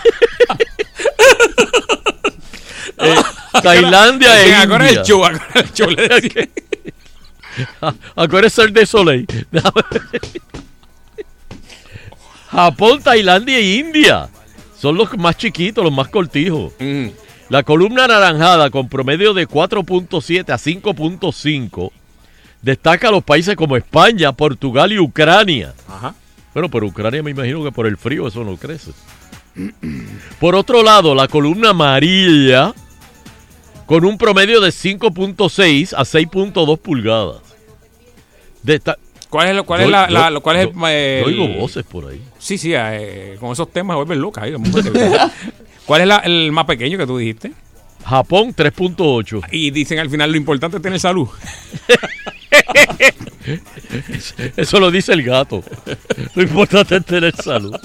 Eh, Tailandia e India. el show, el show. le. Acuérdese el de Soleil. Japón, Tailandia e India. Son los más chiquitos, los más cortijos. Mm. La columna anaranjada con promedio de 4.7 a 5.5 destaca a los países como España, Portugal y Ucrania. Ajá. Bueno, pero Ucrania me imagino que por el frío eso no crece. Por otro lado, la columna amarilla con un promedio de 5.6 a 6.2 pulgadas. Desta- ¿Cuál es, lo, cuál Yo- es, la, yo- lo- cuál es yo- el- yo oigo voces por ahí. Sí, sí, eh, con esos temas vuelven locas. ahí. ¿Cuál es la- el más pequeño que tú dijiste? Japón 3.8. Y dicen al final lo importante es tener salud. Eso lo dice el gato. Lo importante es tener salud.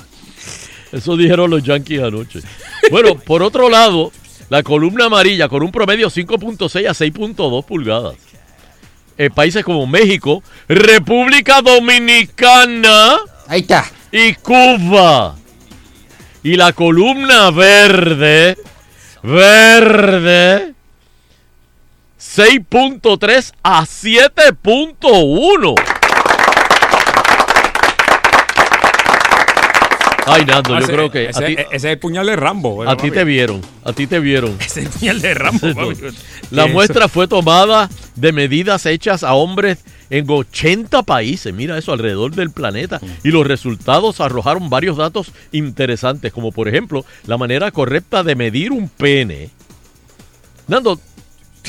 Eso dijeron los Yankees anoche. Bueno, por otro lado, la columna amarilla con un promedio 5.6 a 6.2 pulgadas. En países como México, República Dominicana. Ahí está. Y Cuba. Y la columna verde, verde, 6.3 a 7.1. Ay, Nando, yo Ese- creo que a ese, ti, ese es el puñal de Rambo. a ti te vieron, a ti te vieron. Ese es el puñal de Rambo. Papi. La Eso. muestra fue tomada de medidas hechas a hombres en 80 países, mira eso, alrededor del planeta. Y los resultados arrojaron varios datos interesantes, como por ejemplo la manera correcta de medir un pene. Nando,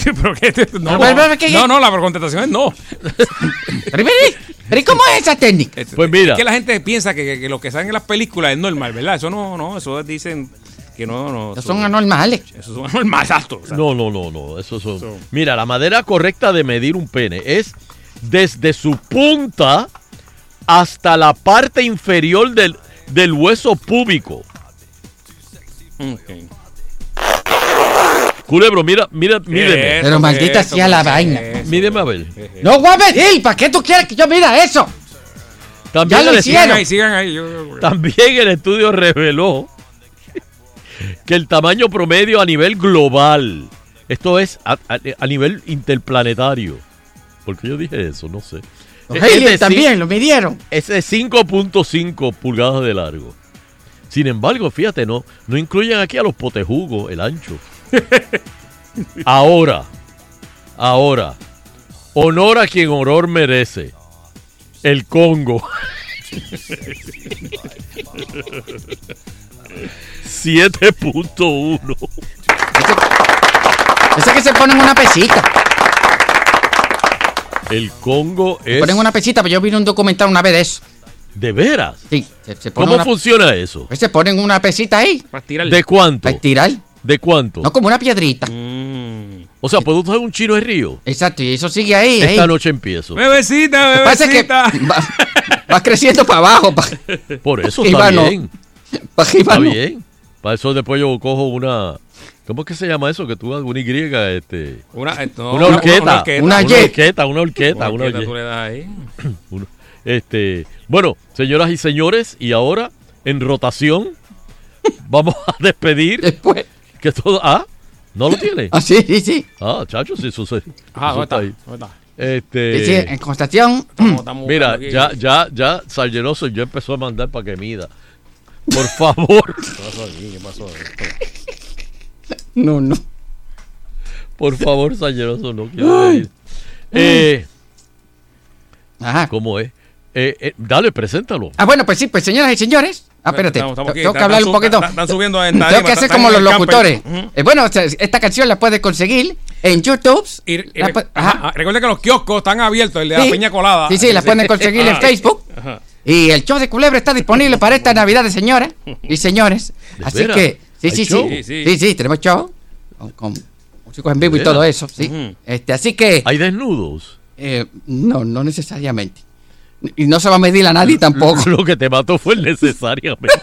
¿Pero qué te- no, Pero, pero, ¿qué- no, no, la contestación es no. Pero, pero, ¿y cómo es esa técnica? Pues mira. Es que la gente piensa que, que- que lo que salen en las películas es normal, ¿verdad? Eso no, no, eso dicen que no, no. Esos son anormales. Eso son anormales, o sea, no, no, no, no, eso son. Mira, la manera correcta de medir un pene es desde su punta hasta la parte inferior del, del hueso púbico. ok. Culebro, mira, mira, mídeme. Pero maldita sea la vaina. Mídeme a ver. No voy a medir. ¿Para qué tú quieres que yo mida eso? También Ya lo el hicieron. estudio- Ahí, sigan ahí. yo- yo- También el estudio reveló que el tamaño promedio a nivel global, esto es a, a- a nivel interplanetario, porque yo dije eso, no sé. Los Es también lo midieron. Es de 5.5 pulgadas de largo. Sin embargo, fíjate, no, no incluyen aquí a los potejugos, el ancho. Ahora, ahora, honor a quien honor merece. El Congo. 7.1. Ese que se ponen una pesita. El Congo Se es... ponen una pesita, pero yo vi un documental una vez de eso. ¿De veras? Sí. Se, se pone ¿Cómo una- funciona eso? pues se ponen una pesita ahí. Para tirar. ¿De cuánto? Para estirar. ¿De cuánto? No como una piedrita. O sea, ¿puedo usar un chino de río? Exacto, y eso sigue ahí. ahí. Esta noche empiezo. Bebecita, Lo que bebecita. va, va creciendo para abajo. pa- Por eso está bien. Está no. bien. Para eso después yo cojo una... ¿Cómo es que se llama eso? Que tú hagas una Y, este... Una, eh, no, una horqueta. Una, horqueta. Una Una horqueta, una horqueta, Una horqueta tú le das ahí. Este, bueno, señoras y señores, y ahora en rotación vamos a despedir Después. Que todo ah, no lo tiene. Ah, sí, sí, sí. Ah, chacho, sí, eso, Ajá, eso ¿dónde está está? ahí. Este, Sí, sí, en constatación. Estamos- estamos mira, ya, ya, ya, Sargenoso ya empezó a mandar para que mida. Por favor, ¿Qué pasó aquí? ¿Qué pasó? No, no. por favor, Sargenoso, no quiero medir. Eh, Ajá. ¿Cómo es? Eh, eh, dale, preséntalo. Ah, bueno, pues sí, pues señoras y señores. Ah, espérate. Estamos- estamos aquí, tengo que hablar un poquito. están- están subiendo en Tengo que hacer como los locutores. Eh, bueno, o sea, esta canción la puedes conseguir en YouTube. Y, y La re- pu- ajá, ajá. ajá, recuerda que los kioscos están abiertos, el de Sí. la piña colada. Sí, sí, la pueden conseguir en Ah. Facebook. Ajá. Y el show de Culebra está disponible para esta Navidad de señoras y señores. ¿De Así que, sí, ¿Hay sí, sí, sí, Sí, sí, tenemos show con, con músicos en vivo y todo eso, sí. Este, así que. ¿Hay desnudos? Eh, no, no necesariamente. Y no se va a medir a nadie tampoco. Lo que te mató fue necesariamente.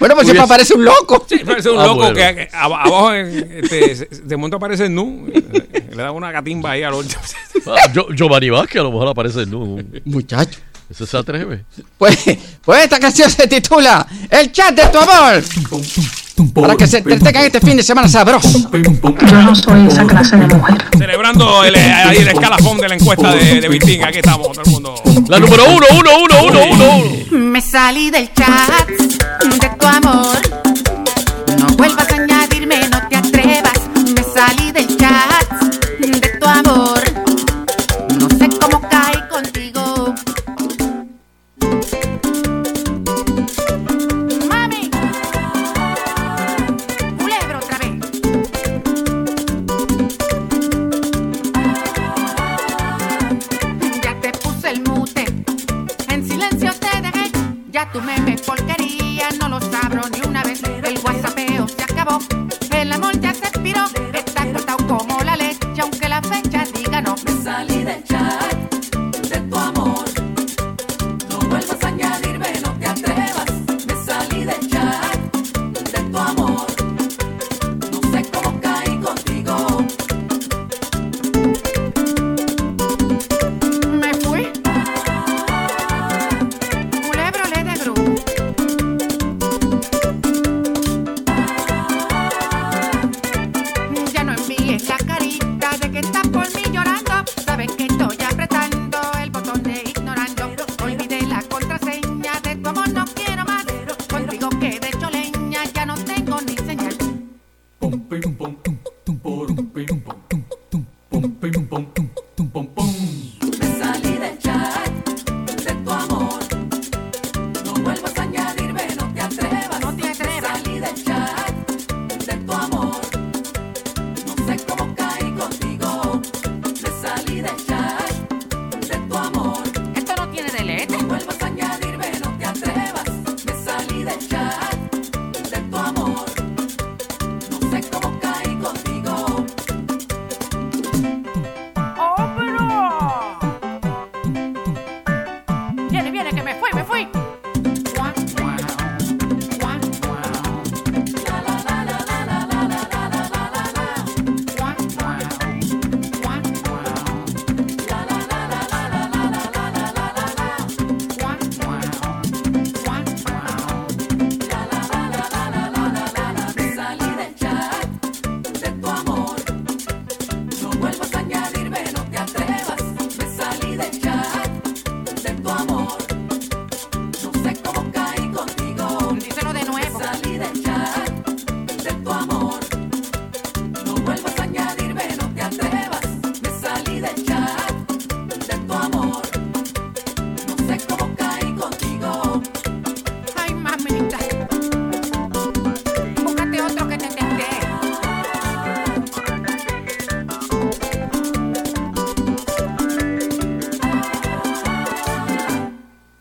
Bueno, pues siempre aparece un loco. Sí, parece un Ah, loco bueno. que, que ab- abajo este, de momento aparece el nu. Le da una gatimba ahí al otro. Ah, Yo, Giovanni Vázquez a lo mejor aparece nu. Muchacho. Ese se atreve. Pues, pues esta canción se titula El chat de tu amor. Para que se entretengan este fin de semana sabroso. Yo no soy esa clase de mujer. Celebrando el, eh, ahí el escalafón de la encuesta de, de Vitín. Aquí estamos, todo el mundo. La número uno, uno, uno, uno, uno, uno. Me salí del chat de tu amor. Diga